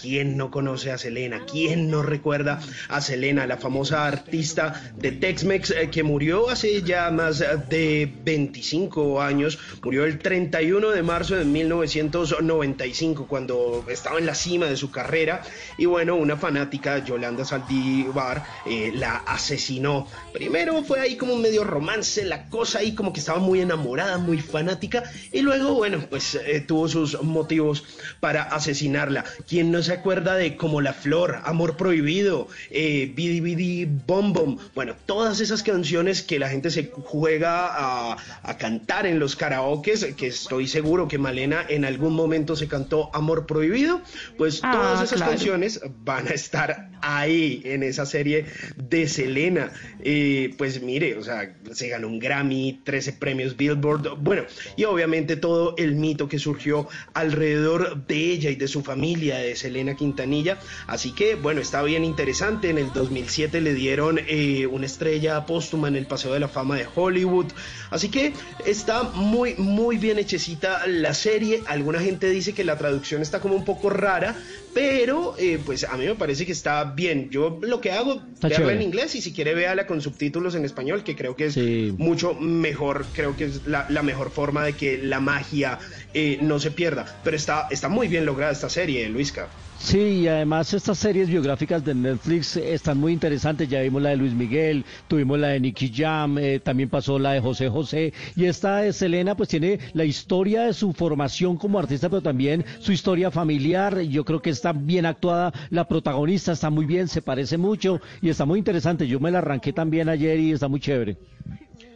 ¿Quién no conoce a Selena? ¿Quién no recuerda a Selena, la famosa artista de Tex-Mex eh, que murió hace ya más de 25 años? Murió el 31 de marzo de 1995 cuando estaba en la cima de su carrera y bueno, una fanática, Yolanda Saldívar, eh, la asesinó. Primero fue ahí como un medio romance, la cosa ahí como que estaba muy enamorada, muy fanática y luego, bueno, pues eh, tuvo sus motivos para asesinarla. ¿Quién no se acuerda de Como la Flor, Amor Prohibido, eh, Bidi Bidi Bom Bom? Bueno, todas esas canciones que la gente se juega a, cantar en los karaokes, que estoy seguro que Malena en algún momento se cantó Amor Prohibido, pues ah, todas esas canciones van a estar ahí en esa serie de Selena. Eh, pues mire, o sea, se ganó un Grammy, 13 premios Billboard, bueno, y obviamente todo el mito que surgió alrededor de ella y de su familia, de Selena Quintanilla. Así que, bueno, está bien interesante. En el 2007 le dieron eh, una estrella póstuma en el Paseo de la Fama de Hollywood. Así que está muy, muy bien hechecita la serie. Alguna gente dice que la traducción está como un poco rara, pero eh, pues a mí me parece que está bien. Yo lo que hago, verla en inglés y si quiere véala con subtítulos en español, que creo que es mucho mejor, creo que es la, la, mejor forma de que la magia eh, no se pierda. Pero está, está muy bien lograda esta serie, Luisca. Sí, y además estas series biográficas de Netflix están muy interesantes. Ya vimos la de Luis Miguel, tuvimos la de Nicky Jam, eh, también pasó la de José José. Y esta de Selena, pues tiene la historia de su formación como artista, pero también su historia familiar. Yo creo que está bien actuada la protagonista, está muy bien, se parece mucho y está muy interesante. Yo me la arranqué también ayer y está muy chévere.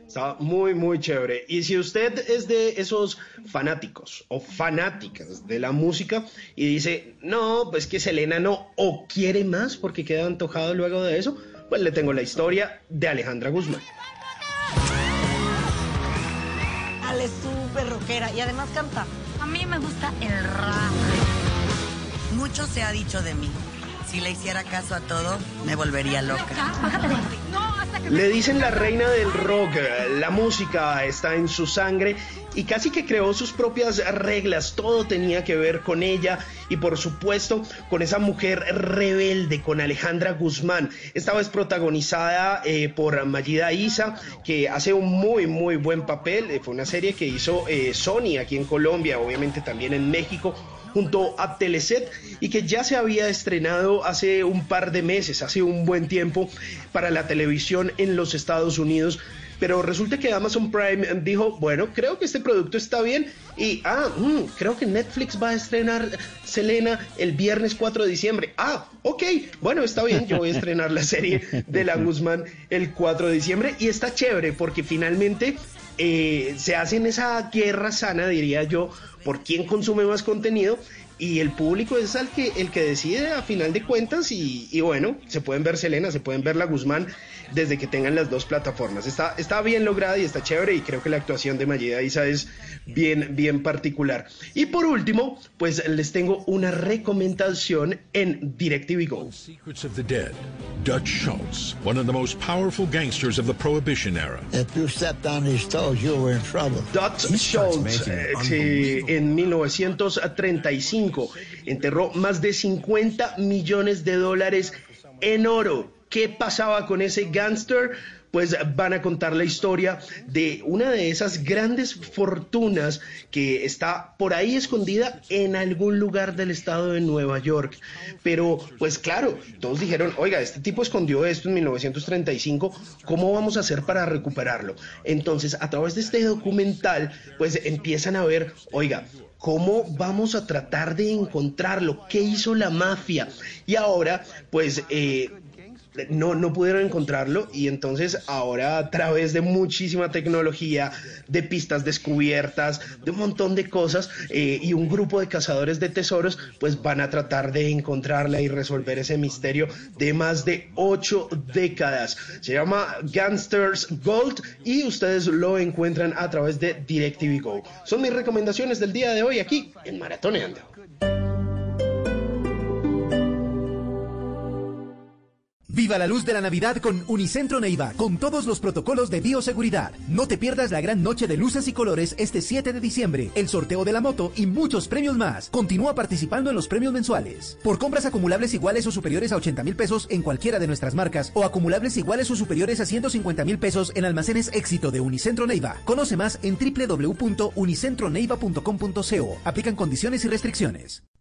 Está muy, muy chévere. Y si usted es de esos fanáticos o fanáticas de la música y dice, no, pues que Selena no, o quiere más porque queda antojado luego de eso, pues le tengo la historia de Alejandra Guzmán. Ale es súper rockera y además canta. A mí me gusta el rap. Mucho se ha dicho de mí. Si le hiciera caso a todo, me volvería loca. Le dicen la reina del rock, la música está en su sangre y casi que creó sus propias reglas, todo tenía que ver con ella y por supuesto con esa mujer rebelde, con Alejandra Guzmán. Esta vez protagonizada eh, por Mayida Isa, que hace un muy muy buen papel, Eh, fue una serie que hizo eh, Sony aquí en Colombia, obviamente también en México junto a Teleset y que ya se había estrenado hace un par de meses, hace un buen tiempo para la televisión en los Estados Unidos. Pero resulta que Amazon Prime dijo, bueno, creo que este producto está bien y, ah, mm, creo que Netflix va a estrenar Selena el viernes 4 de diciembre. Ah, ok, bueno, está bien, yo voy a estrenar la serie de La Guzmán el 4 de diciembre y está chévere porque finalmente eh, se hacen esa guerra sana, diría yo, por quién consume más contenido y el público es el que, el que decide a final de cuentas y, y bueno, se pueden ver Selena, se pueden ver La Guzmán desde que tengan las dos plataformas. Está, está bien lograda y está chévere y creo que la actuación de Mayida Isa es bien, bien particular. Y por último, pues les tengo una recomendación en DirecTV Go. Secrets of the Dead. Dutch Schultz, one of the most powerful gangsters of the Prohibition era. If you stepped on his toes, you were in trouble. Dutch Schultz, eh, sí, en 1935 enterró más de 50 millones de dólares en oro. ¿Qué pasaba con ese gángster? Pues van a contar la historia de una de esas grandes fortunas que está por ahí escondida en algún lugar del estado de Nueva York. Pero, pues claro, todos dijeron, oiga, este tipo escondió esto en 1935, ¿cómo vamos a hacer para recuperarlo? Entonces, a través de este documental, pues empiezan a ver, oiga, ¿Cómo vamos a tratar de encontrarlo? ¿Qué hizo la mafia? Y ahora, pues, eh, no, no pudieron encontrarlo y entonces ahora a través de muchísima tecnología, de pistas descubiertas, de un montón de cosas eh, y un grupo de cazadores de tesoros, pues van a tratar de encontrarla y resolver ese misterio de más de ocho décadas. Se llama Gangsters Gold y ustedes lo encuentran a través de DirecTV Go. Son mis recomendaciones del día de hoy aquí en Maratoneando. Viva la luz de la Navidad con Unicentro Neiva, con todos los protocolos de bioseguridad. No te pierdas la gran noche de luces y colores este 7 de diciembre, el sorteo de la moto y muchos premios más. Continúa participando en los premios mensuales. Por compras acumulables iguales o superiores a 80 mil pesos en cualquiera de nuestras marcas o acumulables iguales o superiores a 150 mil pesos en almacenes éxito de Unicentro Neiva. Conoce más en www.unicentroneiva.com.co. Aplican condiciones y restricciones.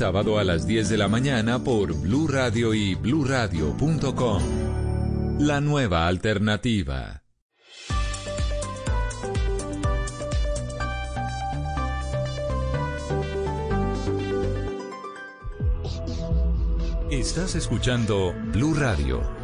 sábado a las 10 de la mañana por Blue Radio y bluradio.com. La nueva alternativa. Estás escuchando Blue Radio.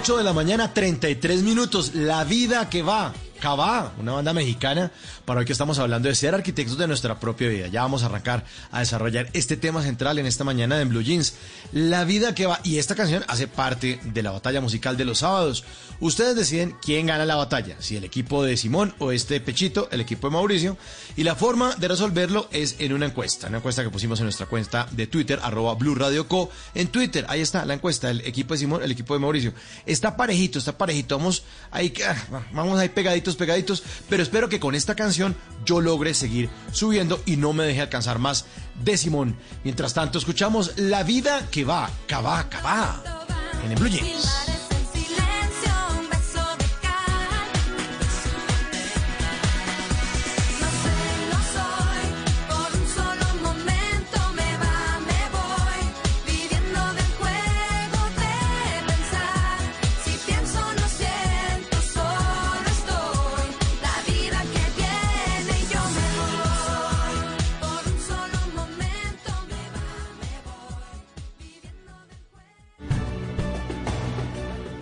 8 de la mañana, 33 minutos. La vida que va. Cabá, una banda mexicana, para hoy que estamos hablando de ser arquitectos de nuestra propia vida. Ya vamos a arrancar a desarrollar este tema central en esta mañana de Blue Jeans. La vida que va, y esta canción hace parte de la batalla musical de los sábados. Ustedes deciden quién gana la batalla, si el equipo de Simón o este Pechito, el equipo de Mauricio. Y la forma de resolverlo es en una encuesta, una encuesta que pusimos en nuestra cuenta de Twitter, arroba Blue Radio Co. En Twitter, ahí está la encuesta, el equipo de Simón, el equipo de Mauricio. Está parejito, está parejito, vamos ahí, ah, vamos ahí pegaditos pegaditos, pero espero que con esta canción yo logre seguir subiendo y no me deje alcanzar más de Simón. Mientras tanto, escuchamos La vida que va, cabá, cabá, en el Blue Jeans.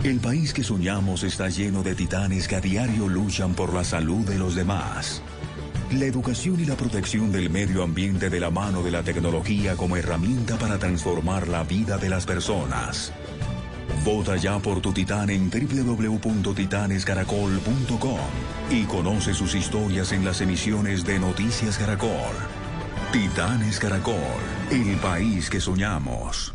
El país que soñamos está lleno de titanes que a diario luchan por la salud de los demás. La educación y la protección del medio ambiente de la mano de la tecnología como herramienta para transformar la vida de las personas. Vota ya por tu titán en www.titanescaracol.com y conoce sus historias en las emisiones de Noticias Caracol. Titanes Caracol, el país que soñamos.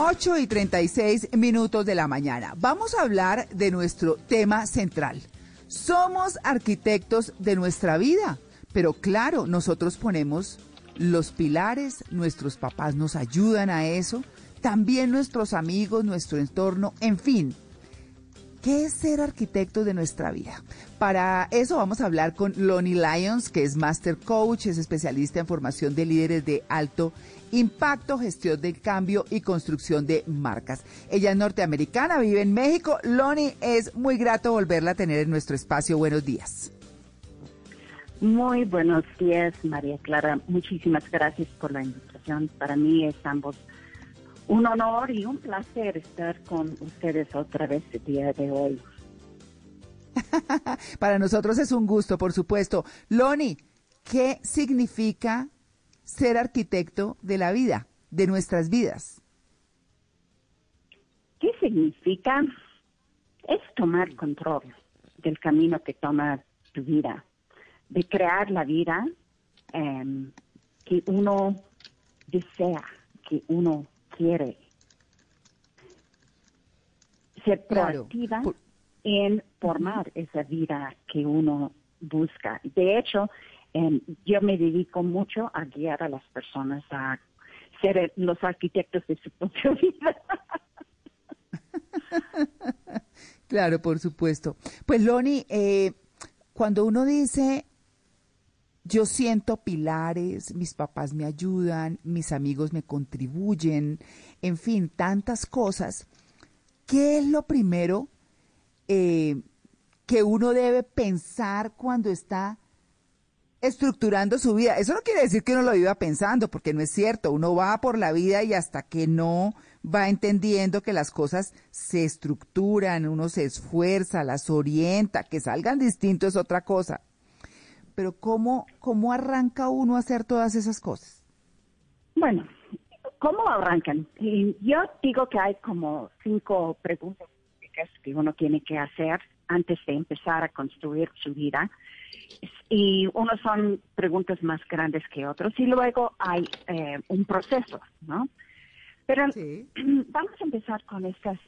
Blue Jeans. Ocho y 36 minutos de la mañana. Vamos a hablar de nuestro tema central. Somos arquitectos de nuestra vida, pero claro, nosotros ponemos los pilares, nuestros papás nos ayudan a eso, también nuestros amigos, nuestro entorno, en fin. ¿Qué es ser arquitecto de nuestra vida? Para eso vamos a hablar con Lonnie Lyons, que es Master Coach, es especialista en formación de líderes de alto impacto, gestión del cambio y construcción de marcas. Ella es norteamericana, vive en México. Lonnie, es muy grato volverla a tener en nuestro espacio. Buenos días. Muy buenos días, María Clara. Muchísimas gracias por la invitación. Para mí es ambos un honor y un placer estar con ustedes otra vez el día de hoy. Para nosotros es un gusto, por supuesto. Loni, ¿qué significa ser arquitecto de la vida, de nuestras vidas? ¿Qué significa? Es tomar control del camino que toma tu vida, de crear la vida em, que uno desea, que uno quiere. Ser Claro. proactiva en formar esa vida que uno busca. De hecho, em, yo me dedico mucho a guiar a las personas a ser los arquitectos de su propia vida. Claro, por supuesto. Pues Loni, eh, cuando uno dice, yo siento pilares, mis papás me ayudan, mis amigos me contribuyen, en fin, tantas cosas, ¿qué es lo primero eh, que uno debe pensar cuando está estructurando su vida? Eso no quiere decir que uno lo viva pensando, porque no es cierto. Uno va por la vida y hasta que no va entendiendo que las cosas se estructuran, uno se esfuerza, las orienta, que salgan distintos es otra cosa. Pero ¿cómo, cómo arranca uno a hacer todas esas cosas? Bueno, ¿Cómo arrancan? Y yo digo que hay como cinco preguntas que uno tiene que hacer antes de empezar a construir su vida. Y unos son preguntas más grandes que otros y luego hay eh, un proceso, ¿no? Pero vamos a empezar con estas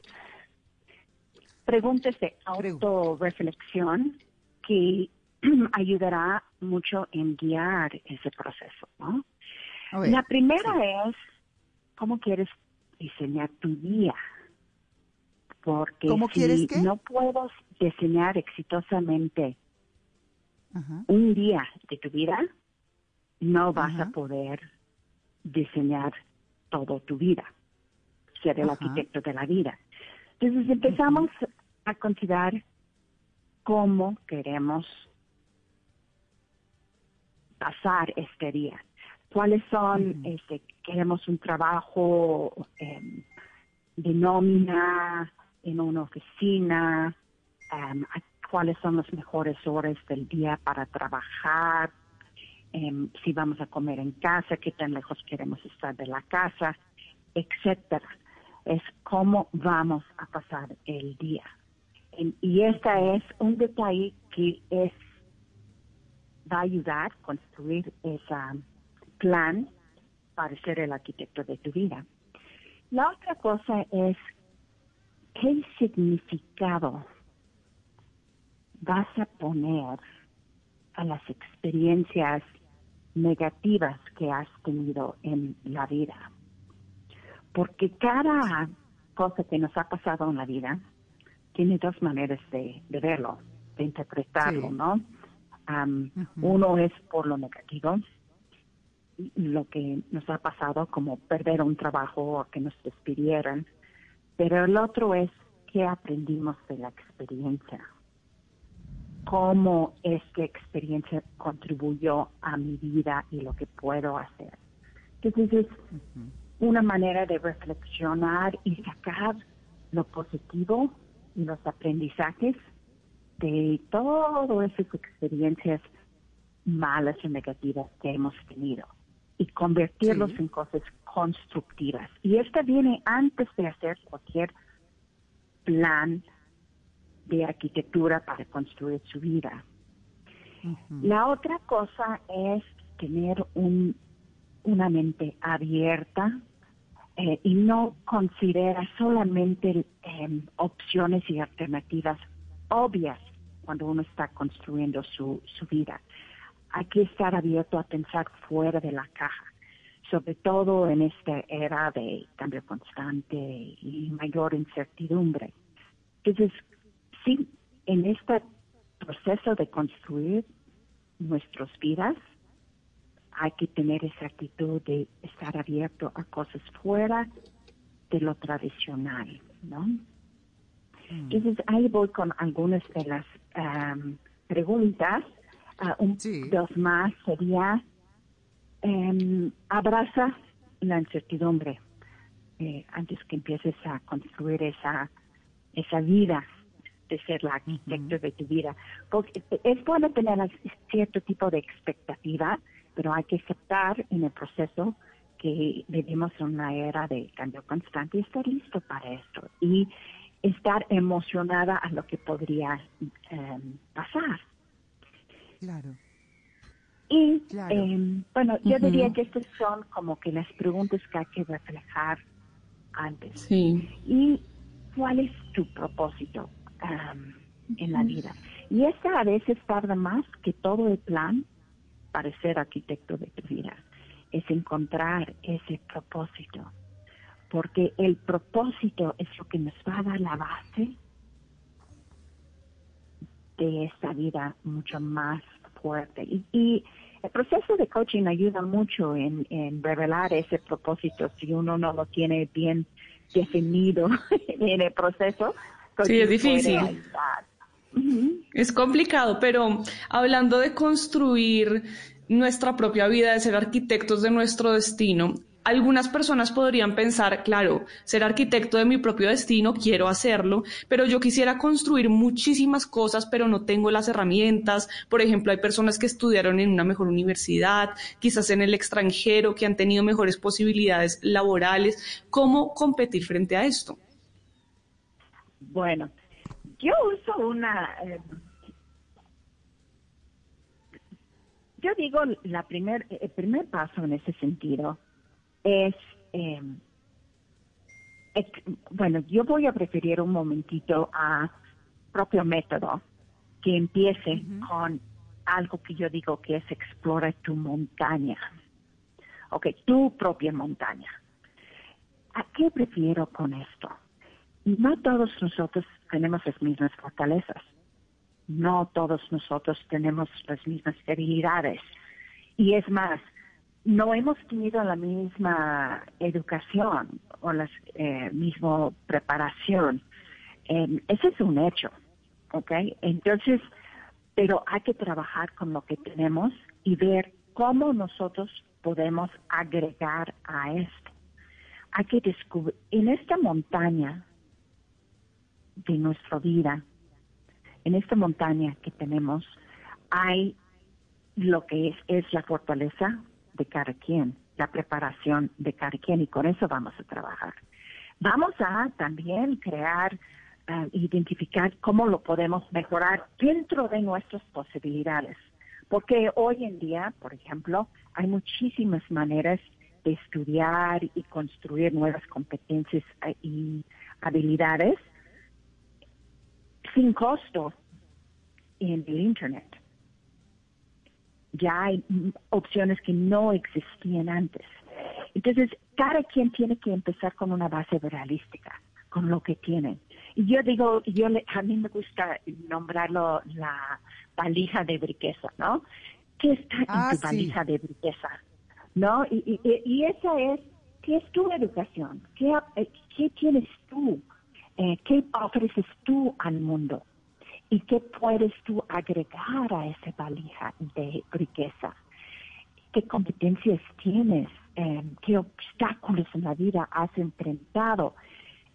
preguntas de autorreflexión que ayudará mucho en guiar ese proceso, ¿no? La primera es cómo quieres diseñar tu día. Porque ¿Cómo si quieres no puedo diseñar exitosamente un día de tu vida, no vas a poder diseñar todo tu vida, ser el Ajá. arquitecto de la vida. Entonces empezamos a considerar cómo queremos pasar este día. ¿Cuáles son, este, queremos un trabajo em, de nómina en una oficina? A- ¿Cuáles son las mejores horas del día para trabajar? Em, si vamos a comer en casa, qué tan lejos queremos estar de la casa, etcétera. Es cómo vamos a pasar el día. Em, y esta es un detalle que es va a ayudar a construir ese plan para ser el arquitecto de tu vida. La otra cosa es qué significado vas a poner a las experiencias negativas que has tenido en la vida. Porque cada cosa que nos ha pasado en la vida tiene dos maneras de, de verlo, de interpretarlo, Sí. ¿no? Am, Uno es por lo negativo, lo que nos ha pasado, como perder un trabajo o que nos despidieran, pero el otro es qué aprendimos de la experiencia, cómo esta experiencia contribuyó a mi vida y lo que puedo hacer. Entonces es una manera de reflexionar y sacar lo positivo y los aprendizajes de todas esas experiencias malas o negativas que hemos tenido y convertirlos en cosas constructivas. Y esta viene antes de hacer cualquier plan de arquitectura para construir su vida. La otra cosa es tener un, una mente abierta eh, y no considera solamente em, opciones y alternativas obvias cuando uno está construyendo su, su vida. Hay que estar abierto a pensar fuera de la caja, sobre todo en esta era de cambio constante y mayor incertidumbre. Entonces, sí, en este proceso de construir nuestras vidas, hay que tener esa actitud de estar abierto a cosas fuera de lo tradicional, ¿no? Entonces ahí voy con algunas de las am, preguntas. Ah, un, Dos más sería, em, abraza la incertidumbre eh, antes que empieces a construir esa, esa vida de ser la arquitecto de tu vida. Porque es bueno tener cierto tipo de expectativa, pero hay que aceptar en el proceso que vivimos en una era de cambio constante y estar listo para esto. Y estar emocionada a lo que podría eh, pasar. Claro. Y Claro. eh, bueno, yo diría que estas son como que las preguntas que hay que reflejar antes. Sí. ¿Y cuál es tu propósito am, en la vida? Y esta a veces tarda más que todo el plan para ser arquitecto de tu vida. Es encontrar ese propósito. Porque el propósito es lo que nos va a dar la base de esta vida mucho más fuerte. Y, y el proceso de coaching ayuda mucho en, en revelar ese propósito si uno no lo tiene bien definido en el proceso. Sí, es difícil. Es complicado, pero hablando de construir nuestra propia vida, de ser arquitectos de nuestro destino, Algunas personas podrían pensar, claro, ser arquitecto de mi propio destino, quiero hacerlo, pero yo quisiera construir muchísimas cosas, pero no tengo las herramientas. Por ejemplo, hay personas que estudiaron en una mejor universidad, quizás en el extranjero, que han tenido mejores posibilidades laborales. ¿Cómo competir frente a esto? Bueno, yo uso una... eh, yo digo, la primer, el primer paso en ese sentido es, eh, ex- bueno, yo voy a preferir un momentito a propio método que empiece con algo que yo digo que es explora tu montaña. Ok, tu propia montaña. ¿A qué prefiero con esto? No todos nosotros tenemos las mismas fortalezas. No todos nosotros tenemos las mismas debilidades. Y es más, no hemos tenido la misma educación o la eh, misma preparación. Eh, ese es un hecho, ¿ok? Entonces, pero hay que trabajar con lo que tenemos y ver cómo nosotros podemos agregar a esto. Hay que descubrir, en esta montaña de nuestra vida, en esta montaña que tenemos, hay lo que es, es la fortaleza de cada quien, la preparación de cada quien, y con eso vamos a trabajar. Vamos a también crear, ah, identificar cómo lo podemos mejorar dentro de nuestras posibilidades. Porque hoy en día, por ejemplo, hay muchísimas maneras de estudiar y construir nuevas competencias y habilidades sin costo en el Internet. Ya hay opciones que no existían antes. Entonces, cada quien tiene que empezar con una base realística, con lo que tienen. Y yo digo, yo le- a mí me gusta nombrarlo la valija de riqueza, ¿no? ¿Qué está en Ah, tu sí. valija de riqueza? ¿No? Y, y, y esa es, ¿qué es tu educación? ¿Qué, eh, qué tienes tú? Eh, ¿Qué ofreces tú al mundo? ¿Y qué puedes tú agregar a esa valija de riqueza? ¿Qué competencias tienes? Eh, ¿Qué obstáculos en la vida has enfrentado?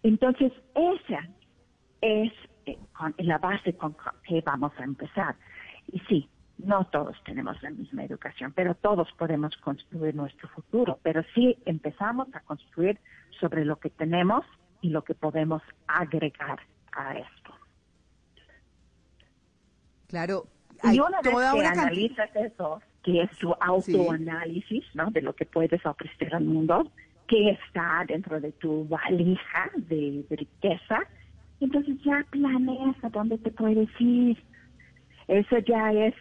Entonces, esa es eh, la base con que vamos a empezar. Y sí, no todos tenemos la misma educación, pero todos podemos construir nuestro futuro. Pero sí empezamos a construir sobre lo que tenemos y lo que podemos agregar a esto. Claro. Y hay una vez que una analizas eso, que es tu autoanálisis, ¿no? De lo que puedes ofrecer al mundo, que está dentro de tu valija de, de riqueza, entonces ya planeas a dónde te puedes ir. Eso ya es,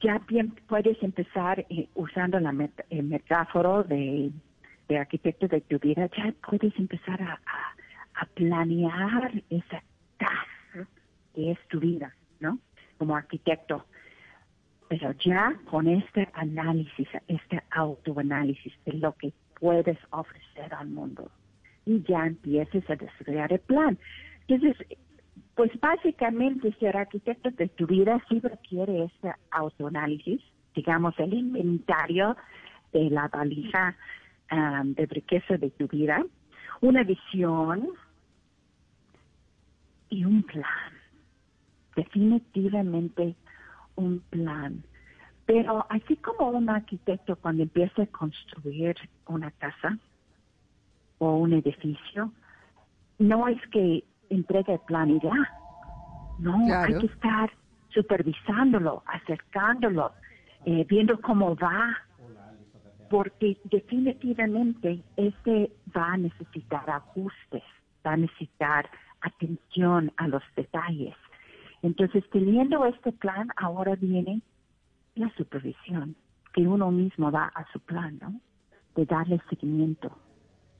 ya bien puedes empezar eh, usando la met- el metáforo de, de arquitecto de tu vida, ya puedes empezar a, a, a planear esa casa que es tu vida, ¿no? Como arquitecto. Pero ya con este análisis, este autoanálisis de lo que puedes ofrecer al mundo, y ya empieces a desarrollar el plan. Entonces, pues básicamente ser arquitecto de tu vida sí requiere este autoanálisis, digamos, el inventario de la valija um, de riqueza de tu vida, una visión y un plan. Definitivamente un plan. Pero así como un arquitecto cuando empieza a construir una casa o un edificio, no es que entregue el plan y ya. No, Claro. hay que estar supervisándolo, acercándolo, eh, viendo cómo va, porque definitivamente este va a necesitar ajustes, va a necesitar atención a los detalles. Entonces, teniendo este plan, ahora viene la supervisión, que uno mismo da a su plan, ¿no? De darle seguimiento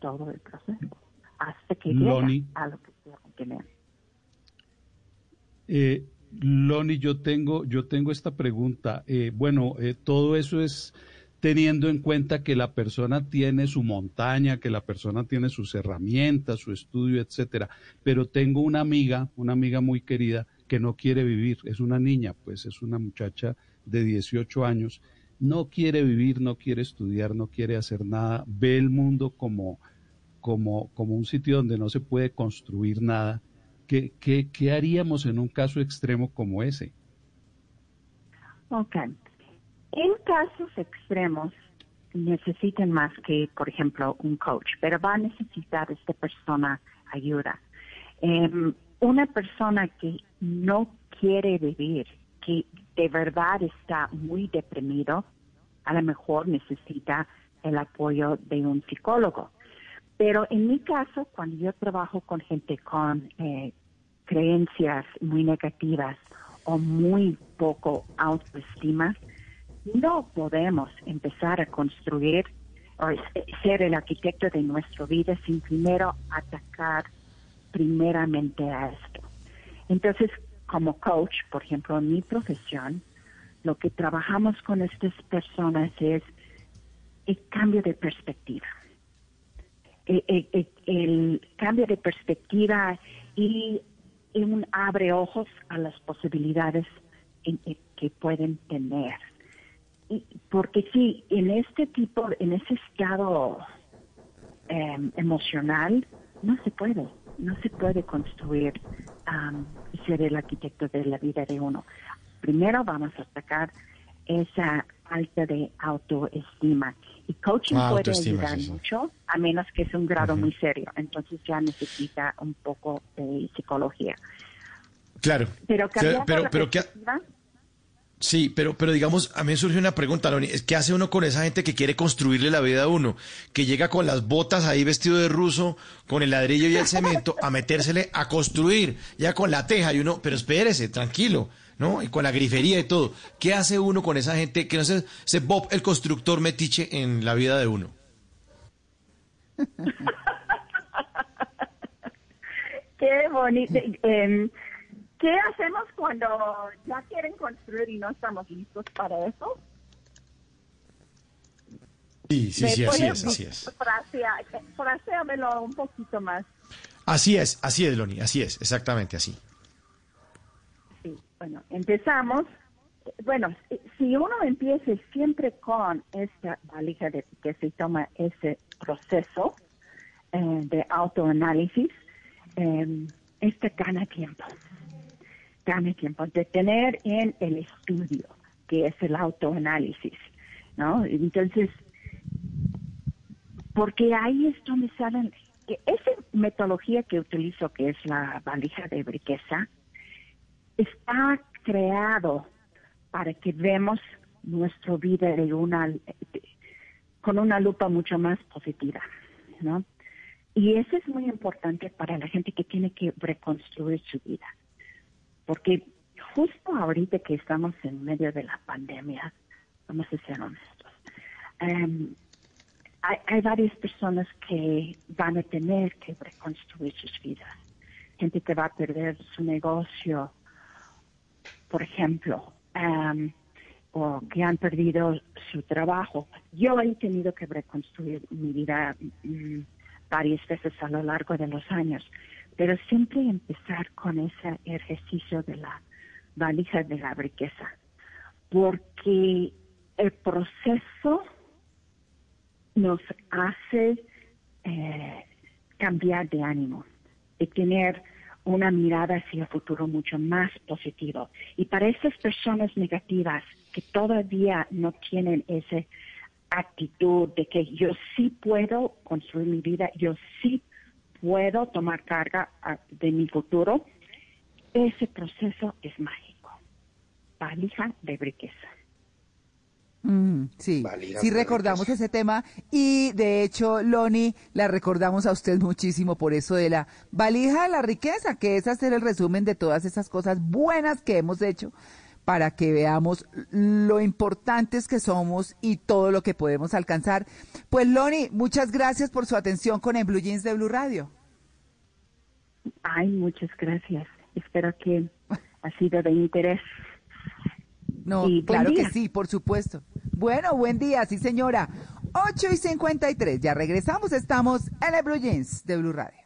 todo el proceso, hasta que Loni. llega a lo que quieren tener. Eh, Loni, yo tengo, yo tengo esta pregunta. Eh, bueno, eh, todo eso es teniendo en cuenta que la persona tiene su montaña, que la persona tiene sus herramientas, su estudio, etcétera. Pero tengo una amiga, una amiga muy querida, que no quiere vivir. Es una niña, pues es una muchacha de 18 años no quiere vivir, no quiere estudiar, no quiere hacer nada, ve el mundo como, como, como un sitio donde no se puede construir nada, ¿qué, qué, qué haríamos en un caso extremo como ese? Ok. En casos extremos necesitan más que, por ejemplo, un coach, pero va a necesitar esta persona ayuda. Em, una persona que no quiere vivir, que de verdad está muy deprimido, a lo mejor necesita el apoyo de un psicólogo. Pero en mi caso, cuando yo trabajo con gente con eh, creencias muy negativas o muy poco autoestima, no podemos empezar a construir o ser el arquitecto de nuestra vida sin primero atacar primeramente a esto. Entonces, como coach, por ejemplo, en mi profesión, lo que trabajamos con estas personas es el cambio de perspectiva. El, cambio de perspectiva y un abre ojos a las posibilidades que pueden tener. Y porque sí, en este tipo, en ese estado em, emocional, no se puede, no se puede construir y ser el arquitecto de la vida de uno. Primero vamos a atacar esa alta de autoestima. Y coaching Ah, puede ayudar sí, sí. mucho, a menos que es un grado muy serio. Entonces ya necesita un poco de psicología. Claro. Pero pero, pero ¿qué, perspectiva, Sí, pero, pero digamos, a mí me surge una pregunta, Loni, ¿qué hace uno con esa gente que quiere construirle la vida a uno? Que llega con las botas ahí vestido de ruso, con el ladrillo y el cemento, a metérsele a construir, ya con la teja y uno, pero espérese, tranquilo, ¿no? Y con la grifería y todo. ¿Qué hace uno con esa gente que no se, se Bob el constructor metiche en la vida de uno? Qué bonito. Em, ¿Qué hacemos cuando ya quieren construir y no estamos listos para eso? Sí, sí, ¿Me sí, así es, así es. frasea- fraseamelo un poquito más. Así es, así es, Loni, así es, exactamente así. Sí, bueno, empezamos. Bueno, si- si uno empieza siempre con esta valija de que se toma ese proceso eh, de autoanálisis, eh, este gana tiempo. Gana tiempo de tener en el estudio, que es el autoanálisis, ¿no? Entonces, porque ahí es donde salen, que esa metodología que utilizo, que es la valija de riqueza, está creado para que vemos nuestra vida de una con una lupa mucho más positiva, ¿no? Y eso es muy importante para la gente que tiene que reconstruir su vida, porque justo ahorita que estamos en medio de la pandemia, vamos a ser honestos, em, hay, hay varias personas que van a tener que reconstruir sus vidas, gente que va a perder su negocio, por ejemplo, am, o que han perdido su trabajo. Yo he tenido que reconstruir mi vida mm, varias veces a lo largo de los años, pero siempre empezar con ese ejercicio de la valija de la riqueza, porque el proceso nos hace eh, cambiar de ánimo, de tener una mirada hacia el futuro mucho más positivo. Y para esas personas negativas que todavía no tienen esa actitud de que yo sí puedo construir mi vida, yo sí puedo tomar carga ah, de mi futuro, ese proceso es mágico. Valija de riqueza. Mm, sí, Valija sí recordamos ese tema y de hecho, Loni, la recordamos a usted muchísimo por eso de la valija de la riqueza, que es hacer el resumen de todas esas cosas buenas que hemos hecho para que veamos lo importantes que somos y todo lo que podemos alcanzar. Pues Loni, muchas gracias por su atención con el Blue Jeans de Blue Radio. Ay, muchas gracias. Espero que ha sido de interés. No, Y claro que sí, por supuesto. Bueno, buen día, sí señora. 8 y 53, ya regresamos, estamos en el Blue Jeans de Blue Radio.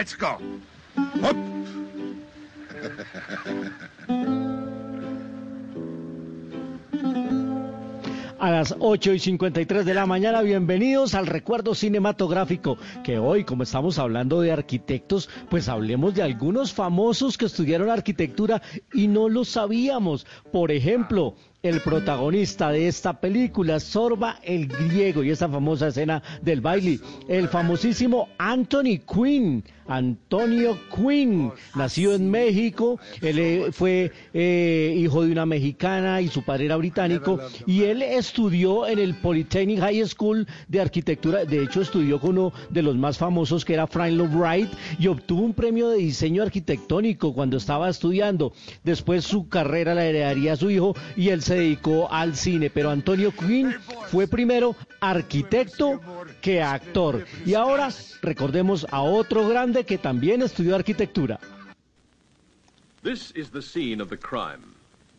Let's go. Up. A las 8 y 53 de la mañana, bienvenidos al recuerdo cinematográfico, que hoy, como estamos hablando de arquitectos, pues hablemos de algunos famosos que estudiaron arquitectura y no lo sabíamos. Por ejemplo, el protagonista de esta película, Sorba el griego, y esa famosa escena del baile, el famosísimo Anthony Quinn, Antonio Quinn, nacido en México, él eh, fue eh, hijo de una mexicana y su padre era británico, y él estudió en el Polytechnic High School de arquitectura, de hecho estudió con uno de los más famosos que era Frank Lloyd Wright, y obtuvo un premio de diseño arquitectónico cuando estaba estudiando. Después su carrera la heredaría a su hijo y él se dedicó al cine, pero Antonio Quinn fue primero arquitecto que actor. Y ahora recordemos a otro grande que también estudió arquitectura. This is the scene of the crime.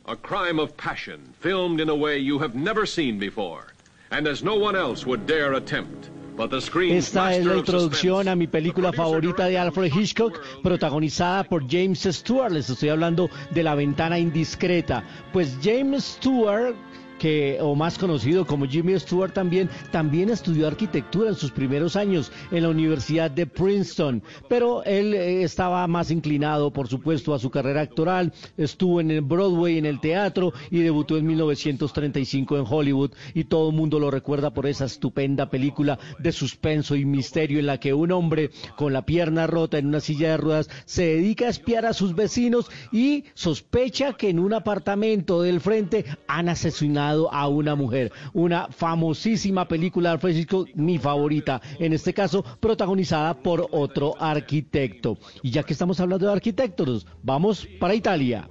A crime of passion, filmed in a way you have never seen before, and as no one else would dare attempt. But the screen's Esta es la introducción a mi película favorita de Alfred Hitchcock, protagonizada por James Stewart. Les estoy hablando de La ventana indiscreta. Pues James Stewart que o más conocido como Jimmy Stewart también también estudió arquitectura en sus primeros años en la Universidad de Princeton, pero él eh, estaba más inclinado, por supuesto, a su carrera actoral, estuvo en el Broadway, en el teatro y debutó en 1935 en Hollywood. Y todo el mundo lo recuerda por esa estupenda película de suspenso y misterio en la que un hombre con la pierna rota en una silla de ruedas se dedica a espiar a sus vecinos y sospecha que en un apartamento del frente han asesinado a una mujer. Una famosísima película de mi favorita, en este caso protagonizada por otro arquitecto. Y ya que estamos hablando de arquitectos, vamos para Italia.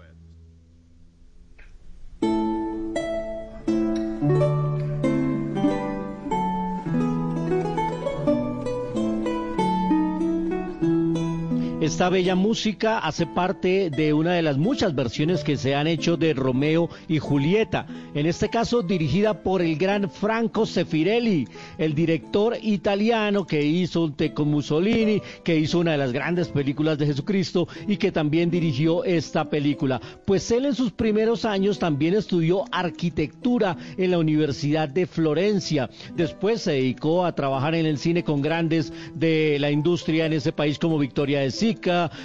Esta bella música hace parte de una de las muchas versiones que se han hecho de Romeo y Julieta, en este caso dirigida por el gran Franco Sefirelli, el director italiano que hizo un té con Mussolini, que hizo una de las grandes películas de Jesucristo y que también dirigió esta película. Pues él en sus primeros años también estudió arquitectura en la Universidad de Florencia. Después se dedicó a trabajar en el cine con grandes de la industria en ese país como Victoria de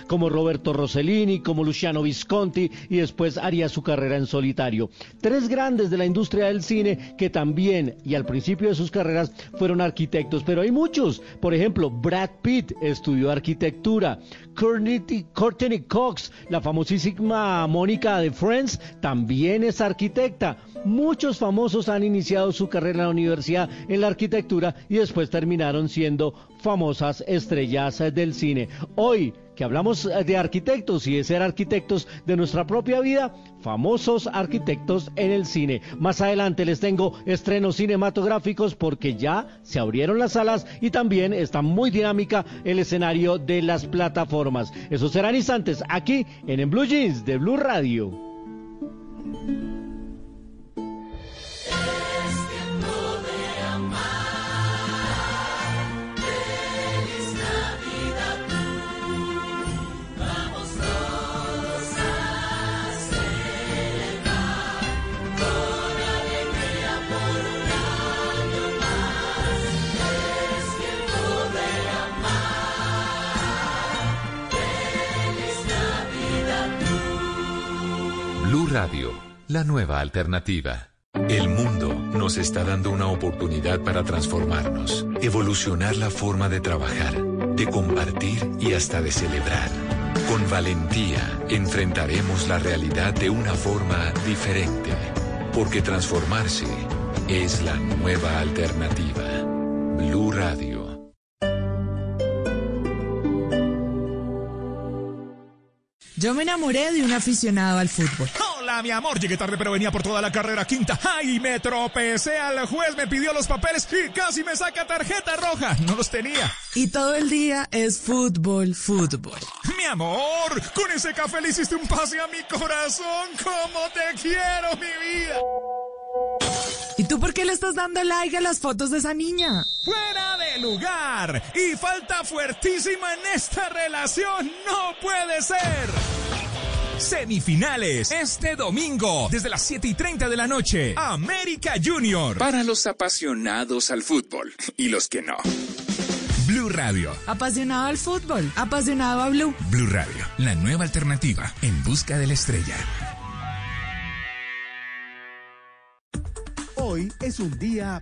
Como Roberto Rossellini, como Luciano Visconti y después haría su carrera en solitario. Tres grandes de la industria del cine que también y al principio de sus carreras fueron arquitectos, pero hay muchos. Por ejemplo, Brad Pitt estudió arquitectura. Courtney Cox, la famosísima Mónica de Friends, también es arquitecta. Muchos famosos han iniciado su carrera en la universidad en la arquitectura y después terminaron siendo famosas estrellas del cine. Hoy que hablamos de arquitectos y de ser arquitectos de nuestra propia vida, famosos arquitectos en el cine. Más adelante les tengo estrenos cinematográficos porque ya se abrieron las salas y también está muy dinámica el escenario de las plataformas. Esos serán instantes aquí en, en Blue Jeans de Blue Radio. Navidad tú. Blue Radio, la nueva alternativa. El mundo nos está dando una oportunidad para transformarnos, evolucionar la forma de trabajar, de compartir y hasta de celebrar. Con valentía enfrentaremos la realidad de una forma diferente, porque transformarse es la nueva alternativa. Blue Radio. Yo me enamoré de un aficionado al fútbol. Hola, mi amor. Llegué tarde, pero venía por toda la carrera quinta. ¡Ay! Me tropecé al juez, me pidió los papeles y casi me saca tarjeta roja. No los tenía. Y todo el día es fútbol, fútbol. Mi amor, con ese café le hiciste un pase a mi corazón. ¡Cómo te quiero, mi vida! ¿Y tú por qué le estás dando like a las fotos de esa niña? ¡Fuera de lugar! Y falta fuertísima en esta relación. ¡No puede ser! Semifinales este domingo desde las 7 y 30 de la noche. América Junior. Para los apasionados al fútbol y los que no. Blue Radio. Apasionado al fútbol, apasionado a Blue. Blue Radio, la nueva alternativa en busca de la estrella. Hoy es un día...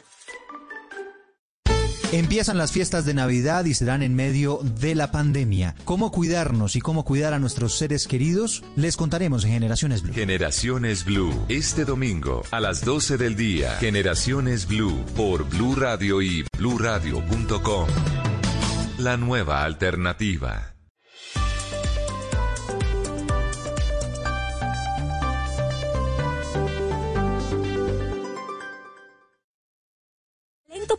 Empiezan las fiestas de Navidad y serán en medio de la pandemia. ¿Cómo cuidarnos y cómo cuidar a nuestros seres queridos? Les contaremos en Generaciones Blue. Generaciones Blue, este domingo a las 12 del día. Generaciones Blue por Blue Radio y bluradio.com. La nueva alternativa.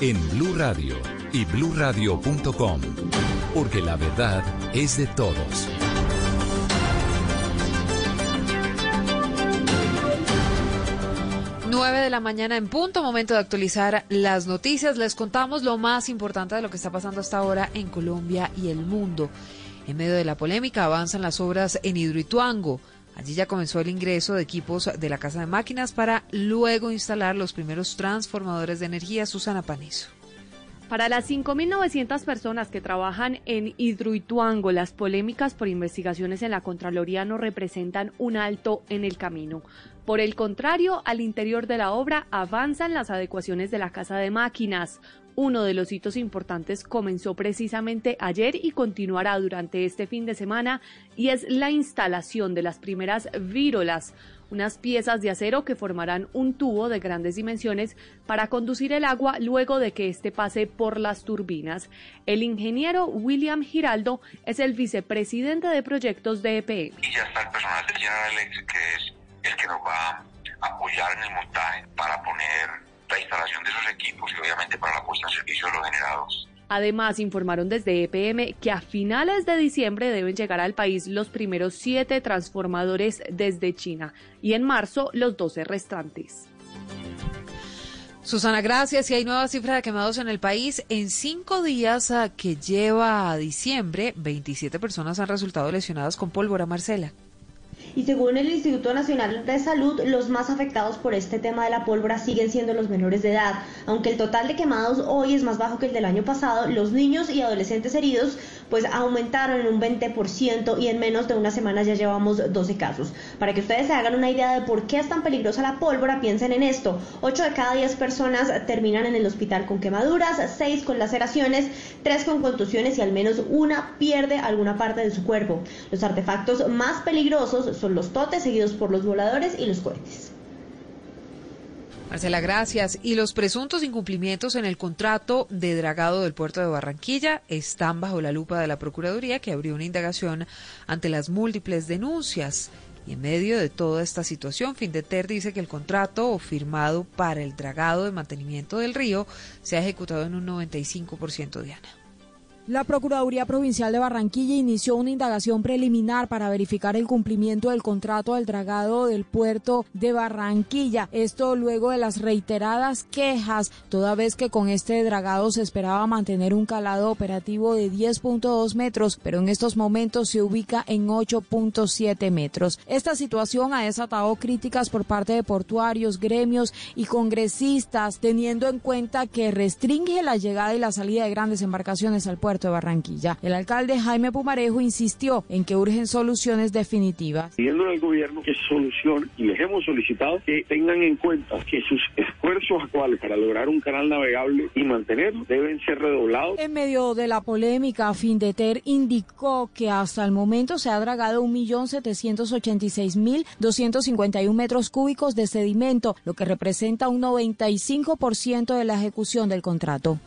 en Blue Radio y bluradio.com, porque la verdad es de todos. Nueve de la mañana en punto, momento de actualizar las noticias. Les contamos lo más importante de lo que está pasando hasta ahora en Colombia y el mundo. En medio de la polémica avanzan las obras en Hidroituango. Allí ya comenzó el ingreso de equipos de la Casa de Máquinas para luego instalar los primeros transformadores de energía. Susana Panizo. Para las 5.900 personas que trabajan en Hidroituango, las polémicas por investigaciones en la Contraloría no representan un alto en el camino. Por el contrario, al interior de la obra avanzan las adecuaciones de la Casa de Máquinas. Uno de los hitos importantes comenzó precisamente ayer y continuará durante este fin de semana y es la instalación de las primeras vírolas, unas piezas de acero que formarán un tubo de grandes dimensiones para conducir el agua luego de que éste pase por las turbinas. El ingeniero William Giraldo es el vicepresidente de proyectos de EPM. Y ya está el personal de General Electric que es el que nos va a apoyar en el montaje para poner la instalación de esos equipos y obviamente para la puesta en servicio de los generados. Además, informaron desde EPM que a finales de diciembre deben llegar al país los primeros siete transformadores desde China y en marzo los 12 restantes. Susana, gracias. Y hay nueva cifra de quemados en el país. En cinco días ah, que lleva a diciembre, 27 personas han resultado lesionadas con pólvora, Marcela. Y según el Instituto Nacional de Salud, los más afectados por este tema de la pólvora siguen siendo los menores de edad. Aunque el total de quemados hoy es más bajo que el del año pasado, los niños y adolescentes heridos pues aumentaron en un 20% y en menos de una semana ya llevamos 12 casos. Para que ustedes se hagan una idea de por qué es tan peligrosa la pólvora, piensen en esto. 8 de cada 10 personas terminan en el hospital con quemaduras, 6 con laceraciones, 3 con contusiones y al menos una pierde alguna parte de su cuerpo. Los artefactos más peligrosos son los totes seguidos por los voladores y los cohetes. Marcela, gracias. Y los presuntos incumplimientos en el contrato de dragado del puerto de Barranquilla están bajo la lupa de la Procuraduría, que abrió una indagación ante las múltiples denuncias. Y en medio de toda esta situación, Findeter dice que el contrato firmado para el dragado de mantenimiento del río se ha ejecutado en un 95% de Ana. La Procuraduría Provincial de Barranquilla inició una indagación preliminar para verificar el cumplimiento del contrato del dragado del puerto de Barranquilla. Esto luego de las reiteradas quejas, toda vez que con este dragado se esperaba mantener un calado operativo de 10.2 metros, pero en estos momentos se ubica en 8.7 metros. Esta situación ha desatado críticas por parte de portuarios, gremios y congresistas, teniendo en cuenta que restringe la llegada y la salida de grandes embarcaciones al puerto de Barranquilla. El alcalde Jaime Pumarejo insistió en que urgen soluciones definitivas. Pidiendo al gobierno que solucione y les hemos solicitado que tengan en cuenta que sus esfuerzos actuales para lograr un canal navegable y mantenerlo deben ser redoblados. En medio de la polémica, Findeter indicó que hasta el momento se ha dragado 1.786.251 metros cúbicos de sedimento, lo que representa un 95% de la ejecución del contrato.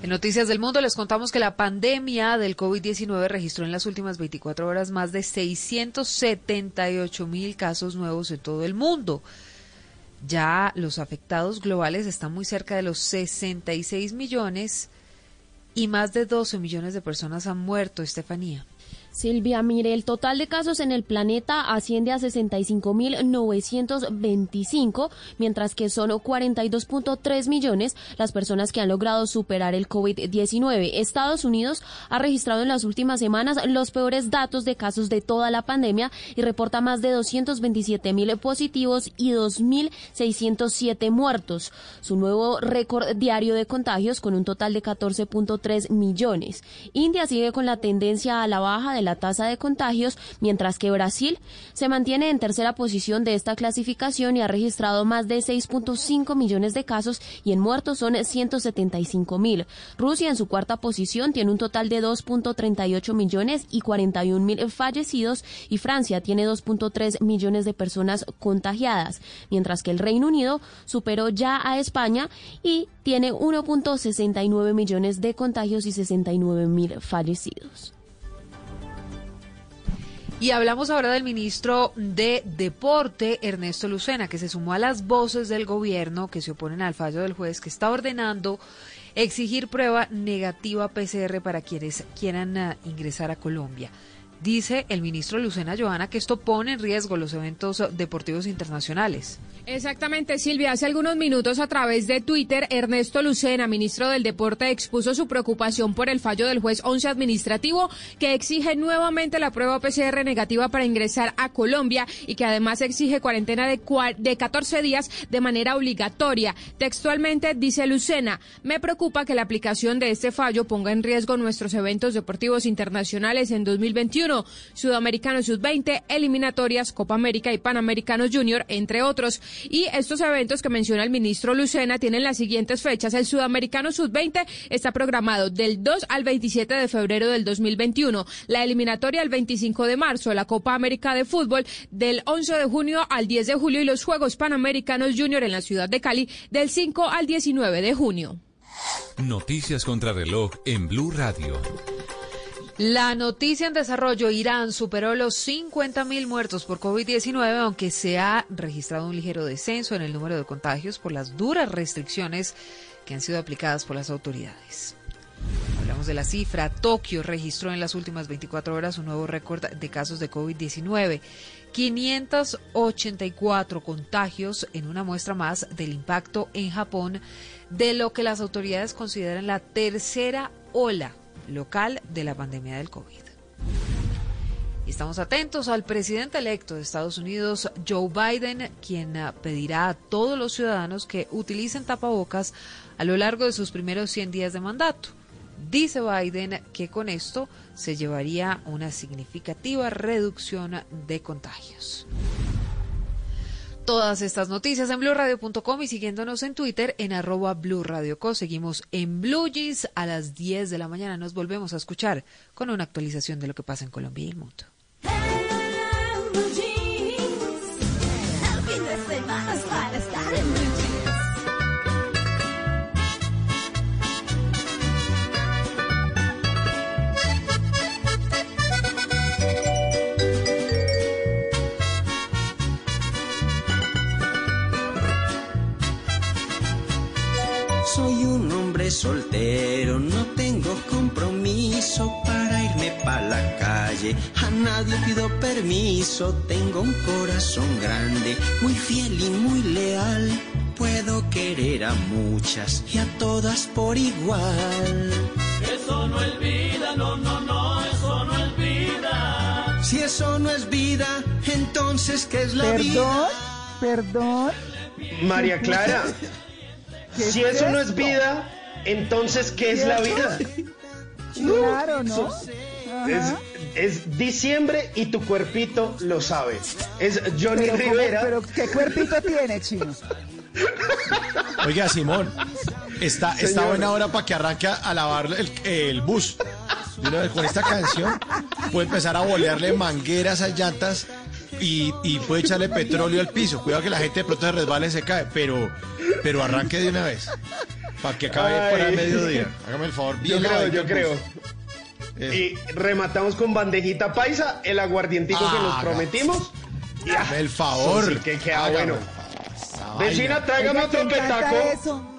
En Noticias del Mundo les contamos que la pandemia del COVID-19 registró en las últimas 24 horas más de 678 mil casos nuevos en todo el mundo. Ya los afectados globales están muy cerca de los 66 millones y más de 12 millones de personas han muerto, Estefanía. Silvia, mire, el total de casos en el planeta asciende a 65.925, mientras que son 42.3 millones las personas que han logrado superar el COVID-19. Estados Unidos ha registrado en las últimas semanas los peores datos de casos de toda la pandemia y reporta más de 227.000 positivos y 2.607 muertos. Su nuevo récord diario de contagios con un total de 14.3 millones. India sigue con la tendencia a la baja de la tasa de contagios, mientras que Brasil se mantiene en tercera posición de esta clasificación y ha registrado más de 6.5 millones de casos y en muertos son 175 mil. Rusia en su cuarta posición tiene un total de 2.38 millones y 41 mil fallecidos y Francia tiene 2.3 millones de personas contagiadas, mientras que el Reino Unido superó ya a España y tiene 1.69 millones de contagios y 69 mil fallecidos. Y hablamos ahora del ministro de Deporte, Ernesto Lucena, que se sumó a las voces del gobierno que se oponen al fallo del juez que está ordenando exigir prueba negativa PCR para quienes quieran uh, ingresar a Colombia. Dice el ministro Lucena Joana que esto pone en riesgo los eventos deportivos internacionales. Exactamente, Silvia. Hace algunos minutos a través de Twitter, Ernesto Lucena, ministro del Deporte, expuso su preocupación por el fallo del juez 11 administrativo que exige nuevamente la prueba PCR negativa para ingresar a Colombia y que además exige cuarentena de, de 14 días de manera obligatoria. Textualmente dice Lucena, me preocupa que la aplicación de este fallo ponga en riesgo nuestros eventos deportivos internacionales en 2021, Sudamericano Sub-20, eliminatorias, Copa América y Panamericanos Junior, entre otros. Y estos eventos que menciona el ministro Lucena tienen las siguientes fechas. El Sudamericano Sub-20 está programado del 2 al 27 de febrero del 2021. La eliminatoria el 25 de marzo. La Copa América de Fútbol del 11 de junio al 10 de julio y los Juegos Panamericanos Junior en la ciudad de Cali del 5 al 19 de junio. Noticias contra reloj en Blue Radio. La noticia en desarrollo, Irán superó los 50.000 muertos por COVID-19, aunque se ha registrado un ligero descenso en el número de contagios por las duras restricciones que han sido aplicadas por las autoridades. Hablamos de la cifra. Tokio registró en las últimas 24 horas un nuevo récord de casos de COVID-19. 584 contagios en una muestra más del impacto en Japón de lo que las autoridades consideran la tercera ola local de la pandemia del COVID. Estamos atentos al presidente electo de Estados Unidos, Joe Biden, quien ah, pedirá a todos los ciudadanos que utilicen tapabocas a lo largo de sus primeros 100 días de mandato. Dice Biden que con esto se llevaría una significativa reducción de contagios. Todas estas noticias en blurradio.com y siguiéndonos en Twitter en arroba blurradioco. Seguimos en Blue Jeans a las 10 de la mañana. Nos volvemos a escuchar con una actualización de lo que pasa en Colombia y el mundo. Hombre soltero, no tengo compromiso para irme pa' la calle. A nadie pido permiso, tengo un corazón grande, muy fiel y muy leal. Puedo querer a muchas y a todas por igual. Eso no es vida, no, no, no, eso no es vida. Si eso no es vida, entonces ¿qué es la Perdón, vida? perdón. María Clara, ¿Qué si es eso no es vida, entonces ¿qué es la vida? Claro, ¿no? Es, es diciembre y tu cuerpito lo sabe. Es Johnny Pero, ¿cómo- Rivera. pero ¿qué cuerpito tiene, chino? Oiga, Simón, está, está buena hora para que arranque a, a lavar el, el bus. Vez con esta canción puede empezar a bolearle mangueras a llantas y, y puede echarle petróleo al piso. Cuidado que la gente de pronto se resbala y se cae, pero, pero arranque de una vez. Para que acabe para el Ay. mediodía. Hágame el favor. Yo creo, yo creo. Y rematamos con bandejita paisa, el aguardientico que nos prometimos. Hazme el favor. sí que queda Hágame bueno. Vecina, tráigame otro ¿quién canta petaco. eso?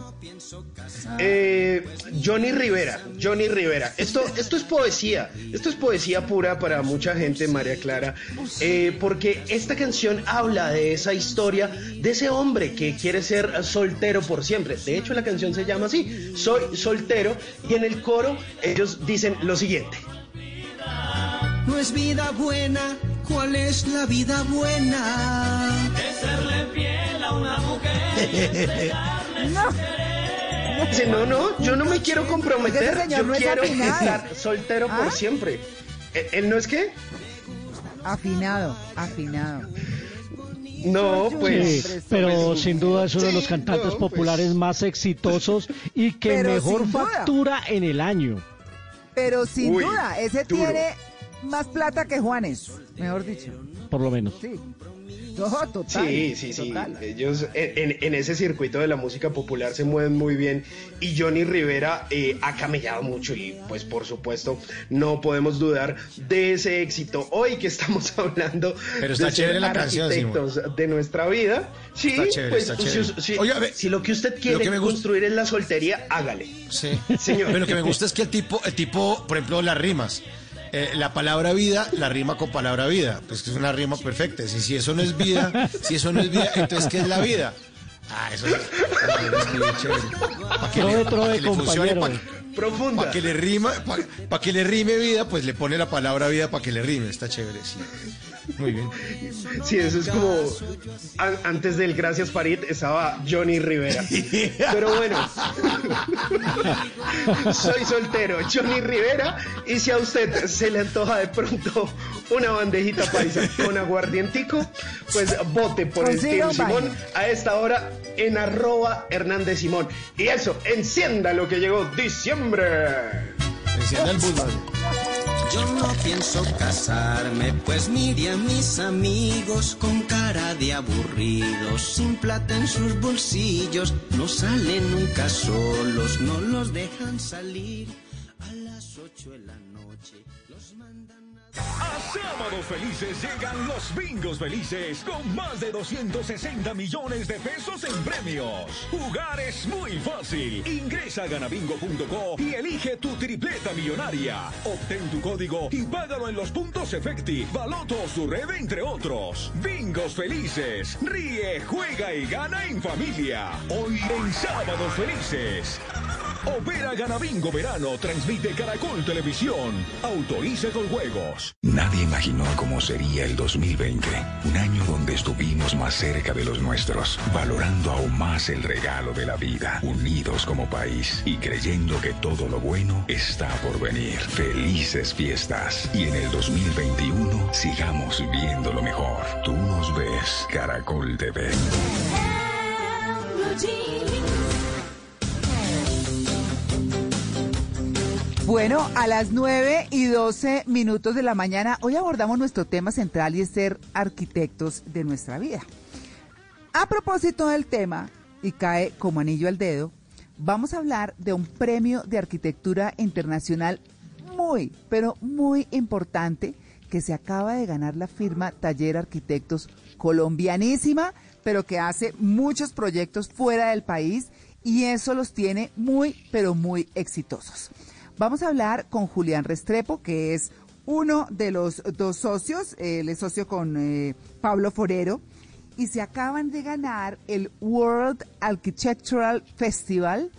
Eh, Johnny Rivera, Johnny Rivera. Esto, esto es poesía, esto es poesía pura para mucha gente, María Clara, eh, porque esta canción habla de esa historia de ese hombre que quiere ser soltero por siempre. De hecho, la canción se llama así, Soy soltero, y en el coro ellos dicen lo siguiente. No es vida buena, ¿cuál es la vida buena? Es serle fiel a una mujer. Dice, no, no, yo no me quiero comprometer, yo no quiero estar soltero ¿Ah? por siempre. ¿Él- ¿Él no es qué? Afinado, afinado. No, pues... Sí, pero sin duda es uno de los cantantes populares más exitosos y que Pero mejor factura en el año. Pero sin Uy, duda, ese duro. tiene más plata que Juanes, mejor dicho. Por lo menos. Sí. No, total. Sí, sí, sí. total. Ellos en, ese circuito de la música popular se mueven muy bien y Johnny Rivera eh, ha camellado mucho y pues por supuesto no podemos dudar de ese éxito. Hoy que estamos hablando Pero está de ser chévere canción, arquitectos de nuestra vida. Sí, Está chévere, pues está si- chévere. si, Oiga, ve, si lo que usted quiere que construir es la soltería, hágale. Sí. Señor. Pero lo que me gusta es que el tipo, el tipo, por ejemplo, las rimas. Eh, la palabra vida la rima con palabra vida. Pues que es una rima perfecta. Si, si eso no es vida, si eso no es vida, entonces ¿qué es la vida? Ah, eso es, es muy chévere. Pa' que le- pa' trove, que le funcione, compañero. pa- Profunda. Para que le rima, para que le rime vida, pues le pone la palabra vida para que le rime. Está chévere, sí. Muy bien. Sí, eso es como an- antes del Gracias Farid estaba Johnny Rivera. Pero bueno, soy soltero, Johnny Rivera, y si a usted se le antoja de pronto una bandejita paisa con aguardientico, pues vote por el Team Simón a esta hora en arroba Hernández Simón. Y eso, encienda lo que llegó diciembre. Encienda el madre. Yo no pienso casarme, pues mire a mis amigos con cara de aburridos, sin plata en sus bolsillos, no salen nunca solos, no los dejan salir a las ocho de la noche, A sábados felices llegan los bingos felices con más de 260 millones de pesos en premios. Jugar es muy fácil. Ingresa a ganabingo.co y elige tu tripleta millonaria. Obtén tu código y págalo en los puntos Efecti, Baloto su red, entre otros. Bingos felices. Ríe, juega y gana en familia. Hoy en sábados felices. Opera Ganabingo Verano, transmite Caracol Televisión. Autoriza con juegos. Nadie imaginó cómo sería el 2020, un año donde estuvimos más cerca de los nuestros, valorando aún más el regalo de la vida, unidos como país y creyendo que todo lo bueno está por venir. Felices fiestas y en el 2021 sigamos viendo lo mejor. Tú nos ves, Caracol TV. Bueno, a las 9 y 12 minutos de la mañana, hoy abordamos nuestro tema central y es ser arquitectos de nuestra vida. A propósito del tema, y cae como anillo al dedo, vamos a hablar de un premio de arquitectura internacional muy, pero muy importante que se acaba de ganar la firma Taller Arquitectos colombianísima, pero que hace muchos proyectos fuera del país y eso los tiene muy, pero muy exitosos. Vamos a hablar con Julián Restrepo, que es uno de los dos socios, él es socio con eh, Pablo Forero, y se acaban de ganar el World Architectural Festival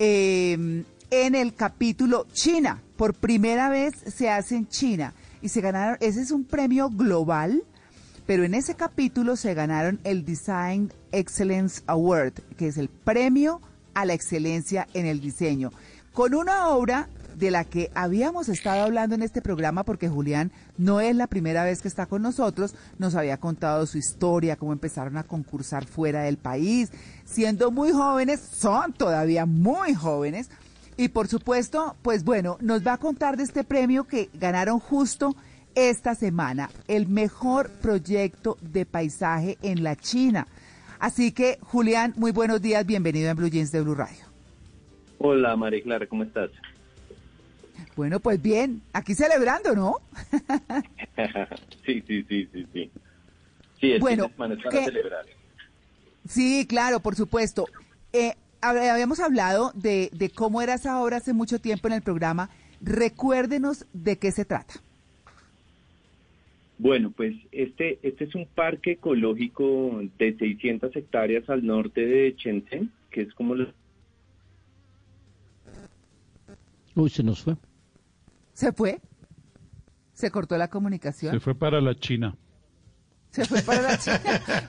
eh, en el capítulo China. Por primera vez se hace en China. Y se ganaron, ese es un premio global, pero en ese capítulo se ganaron el Design Excellence Award, que es el premio a la excelencia en el diseño, con una obra de la que habíamos estado hablando en este programa porque Julián no es la primera vez que está con nosotros, nos había contado su historia, cómo empezaron a concursar fuera del país, siendo muy jóvenes, son todavía muy jóvenes, y por supuesto, pues bueno, nos va a contar de este premio que ganaron justo esta semana, el mejor proyecto de paisaje en la China. Así que, Julián, muy buenos días, bienvenido en Blue Jeans de Blue Radio. Hola, María Clara, ¿cómo estás? Bueno, pues bien, aquí celebrando, ¿no? sí, sí, sí, sí, sí. Sí, el Bueno, fin de para ¿qué- celebrar. Sí, claro, por supuesto. Eh, hab- habíamos hablado de, de cómo era esa obra hace mucho tiempo en el programa. Recuérdenos de qué se trata. Bueno, pues este, este es un parque ecológico de 600 hectáreas al norte de Shenzhen, que es como... lo- Uy, se nos fue. ¿Se fue? ¿Se cortó la comunicación? Se fue para la China. Se fue para la China.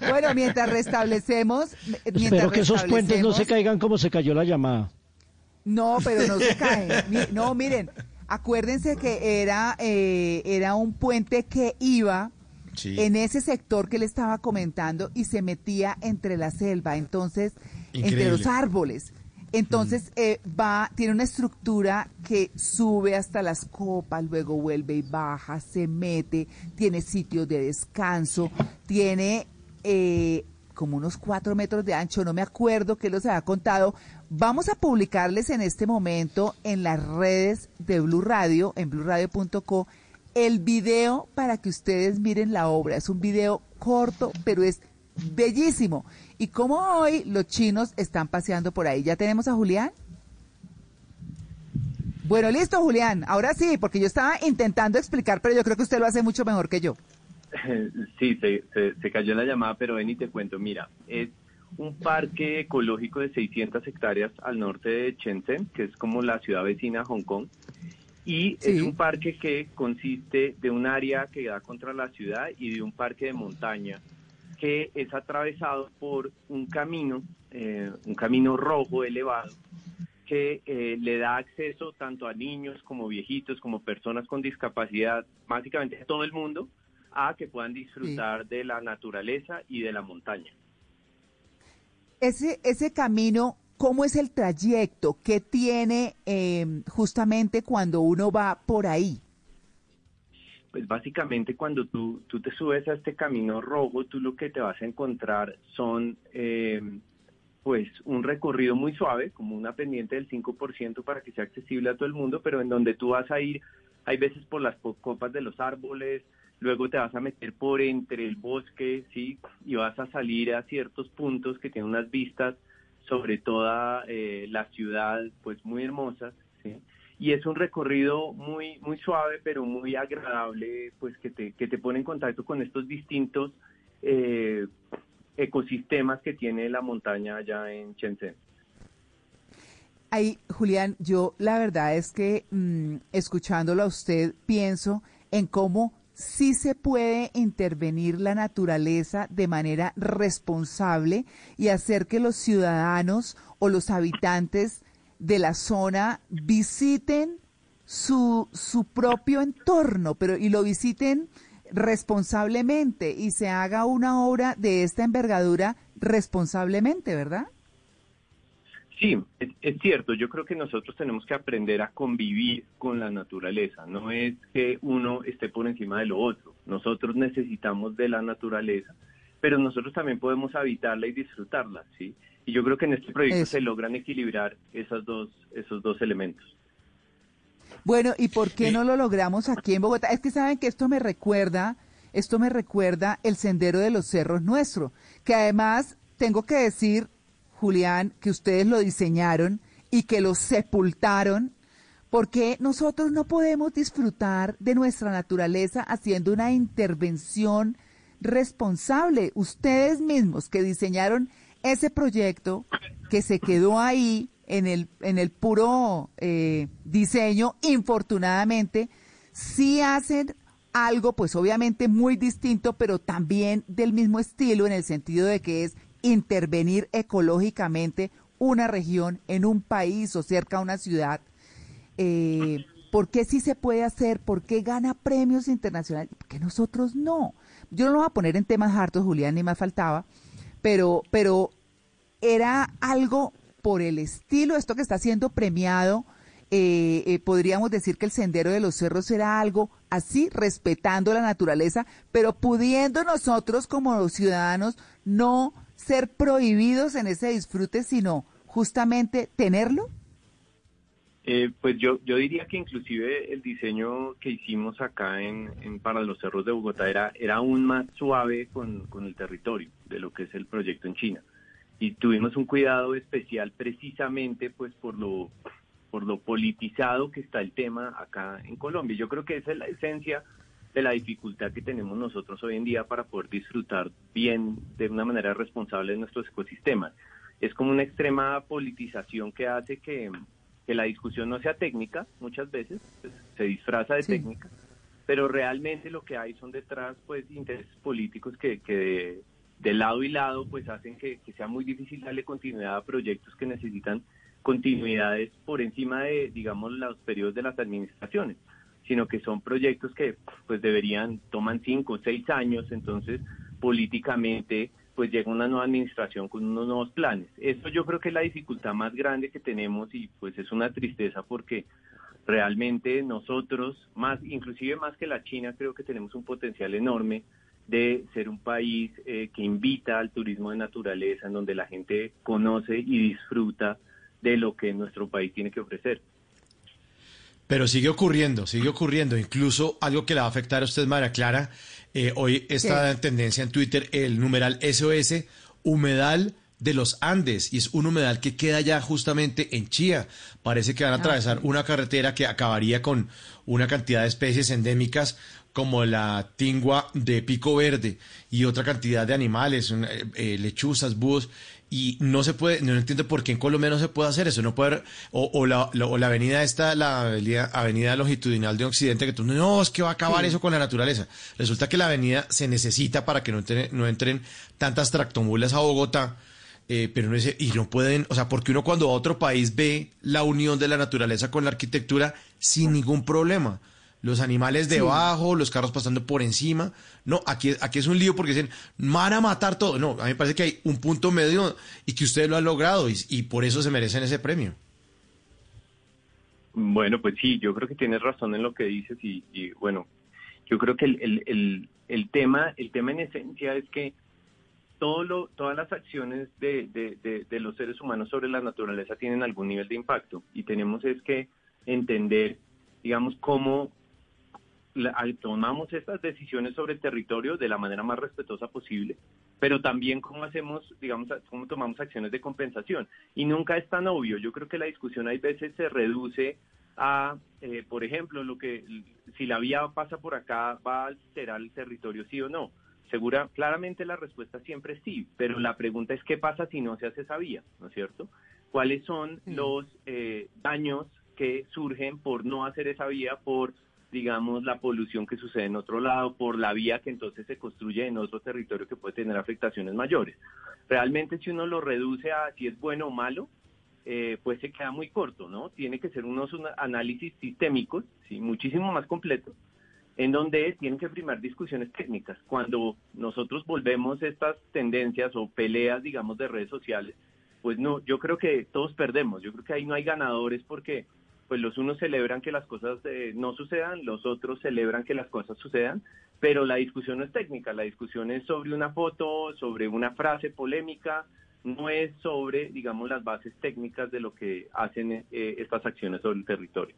Bueno, mientras restablecemos... Mientras Espero que esos puentes no se caigan como se cayó la llamada. No, pero no se cae. Mi- No, miren, acuérdense que era, eh, era un puente que iba Sí. en ese sector que le estaba comentando y se metía entre la selva, entonces, entre los árboles. Entonces eh, va, tiene una estructura que sube hasta las copas, luego vuelve y baja, se mete, tiene sitios de descanso, tiene eh, como unos cuatro metros de ancho, no me acuerdo qué los había contado. Vamos a publicarles en este momento en las redes de Blue Radio, en bluradio.co, el video para que ustedes miren la obra. Es un video corto, pero es bellísimo. Y como hoy los chinos están paseando por ahí. ¿Ya tenemos a Julián? Bueno, listo, Julián. Ahora sí, porque yo estaba intentando explicar, pero yo creo que usted lo hace mucho mejor que yo. Sí, se, se, se cayó la llamada, pero ven y te cuento. Mira, es un parque ecológico de 600 hectáreas al norte de Shenzhen, que es como la ciudad vecina a Hong Kong. Y es un parque que consiste de un área que da contra la ciudad y de un parque de montaña que es atravesado por un camino, eh, un camino rojo elevado, que eh, le da acceso tanto a niños como viejitos, como personas con discapacidad, básicamente a todo el mundo, a que puedan disfrutar de la naturaleza y de la montaña. Ese, ese camino, ¿cómo es el trayecto? ¿Qué tiene eh, justamente cuando uno va por ahí? Pues básicamente cuando tú, tú te subes a este camino rojo, tú lo que te vas a encontrar son eh, pues un recorrido muy suave, como una pendiente del 5% para que sea accesible a todo el mundo, pero en donde tú vas a ir, hay veces por las copas de los árboles, luego te vas a meter por entre el bosque, ¿sí? Y vas a salir a ciertos puntos que tienen unas vistas sobre toda eh, la ciudad, pues muy hermosas, ¿sí? Y es un recorrido muy muy suave pero muy agradable pues que te que te pone en contacto con estos distintos eh, ecosistemas que tiene la montaña allá en Shenzhen. Ahí, Julián, yo la verdad es que mm, escuchándolo a usted pienso en cómo sí se puede intervenir la naturaleza de manera responsable y hacer que los ciudadanos o los habitantes de la zona visiten su, su propio entorno, pero y lo visiten responsablemente y se haga una obra de esta envergadura responsablemente, ¿verdad? Sí, es, es cierto. Yo creo que nosotros tenemos que aprender a convivir con la naturaleza. No es que uno esté por encima de lo otro. Nosotros necesitamos de la naturaleza, pero nosotros también podemos habitarla y disfrutarla, ¿sí? Y yo creo que en este proyecto se logran equilibrar esos dos, esos dos elementos. Bueno, ¿y por qué no lo logramos aquí en Bogotá? Es que saben que esto me recuerda, esto me recuerda el Sendero de los Cerros nuestro, que además tengo que decir, Julián, que ustedes lo diseñaron y que lo sepultaron, ¿Por qué nosotros no podemos disfrutar de nuestra naturaleza haciendo una intervención responsable? Ustedes mismos que diseñaron ese proyecto que se quedó ahí en el, en el puro eh, diseño, infortunadamente, sí hacen algo, pues obviamente muy distinto, pero también del mismo estilo, en el sentido de que es intervenir ecológicamente una región en un país o cerca a una ciudad eh, ¿por qué sí se puede hacer? ¿Por qué gana premios internacionales? ¿Por qué nosotros no? Yo no lo voy a poner en temas hartos, Julián, ni más faltaba, pero, pero era algo por el estilo, esto que está siendo premiado, eh, eh, podríamos decir que el Sendero de los Cerros era algo así, respetando la naturaleza, pero pudiendo nosotros como ciudadanos no ser prohibidos en ese disfrute, sino justamente tenerlo. Eh, pues yo, yo diría que inclusive el diseño que hicimos acá en, para los cerros de Bogotá era, era aún más suave con, con, el territorio de lo que es el proyecto en China. Y tuvimos un cuidado especial precisamente pues por lo, por lo politizado que está el tema acá en Colombia. Yo creo que esa es la esencia de la dificultad que tenemos nosotros hoy en día para poder disfrutar bien de una manera responsable de nuestros ecosistemas. Es como una extrema politización que hace que que la discusión no sea técnica, muchas veces pues, se disfraza de técnica, pero realmente lo que hay son detrás pues intereses políticos que, que de, lado y lado pues hacen que, sea muy difícil darle continuidad a proyectos que necesitan continuidades por encima de, digamos, los periodos de las administraciones, sino que son proyectos que pues deberían, toman cinco o seis años, entonces políticamente pues llega una nueva administración con unos nuevos planes. Eso yo creo que es la dificultad más grande que tenemos y pues es una tristeza porque realmente nosotros, más inclusive más que la China, creo que tenemos un potencial enorme de ser un país eh, que invita al turismo de naturaleza, en donde la gente conoce y disfruta de lo que nuestro país tiene que ofrecer. Pero sigue ocurriendo, sigue ocurriendo. Incluso algo que le va a afectar a usted, María Clara, eh, hoy está en tendencia en Twitter el numeral SOS, humedal de los Andes, y es un humedal que queda ya justamente en Chía. Parece que van a ah, atravesar una carretera que acabaría con una cantidad de especies endémicas como la tingua de pico verde y otra cantidad de animales, eh, eh, lechuzas, búhos, y no se puede, no entiendo por qué en Colombia no se puede hacer eso, no puede, o, o, la, o la avenida esta, la avenida, avenida, longitudinal de Occidente, que tú no, es que va a acabar eso con la naturaleza. Resulta que la avenida se necesita para que no entren, no entren tantas tractomulas a Bogotá, eh, pero no es, y no pueden, o sea, porque uno cuando va a otro país ve la unión de la naturaleza con la arquitectura sin ningún problema los animales debajo, los carros pasando por encima. No, aquí, aquí es un lío porque dicen, van a matar todo. No, a mí me parece que hay un punto medio y que ustedes lo han logrado y, por eso se merecen ese premio. Bueno, pues sí, yo creo que tienes razón en lo que dices y, bueno, yo creo que el, el, el, tema, el tema en esencia es que todo lo, todas las acciones de, de, de los seres humanos sobre la naturaleza tienen algún nivel de impacto y tenemos es que entender digamos, cómo tomamos estas decisiones sobre el territorio de la manera más respetuosa posible, pero también cómo hacemos, digamos, cómo tomamos acciones de compensación. Y nunca es tan obvio. Yo creo que la discusión hay veces se reduce a, eh, por ejemplo, lo que si la vía pasa por acá va a alterar el territorio, sí o no. Segura, claramente la respuesta siempre es sí, pero la pregunta es qué pasa si no se hace esa vía, ¿no es cierto? ¿Cuáles son los eh, daños que surgen por no hacer esa vía, por digamos, la polución que sucede en otro lado, por la vía que entonces se construye en otro territorio que puede tener afectaciones mayores. Realmente si uno lo reduce a si es bueno o malo, eh, pues se queda muy corto, ¿no? Tiene que ser unos análisis sistémicos, ¿sí? muchísimo más completos, en donde tienen que primar discusiones técnicas. Cuando nosotros volvemos estas tendencias o peleas, digamos, de redes sociales, pues no, yo creo que todos perdemos, yo creo que ahí no hay ganadores porque pues los unos celebran que las cosas eh, no sucedan, los otros celebran que las cosas sucedan, pero la discusión no es técnica, la discusión es sobre una foto, sobre una frase polémica, no es sobre, digamos, las bases técnicas de lo que hacen eh, estas acciones sobre el territorio.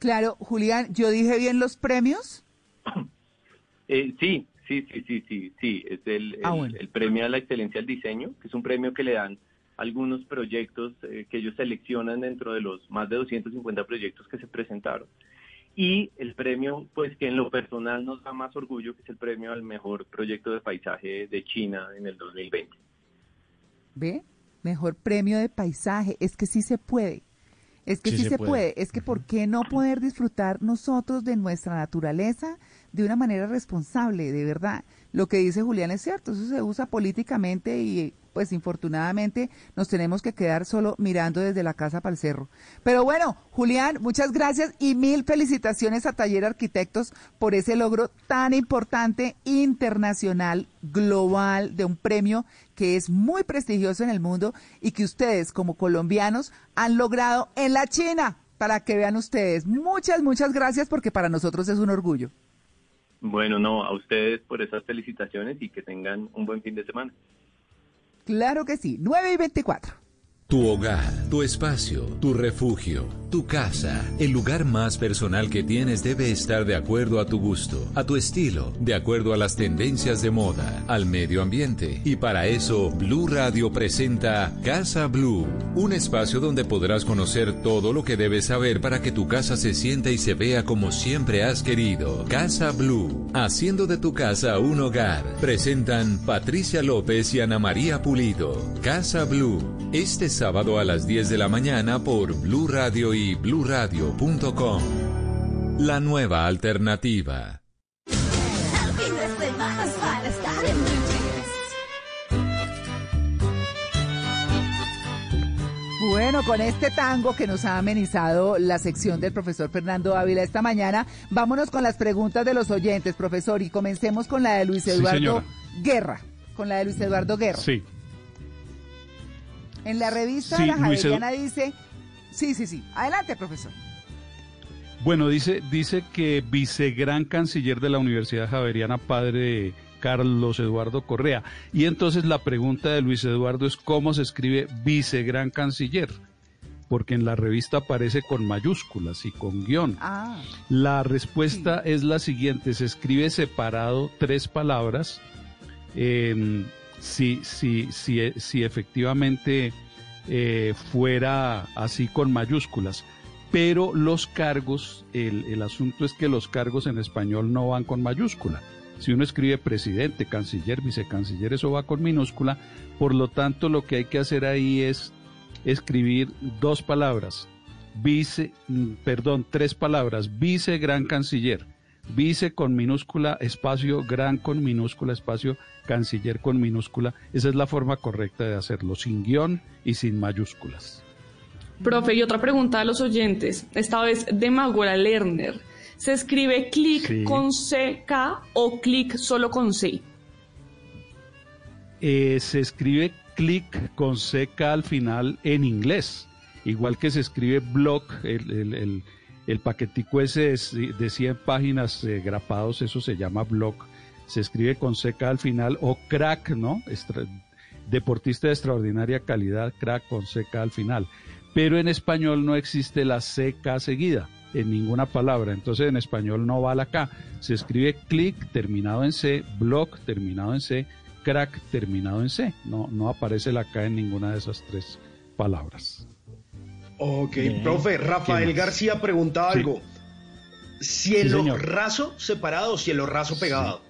Claro, Julián, ¿yo dije bien los premios? eh, sí, sí, sí, sí, sí, sí, es el, ah, el premio a la excelencia del diseño, que es un premio que le dan algunos proyectos eh, que ellos seleccionan dentro de los más de 250 proyectos que se presentaron. Y el premio, pues que en lo personal nos da más orgullo, que es el premio al mejor proyecto de paisaje de China en el 2020. ¿Ve? Mejor premio de paisaje. Es que sí se puede. Es que sí, se, puede. Es que ¿por qué no poder disfrutar nosotros de nuestra naturaleza de una manera responsable, de verdad? Lo que dice Julián es cierto, eso se usa políticamente y pues infortunadamente nos tenemos que quedar solo mirando desde la casa para el cerro. Pero bueno, Julián, muchas gracias y mil felicitaciones a Taller Arquitectos por ese logro tan importante, internacional, global, de un premio que es muy prestigioso en el mundo y que ustedes como colombianos han logrado en la China, para que vean ustedes. Muchas, muchas gracias porque para nosotros es un orgullo. Bueno, no, a ustedes por esas felicitaciones y que tengan un buen fin de semana. Claro que sí, 9 y 24. Tu hogar, tu espacio, tu refugio, tu casa, el lugar más personal que tienes debe estar de acuerdo a tu gusto, a tu estilo, de acuerdo a las tendencias de moda, al medio ambiente. Y para eso, Blue Radio presenta Casa Blue, un espacio donde podrás conocer todo lo que debes saber para que tu casa se sienta y se vea como siempre has querido. Casa Blue, haciendo de tu casa un hogar. Presentan Patricia López y Ana María Pulido. Casa Blue, este sábado a las 10 de la mañana por Blue Radio y bluradio.com. La nueva alternativa. Bueno, con este tango que nos ha amenizado la sección del profesor Fernando Ávila esta mañana, vámonos con las preguntas de los oyentes, profesor, y comencemos con la de Luis Eduardo Guerra. Con la de Luis Eduardo Guerra. Sí. En la revista Sí, La Javeriana dice, sí, sí, sí, adelante, profesor. Bueno, dice, dice que vicegran canciller de la Universidad Javeriana, padre Carlos Eduardo Correa. Y entonces la pregunta de Luis Eduardo es cómo se escribe vicegran canciller, porque en la revista aparece con mayúsculas y con guion. Ah, La respuesta es la siguiente, se escribe separado tres palabras. eh, si, si, si, si efectivamente eh, fuera así con mayúsculas. Pero los cargos, el, el asunto es que los cargos en español no van con mayúscula. Si uno escribe presidente, canciller, vicecanciller, eso va con minúscula. Por lo tanto, lo que hay que hacer ahí es escribir dos palabras. Vice, mm, perdón, tres palabras. Vice gran canciller. Vice con minúscula, espacio, gran con minúscula, espacio, canciller con minúscula. Esa es la forma correcta de hacerlo, sin guion y sin mayúsculas. Profe, y otra pregunta a los oyentes, esta vez de Magora Lerner. ¿Se escribe clic Sí. con CK o clic solo con C? Eh, se escribe click con CK al final en inglés, igual que se escribe blog, el, el- el- el paquetico ese de, ci- de 100 páginas eh, grapados, eso se llama blog, se escribe con CK al final, o crack, ¿no? Deportista de extraordinaria calidad, crack con CK al final. Pero en español no existe la CK seguida en ninguna palabra, entonces en español no va la K, se escribe click terminado en C, blog terminado en C, crack terminado en C. No, no aparece la K en ninguna de esas tres palabras. Ok, Bien. profe, Rafael. García pregunta Sí. algo. ¿Cielo raso separado o cielo raso pegado?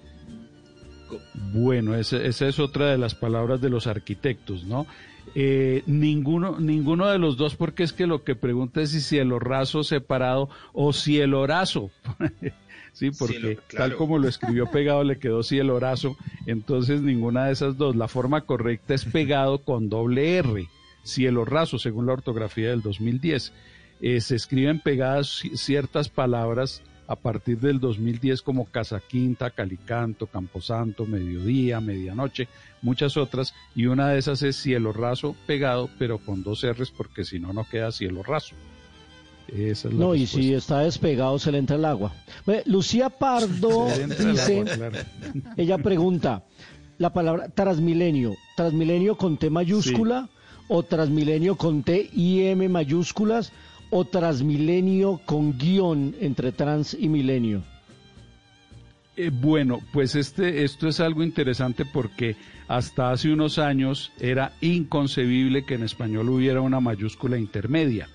Bueno, esa, esa es otra de las palabras de los arquitectos, ¿no? Eh, ninguno, ninguno de los dos, porque es que lo que pregunta es si cielo raso separado o cielo raso. sí, porque Cielo, claro. tal como lo escribió pegado le quedó cielo raso, entonces ninguna de esas dos. La forma correcta es pegado con doble R, cielo raso, según la ortografía del 2010. Eh, se escriben pegadas ci- ciertas palabras a partir del 2010 como Casa Quinta, Calicanto, Camposanto, Mediodía, Medianoche, muchas otras, y una de esas es cielo raso pegado, pero con dos R's porque si no, no queda cielo raso. Esa es la No, y si está despegado se le entra el agua. Lucía Pardo el dice, agua, claro. ella pregunta, la palabra Transmilenio, ¿Transmilenio con T mayúscula o Transmilenio con T y M mayúsculas o Transmilenio con guion entre trans y milenio? Eh, bueno, pues este, esto es algo interesante porque hasta hace unos años era inconcebible que en español hubiera una mayúscula intermedia.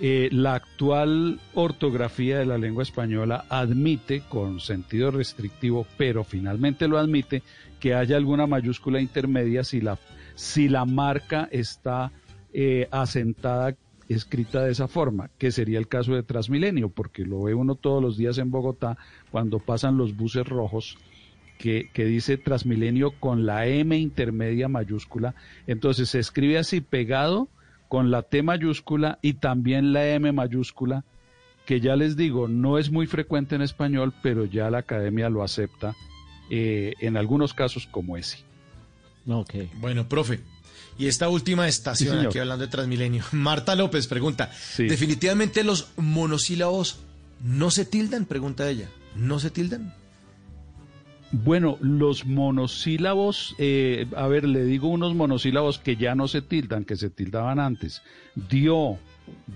Eh, la actual ortografía de la lengua española admite, con sentido restrictivo, pero finalmente lo admite, que haya alguna mayúscula intermedia si la, si la marca está eh, asentada, escrita de esa forma, que sería el caso de Transmilenio, porque lo ve uno todos los días en Bogotá cuando pasan los buses rojos. Que, que dice Transmilenio con la M intermedia mayúscula, entonces se escribe así pegado con la T mayúscula y también la M mayúscula, que ya les digo, no es muy frecuente en español, pero ya la academia lo acepta eh, en algunos casos como ese. Okay. Bueno, profe. Y esta última estación, aquí hablando de Transmilenio. Marta López pregunta, ¿definitivamente los monosílabos no se tildan? Pregunta ella. ¿No se tildan? Bueno, los monosílabos, eh, a ver, le digo unos monosílabos que ya no se tildan, que se tildaban antes. Dio,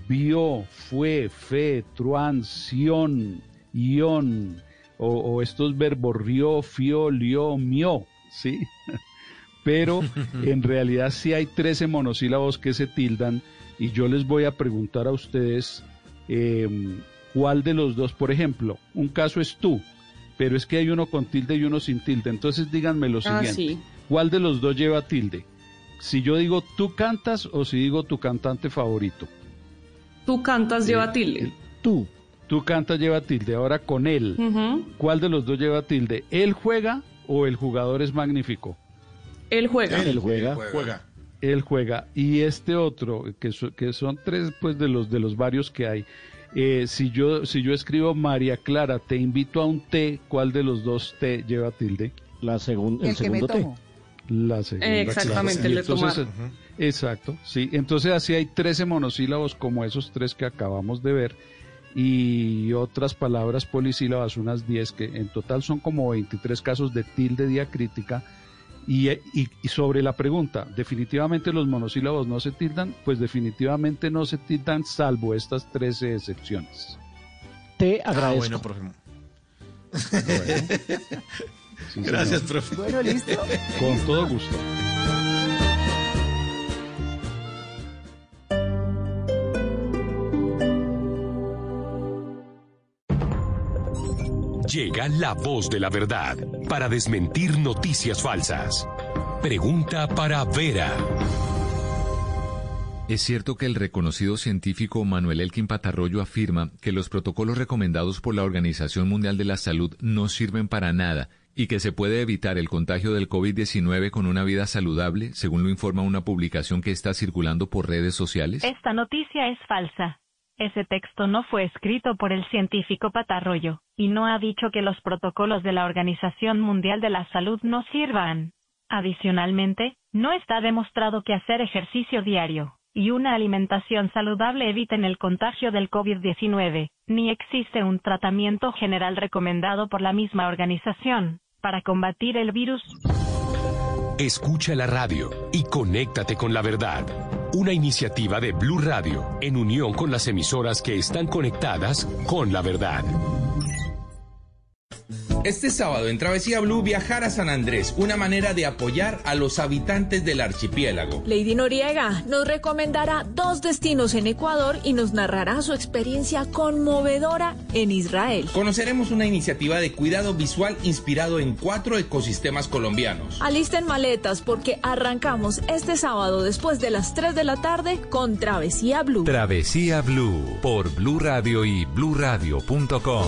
vio, fue, fe, truán, sion, ion, o, o estos verbos rió, fió, lió, mió, ¿sí? Pero en realidad sí hay 13 monosílabos que se tildan y yo les voy a preguntar a ustedes eh, cuál de los dos, por ejemplo, un caso es tú, pero es que hay uno con tilde y uno sin tilde. Entonces díganme lo Ah, siguiente. sí. ¿Cuál de los dos lleva tilde? Si yo digo tú cantas o si digo tu cantante favorito. Tú cantas, lleva tilde. Tú. Tú cantas lleva tilde. Ahora con él. ¿Cuál de los dos lleva tilde? ¿Él juega o el jugador es magnífico? Él juega. Él juega. Juega. Él juega. Y este otro, que, so- que son tres pues de los de los varios que hay. Eh, si yo si yo escribo María Clara, te invito a un té, ¿cuál de los dos té lleva tilde? La segun- El que me tomo. La segunda. Eh, exactamente, claro. el de entonces, tomar. Exacto, sí. Entonces así hay 13 monosílabos como esos tres que acabamos de ver y otras palabras polisílabas, unas 10 que en total son como 23 casos de tilde diacrítica. Y, y- y sobre la pregunta, ¿definitivamente los monosílabos no se tildan? Pues definitivamente no se tildan salvo estas 13 excepciones. Te Ah, agradezco. bueno, profe. Sí, Gracias, señor. profe. Bueno, listo. Con todo gusto. Llega la voz de la verdad para desmentir noticias falsas. Pregunta para Vera. Es cierto que el reconocido científico Manuel Elkin Patarroyo afirma que los protocolos recomendados por la Organización Mundial de la Salud no sirven para nada y que se puede evitar el contagio del COVID-19 con una vida saludable, según lo informa una publicación que está circulando por redes sociales. Esta noticia es falsa. Ese texto no fue escrito por el científico Patarroyo, y no ha dicho que los protocolos de la Organización Mundial de la Salud no sirvan. Adicionalmente, no está demostrado que hacer ejercicio diario y una alimentación saludable eviten el contagio del COVID-19, ni existe un tratamiento general recomendado por la misma organización para combatir el virus. Escucha la radio y conéctate con la verdad. Una iniciativa de Blue Radio en unión con las emisoras que están conectadas con la verdad. Este sábado en Travesía Blue viajar a San Andrés, una manera de apoyar a los habitantes del archipiélago. Lady Noriega nos recomendará dos destinos en Ecuador y nos narrará su experiencia conmovedora en Israel. Conoceremos una iniciativa de cuidado visual inspirado en cuatro ecosistemas colombianos. Alisten maletas porque arrancamos este sábado después de las 3 de la tarde con Travesía Blue. Travesía Blue por Blue Radio y bluradio.com.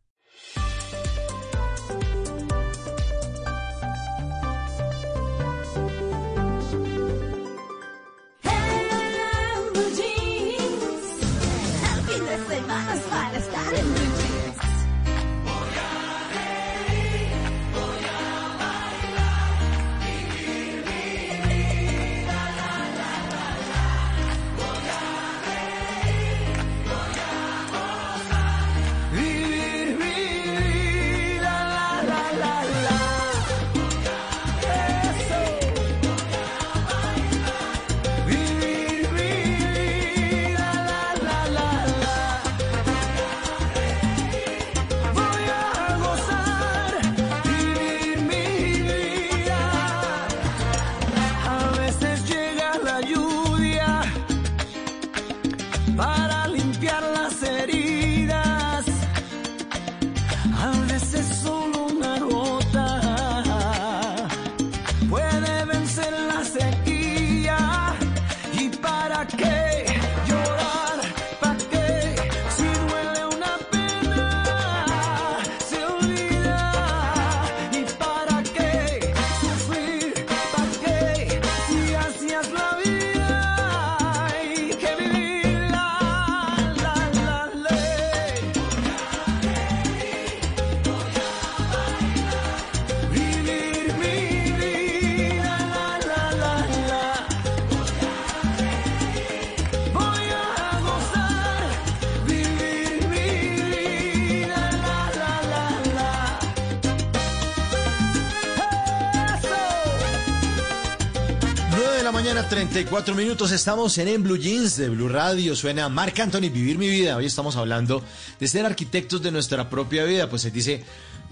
24 minutos estamos en, Blue Jeans de Blue Radio. Suena Marc Anthony, Vivir mi vida. Hoy estamos hablando de ser arquitectos de nuestra propia vida. Pues se dice,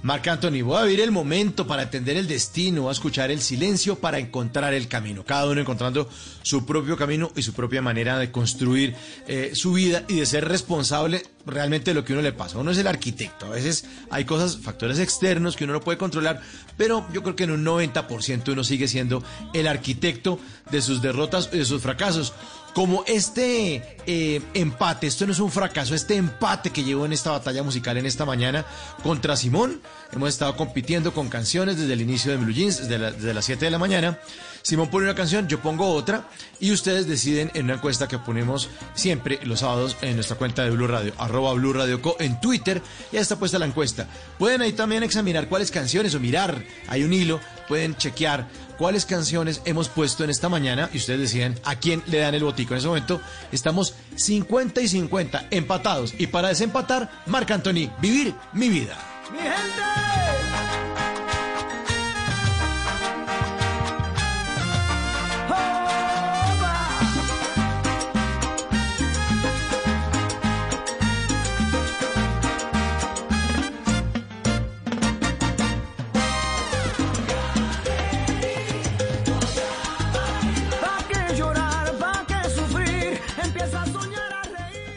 Marc Anthony, voy a vivir el momento para entender el destino, voy a escuchar el silencio para encontrar el camino. Cada uno encontrando su propio camino y su propia manera de construir eh, su vida y de ser responsable realmente de lo que uno le pasa. Uno es el arquitecto. A veces hay cosas, factores externos que uno no puede controlar, pero yo creo que en un 90% uno sigue siendo el arquitecto de sus derrotas y de sus fracasos como este eh, empate, esto no es un fracaso, este empate que llevo en esta batalla musical en esta mañana contra Simón. Hemos estado compitiendo con canciones desde el inicio de Blue Jeans, desde las 7 de la mañana. Simón pone una canción, yo pongo otra y ustedes deciden en una encuesta que ponemos siempre los sábados en nuestra cuenta de Blue Radio, arroba Blue Radio Co en Twitter. Ya está puesta la encuesta. Pueden ahí también examinar cuáles canciones o mirar, hay un hilo, pueden chequear cuáles canciones hemos puesto en esta mañana y ustedes deciden a quién le dan el botico. En ese momento estamos 50 y 50 empatados y para desempatar, Marc Anthony, vivir mi vida. Mi gente.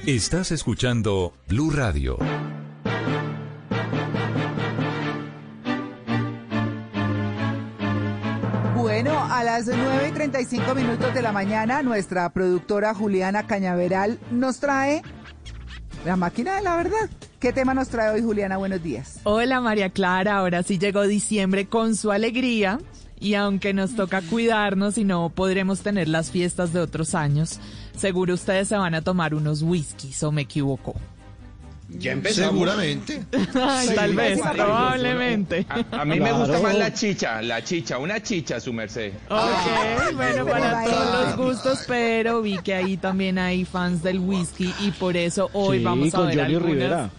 Estás escuchando Blue Radio. Bueno, a las 9 y 35 minutos de la mañana, nuestra productora Juliana Cañaveral nos trae la máquina de la verdad. ¿Qué tema nos trae hoy, Juliana? Buenos días. Hola María Clara, ahora sí llegó diciembre con su alegría y aunque nos toca cuidarnos y no podremos tener las fiestas de otros años, seguro ustedes se van a tomar unos whiskies o me equivoco. Ya empezamos. Seguramente. Ay, Sí, tal vez, probablemente. A, a mí me gusta más la chicha, la chicha, una chicha, su merced. Ok, bueno, para todos los gustos, pero vi que ahí también hay fans del whisky y por eso hoy Sí, vamos a con ver algunas, Rivera.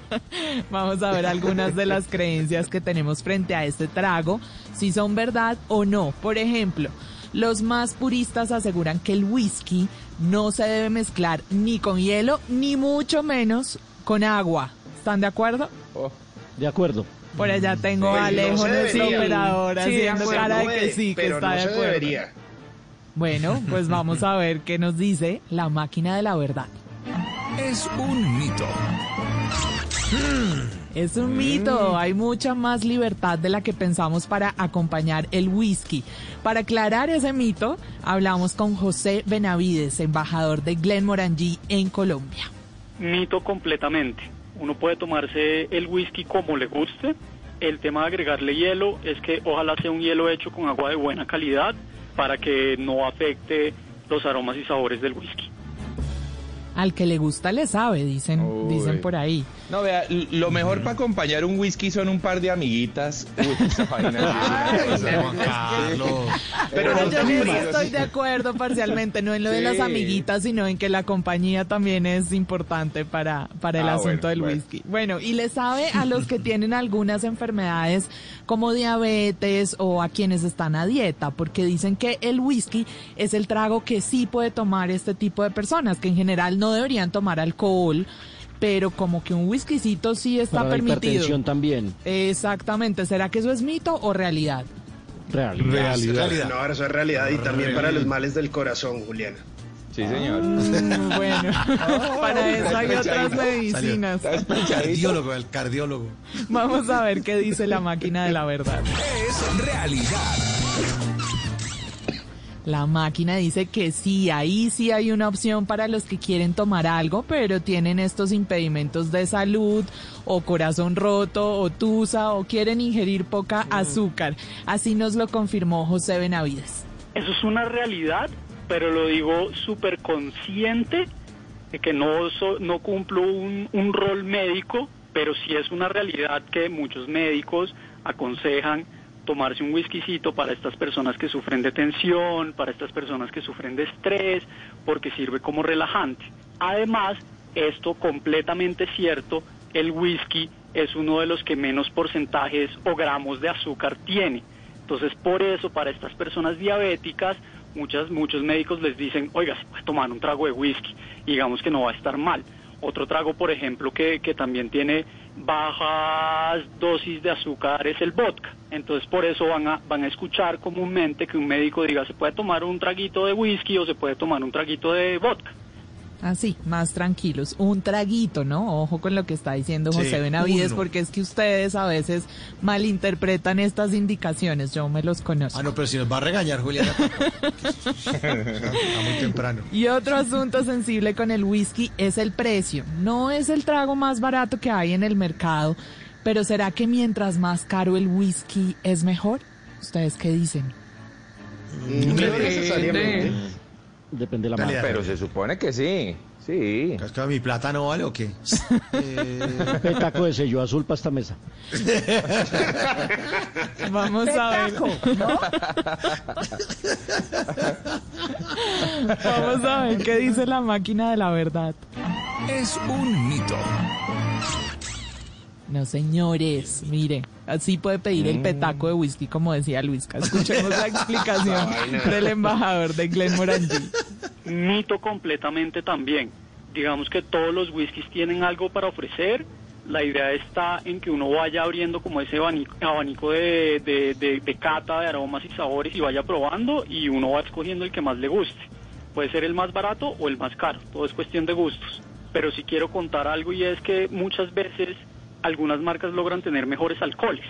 vamos a ver algunas de las creencias que tenemos frente a este trago, si son verdad o no. Por ejemplo, los más puristas aseguran que el whisky no se debe mezclar ni con hielo, ni mucho menos con agua. ¿Están de acuerdo? De acuerdo. Por allá tengo a Alejo, no nuestro debería. operador, Sí, de haciendo acuerdo, cara de que sí, que pero está no de acuerdo. debería. Bueno, pues vamos a ver qué nos dice la máquina de la verdad. Es un mito. Es un mito, hay mucha más libertad de la que pensamos para acompañar el whisky. Para aclarar ese mito, hablamos con José Benavides, embajador de Glenmorangie en Colombia. Mito completamente. Uno puede tomarse el whisky como le guste. El tema de agregarle hielo es que ojalá sea un hielo hecho con agua de buena calidad para que no afecte los aromas y sabores del whisky. Al que le gusta le sabe, dicen, Uy. dicen por ahí. No, vea, lo mejor para acompañar un whisky son un par de amiguitas. Uy, esa vaina sí. Pero no yo frío, estoy sí. de acuerdo parcialmente, no en lo de las Sí. amiguitas, sino en que la compañía también es importante para, para el Ah, asunto bueno, del bueno. whisky. Bueno, y le sabe a los que tienen algunas enfermedades como diabetes o a quienes están a dieta, porque dicen que el whisky es el trago que sí puede tomar este tipo de personas, que en general no deberían tomar alcohol. Pero como que un whiskycito sí está Para la permitido. hipertensión también. Exactamente. ¿Será que eso es mito o realidad? Realidad. No, eso es realidad y también para los males del corazón, Juliana. Sí, señor. Mm, bueno, para eso hay otras medicinas. Cardiólogo, el cardiólogo. Vamos a ver qué dice la máquina de la verdad. Es realidad. La máquina dice que sí, ahí sí hay una opción para los que quieren tomar algo, pero tienen estos impedimentos de salud o corazón roto o tusa o quieren ingerir poca azúcar. Así nos lo confirmó José Benavides. Eso es una realidad, pero lo digo súper consciente de que no, so- no cumplo un, un rol médico, pero sí es una realidad que muchos médicos aconsejan tomarse un whiskycito para estas personas que sufren de tensión, para estas personas que sufren de estrés, porque sirve como relajante. Además, esto completamente cierto, el whisky es uno de los que menos porcentajes o gramos de azúcar tiene. Entonces, por eso, para estas personas diabéticas, Muchas, muchos médicos les dicen, oiga, se puede tomar un trago de whisky, digamos que no va a estar mal. Otro trago, por ejemplo, que, que también tiene bajas dosis de azúcar es el vodka. Entonces, por eso van a, van a escuchar comúnmente que un médico diga, se puede tomar un traguito de whisky o se puede tomar un traguito de vodka. Así, más tranquilos. Un traguito, ¿no? Ojo con lo que está diciendo Sí, José Benavides, uno. porque es que ustedes a veces malinterpretan estas indicaciones. Yo me los conozco. Ah, no, pero si nos va a regañar, Juliana. Está muy temprano. Y otro asunto sensible con el whisky es el precio. No es el trago más barato que hay en el mercado, pero ¿será que mientras más caro el whisky es mejor? ¿Ustedes qué dicen? No necesariamente. Depende de la Dale, marca. Pero se supone que sí, sí. ¿Es que mi plata no vale o qué? Eh, Petaco de sello azul para esta mesa. Vamos a ver. Vamos a ver qué dice la máquina de la verdad. Es un mito. No, señores, mire, así puede pedir el petaco de whisky, como decía Luisca. Escuchemos la explicación del embajador de Glenmorangie. Mito completamente también. Digamos que todos los whiskies tienen algo para ofrecer. La idea está en que uno vaya abriendo como ese abanico, abanico de, de- de- de cata de aromas y sabores y vaya probando y uno va escogiendo el que más le guste. Puede ser el más barato o el más caro, todo es cuestión de gustos. Pero sí quiero contar algo y es que muchas veces algunas marcas logran tener mejores alcoholes,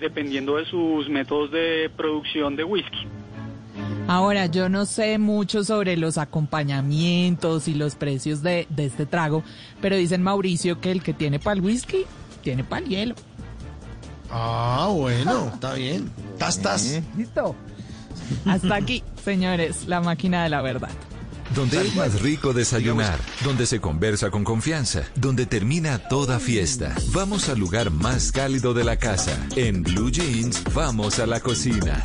dependiendo de sus métodos de producción de whisky. Ahora, yo no sé mucho sobre los acompañamientos y los precios de, de este trago, pero dicen Mauricio que el que tiene para el whisky, tiene para el hielo. Ah, bueno, está bien. Tas, tas. Listo. Hasta aquí, señores, la máquina de la verdad. Donde es más rico desayunar, donde se conversa con confianza, donde termina toda fiesta. Vamos al lugar más cálido de la casa. En Blue Jeans, vamos a la cocina.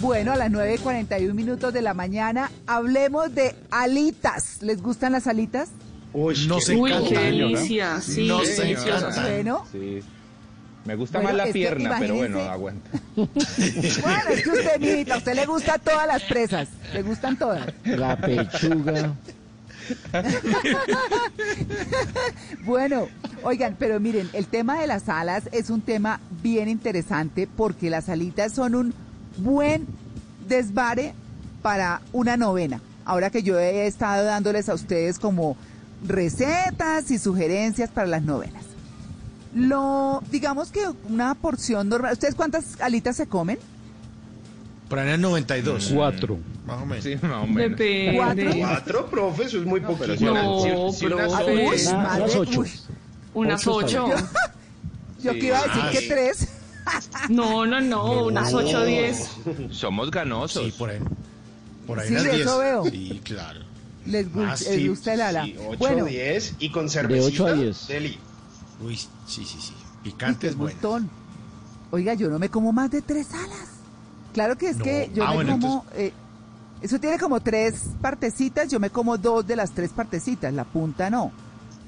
Bueno, a las 9.41 minutos de la mañana, hablemos de alitas. ¿Les gustan las alitas? Uy, Nos qué- Uy, encanta. qué delicia, sí, Nos deliciosa. encanta. Bueno, Sí. Me gusta Bueno, más la que pierna, pero bueno, aguanta. bueno, es que usted, mijita, a usted le gustan todas las presas. Le gustan todas. La pechuga. Bueno, oigan, pero miren, el tema de las alas es un tema bien interesante porque las alitas son un buen desvare para una novena. Ahora que yo he estado dándoles a ustedes como recetas y sugerencias para las novenas. Lo, digamos que una porción normal. ¿Ustedes cuántas alitas se comen? Por ahí en el 92. Cuatro. Más o menos. Sí, más o menos. Depende. Cuatro, profe, eso es muy una- No, si- unas ocho. Unas Ocho yo que iba a decir que tres. No, no, no, unas ocho o diez. Somos ganosos. Sí, por ahí. Por ahí Sí, unas de 10. eso veo. Sí, claro. Les, Ah, gusta el ala. Sí, 8, bueno, 10 y con De cervecita. ocho a. Deli. Uy, sí, sí, sí. Picante es bueno. montón. Oiga, yo no me como más de tres alas. Claro que es No. que yo Ah, me bueno, como... eh, eso tiene como tres partecitas, yo me como dos de las tres partecitas, la punta no.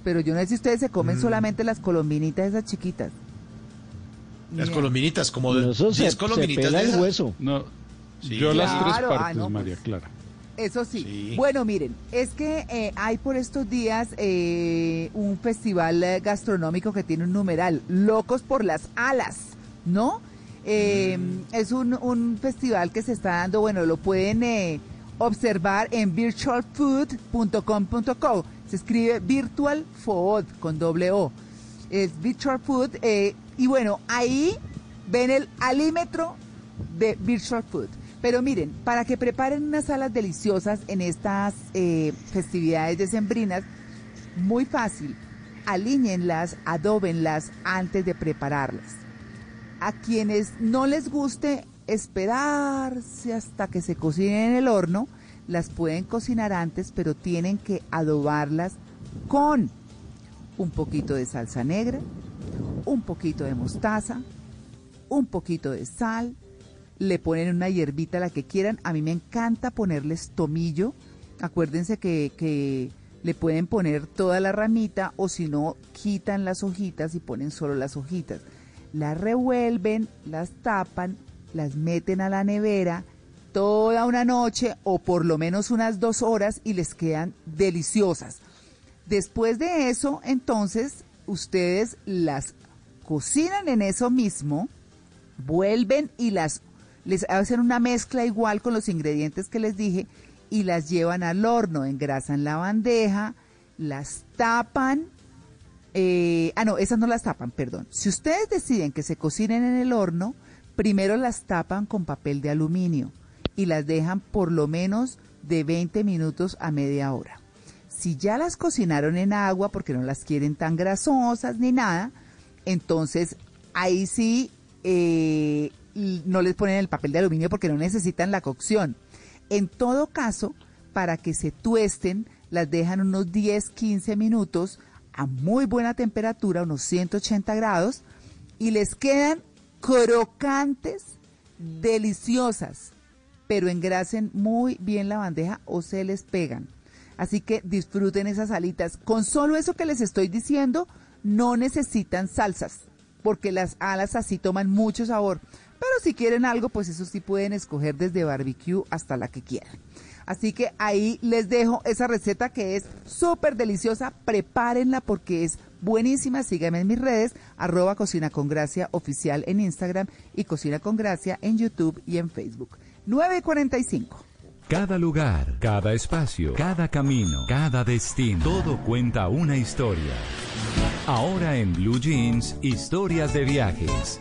Pero yo no sé si ustedes se comen Mm. solamente las colombinitas esas chiquitas. Las Mira. colombinitas, como No, eso se, 10 se colombinitas pela de el hueso. No, Sí. yo las tres ah, partes, no, pues. María Clara. Eso sí. Sí. Bueno, miren, es que eh, hay por estos días eh, un festival eh, gastronómico que tiene un numeral, Locos por las Alas, ¿no? Eh, Es un, un festival que se está dando, bueno, lo pueden eh, observar en virtualfood.com.co. Se escribe virtual food con doble O. Es virtual food. eh, y bueno, ahí ven el alímetro de Virtual Food. Pero miren, para que preparen unas salas deliciosas en estas eh, festividades decembrinas, muy fácil, alíñenlas, adóbenlas antes de prepararlas. A quienes no les guste esperarse hasta que se cocinen en el horno, las pueden cocinar antes, pero tienen que adobarlas con un poquito de salsa negra, un poquito de mostaza, un poquito de sal, le ponen una hierbita la que quieran. A mí me encanta ponerles tomillo. Acuérdense que, que le pueden poner toda la ramita o si no, quitan las hojitas y ponen solo las hojitas. Las revuelven, las tapan las meten a la nevera toda una noche o por lo menos unas dos horas y les quedan deliciosas. Después de eso, entonces, ustedes las cocinan en eso mismo, vuelven y las les hacen una mezcla igual con los ingredientes que les dije y las llevan al horno, engrasan la bandeja, las tapan. eh, ah, no, esas no las tapan, perdón. Si ustedes deciden que se cocinen en el horno, primero las tapan con papel de aluminio y las dejan por lo menos de 20 minutos a media hora. Si ya las cocinaron en agua porque no las quieren tan grasosas ni nada, entonces ahí sí eh, no les ponen el papel de aluminio porque no necesitan la cocción. En todo caso, para que se tuesten, las dejan unos 10, 15 minutos a muy buena temperatura, unos 180 grados, y les quedan crocantes, deliciosas, pero engrasen muy bien la bandeja o se les pegan. Así que disfruten esas alitas. Con solo eso que les estoy diciendo, no necesitan salsas, porque las alas así toman mucho sabor. Pero si quieren algo, pues eso sí pueden escoger desde barbecue hasta la que quieran. Así que ahí les dejo esa receta que es súper deliciosa. Prepárenla porque es buenísima. Síganme en mis redes, arroba Cocina con Gracia oficial en Instagram y Cocina con Gracia en YouTube y en Facebook. 9.45. Cada lugar, cada espacio, cada camino, cada destino, todo cuenta una historia. Ahora en Blue Jeans, historias de viajes.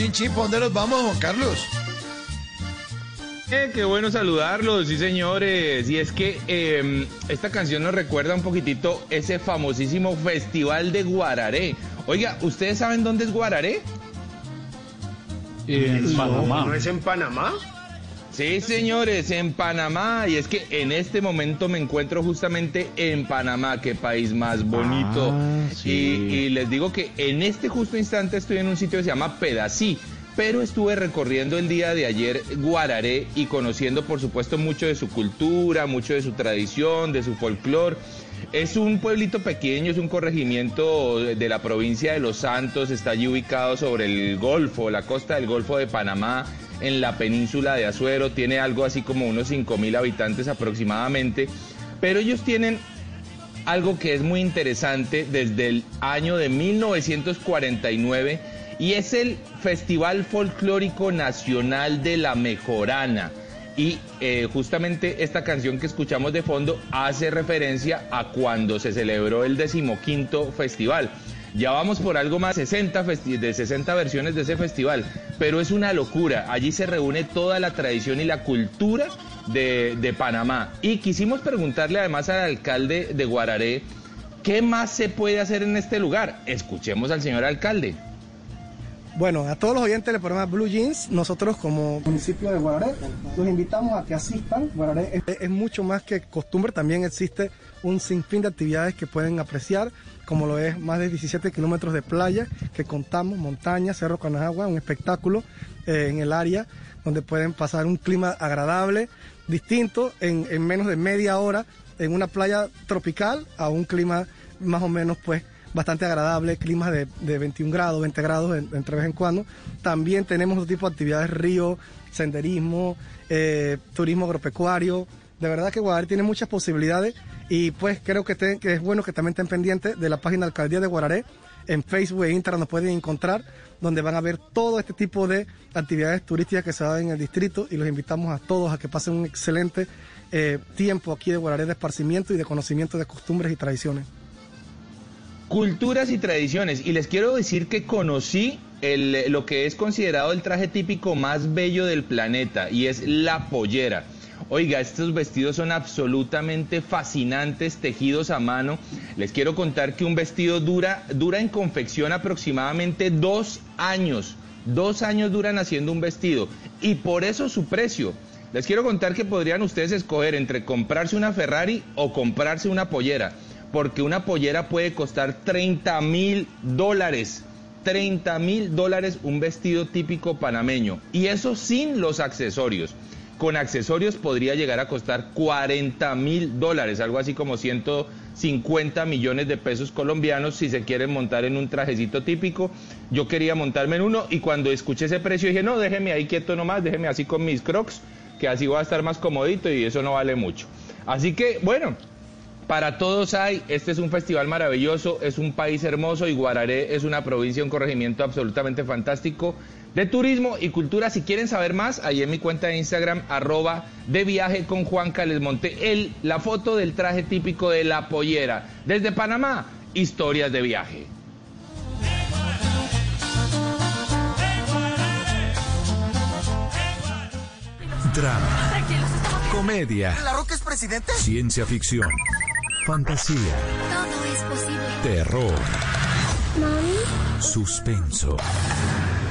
Puchinchi, ¿por dónde nos vamos, Juan Carlos? Eh, qué bueno saludarlos, sí señores. Y es que eh, esta canción nos recuerda un poquitito ese famosísimo festival de Guararé. Oiga, ¿ustedes saben dónde es Guararé? En Panamá. ¿No es en Panamá? Sí, señores, en Panamá. Y es que en este momento me encuentro justamente en Panamá, qué país más bonito. Ah, sí. y, y les digo que en este justo instante estoy en un sitio que se llama Pedací. Pero estuve recorriendo el día de ayer Guararé y conociendo, por supuesto, mucho de su cultura, mucho de su tradición, de su folclore. Es un pueblito pequeño, es un corregimiento de de la provincia de Los Santos, está allí ubicado sobre el Golfo, la costa del Golfo de Panamá, en la península de Azuero, tiene algo así como unos 5.000 habitantes aproximadamente, pero ellos tienen algo que es muy interesante desde el año de 1949 y es el Festival Folclórico Nacional de la Mejorana. Y eh, justamente esta canción que escuchamos de fondo hace referencia a cuando se celebró el decimoquinto festival. Ya vamos por algo más 60 festi- de 60 versiones de ese festival, pero es una locura. Allí se reúne toda la tradición y la cultura de, Panamá. Y quisimos preguntarle además al alcalde de Guararé, ¿qué más se puede hacer en este lugar? Escuchemos al señor alcalde. Bueno, a todos los oyentes del programa Blue Jeans, nosotros como municipio de Guararé, los invitamos a que asistan. Guararé es mucho más que costumbre, también existe un sinfín de actividades que pueden apreciar, como lo es más de 17 kilómetros de playa que contamos, montaña, Cerro Canajagua, un espectáculo eh, en el área donde pueden pasar un clima agradable, distinto, en, en menos de media hora, en una playa tropical a un clima más o menos pues bastante agradable, climas de, de 21 grados, 20 grados en- entre vez en cuando. También tenemos otro tipo de actividades, río, senderismo, eh, turismo agropecuario. De verdad que Guadalajara tiene muchas posibilidades y pues creo que, que es bueno que también estén pendientes de la página Alcaldía de Guararé. En Facebook e Instagram nos pueden encontrar, donde van a ver todo este tipo de actividades turísticas que se dan en el distrito y los invitamos a todos a que pasen un excelente eh, tiempo aquí de Guararé de esparcimiento y de conocimiento de costumbres y tradiciones. Culturas y tradiciones. Y les quiero decir que conocí el- lo que es considerado el traje típico más bello del planeta y es la pollera. Oiga, estos vestidos son absolutamente fascinantes, tejidos a mano. Les quiero contar que un vestido dura, dura en confección aproximadamente dos años. Dos años duran haciendo un vestido. Y por eso su precio. Les quiero contar que podrían ustedes escoger entre comprarse una Ferrari o comprarse una pollera porque una pollera puede costar 30 mil dólares. 30 mil dólares un vestido típico panameño. Y eso sin los accesorios. Con accesorios podría llegar a costar 40 mil dólares, algo así como 150 millones de pesos colombianos si se quieren montar en un trajecito típico. Yo quería montarme en uno y cuando escuché ese precio dije, no, déjeme ahí quieto nomás, déjeme así con mis crocs, que así voy a estar más comodito y eso no vale mucho. Así que, bueno, para todos hay, este es un festival maravilloso, es un país hermoso y Guararé es una provincia, un corregimiento absolutamente fantástico de turismo y cultura. Si quieren saber más, ahí en mi cuenta de Instagram, arroba de viaje con Juanca, les monté el, la foto del traje típico de la pollera. Desde Panamá, historias de viaje. Drama, comedia, ¿La Roca es presidente? ciencia ficción, fantasía, Todo es posible. terror, suspenso,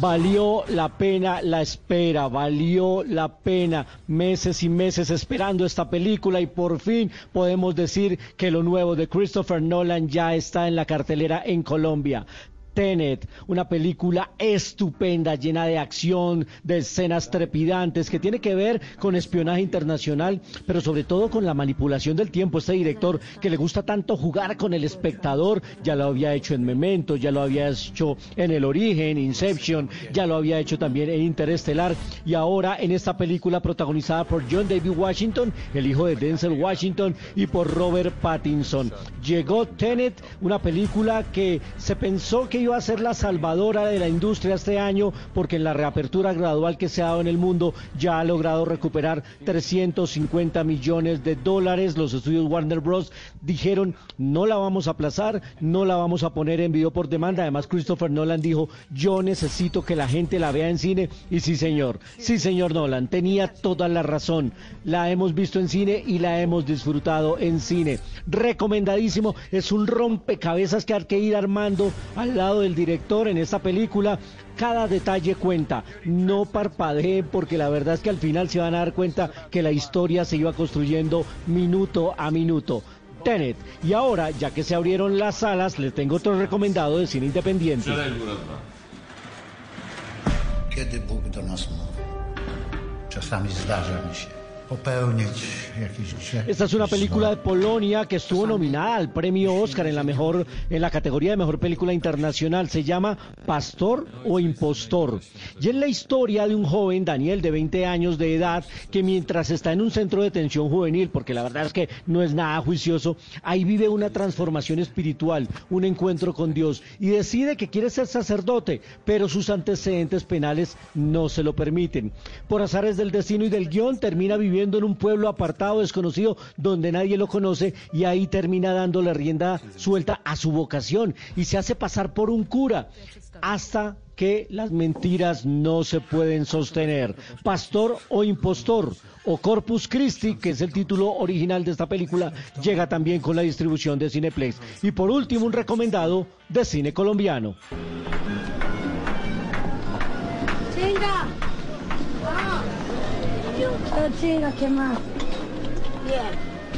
Valió la pena la espera, valió la pena meses y meses esperando esta película y por fin podemos decir que lo nuevo de Christopher Nolan ya está en la cartelera en Colombia. Tenet, una película estupenda, llena de acción, de escenas trepidantes, que tiene que ver con espionaje internacional, pero sobre todo con la manipulación del tiempo. Este director que le gusta tanto jugar con el espectador, ya lo había hecho en Memento, ya lo había hecho en El Origen, Inception, ya lo había hecho también en Interestelar, y ahora en esta película protagonizada por John David Washington, el hijo de Denzel Washington, y por Robert Pattinson. Llegó Tenet, una película que se pensó que iba a ser la salvadora de la industria este año porque en la reapertura gradual que se ha dado en el mundo ya ha logrado recuperar 350 millones de dólares. Los estudios Warner Bros. dijeron no la vamos a aplazar, no la vamos a poner en video por demanda. Además Christopher Nolan dijo yo necesito que la gente la vea en cine y sí señor, sí señor Nolan, tenía toda la razón. La hemos visto en cine y la hemos disfrutado en cine. Recomendadísimo, es un rompecabezas que hay que ir armando al lado del director en esta película. Cada detalle cuenta, no parpadeen porque la verdad es que al final se van a dar cuenta que la historia se iba construyendo minuto a minuto. Tenet. Y ahora, ya que se abrieron las salas, les tengo otro recomendado de cine independiente. Kiedy Bóg do nas mówi? Czasami zdarza mi się Esta es una película de Polonia que estuvo nominada al premio Oscar en la mejor en la categoría de mejor película internacional. Se llama Pastor o Impostor. Y es la historia de un joven, Daniel, de 20 años de edad, que mientras está en un centro de detención juvenil, porque la verdad es que no es nada juicioso, ahí vive una transformación espiritual, un encuentro con Dios y decide que quiere ser sacerdote, pero sus antecedentes penales no se lo permiten. Por azares del destino y del guion, termina viviendo en un pueblo apartado, desconocido, donde nadie lo conoce y ahí termina dándole rienda suelta a su vocación y se hace pasar por un cura hasta que las mentiras no se pueden sostener. Pastor o impostor o Corpus Christi, que es el título original de esta película, llega también con la distribución de Cineplex. Y por último, un recomendado de cine colombiano. Chinga. Yo, chinga, ¿qué más? Bien.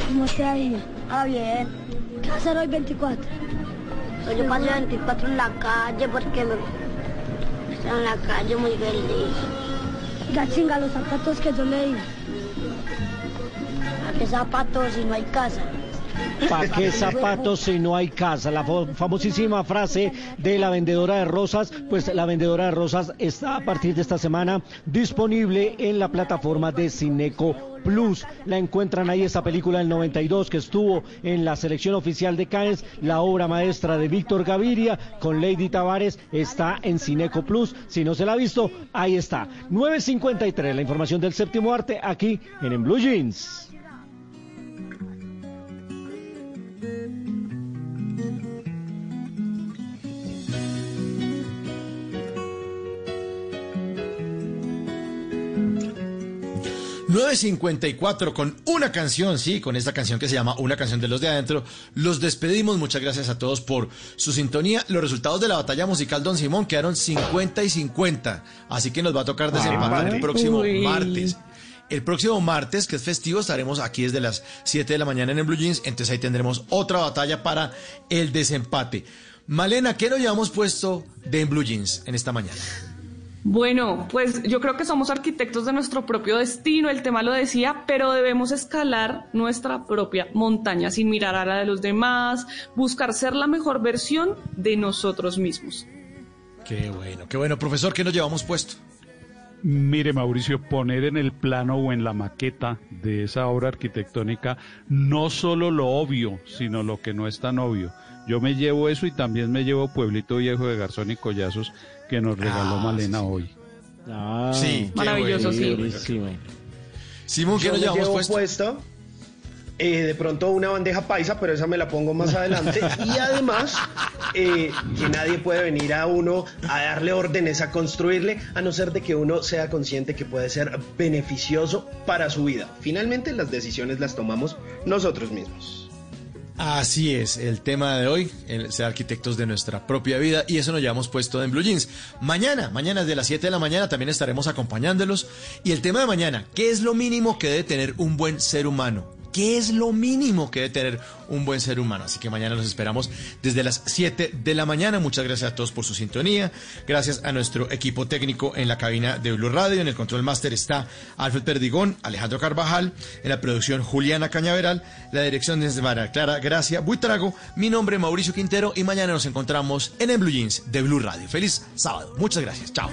¿Cómo ha ido? Ah, bien. ¿Qué vas a hacer hoy 24? Pues yo pasé 24 en la calle porque me... Estoy en la calle muy feliz. Oiga, chinga, los zapatos que yo le di. ¿A qué zapatos si no hay casa? ¿Para qué zapatos si no hay casa? La famosísima frase de la vendedora de rosas, pues la vendedora de rosas está a partir de esta semana disponible en la plataforma de Cineco Plus. La encuentran ahí esta película del 92 que estuvo en la selección oficial de Cannes, la obra maestra de Víctor Gaviria con Lady Tavares está en Cineco Plus. Si no se la ha visto, ahí está. 9.53, la información del séptimo arte aquí en, en Blue Jeans. 9.54 con una canción, sí, con esta canción que se llama Una canción de los de adentro. Los despedimos. Muchas gracias a todos por su sintonía. Los resultados de la batalla musical Don Simón quedaron 50 y 50. Así que nos va a tocar desempatar el próximo Uy. martes. El próximo martes, que es festivo, estaremos aquí desde las 7 de la mañana en el Blue Jeans. Entonces ahí tendremos otra batalla para el desempate. Malena, ¿qué nos llevamos puesto de en Blue Jeans en esta mañana? Bueno, pues yo creo que somos arquitectos de nuestro propio destino, el tema lo decía, pero debemos escalar nuestra propia montaña sin mirar a la de los demás, buscar ser la mejor versión de nosotros mismos. Qué bueno, qué bueno. Profesor, ¿qué nos llevamos puesto? Mire, Mauricio, poner en el plano o en la maqueta de esa obra arquitectónica no solo lo obvio, sino lo que no es tan obvio. Yo me llevo eso y también me llevo Pueblito Viejo de Garzón y Collazos que nos regaló Malena hoy. Ah, Sí, Maravilloso, bueno, sí. Simón, ¿qué Yo nos me llevamos llevo puesto? puesto, eh, de pronto una bandeja paisa, pero esa me la pongo más adelante. Y además, eh, que nadie puede venir a uno a darle órdenes, a construirle, a no ser de que uno sea consciente que puede ser beneficioso para su vida. Finalmente, las decisiones las tomamos nosotros mismos. Así es, el tema de hoy, el ser arquitectos de nuestra propia vida, y eso nos llevamos puesto en Blue Jeans. Mañana, mañana desde las 7 de la mañana también estaremos acompañándolos. Y el tema de mañana, ¿qué es lo mínimo que debe tener un buen ser humano? ¿Qué es lo mínimo que debe tener un buen ser humano? Así que mañana los esperamos desde las 7 de la mañana. Muchas gracias a todos por su sintonía. Gracias a nuestro equipo técnico en la cabina de Blue Radio. En el control máster está Alfred Perdigón, Alejandro Carvajal. En la producción Juliana Cañaveral. La dirección es Mara Clara Gracia Buitrago. Mi nombre es Mauricio Quintero y mañana nos encontramos en el Blue Jeans de Blue Radio. Feliz sábado. Muchas gracias. Chao.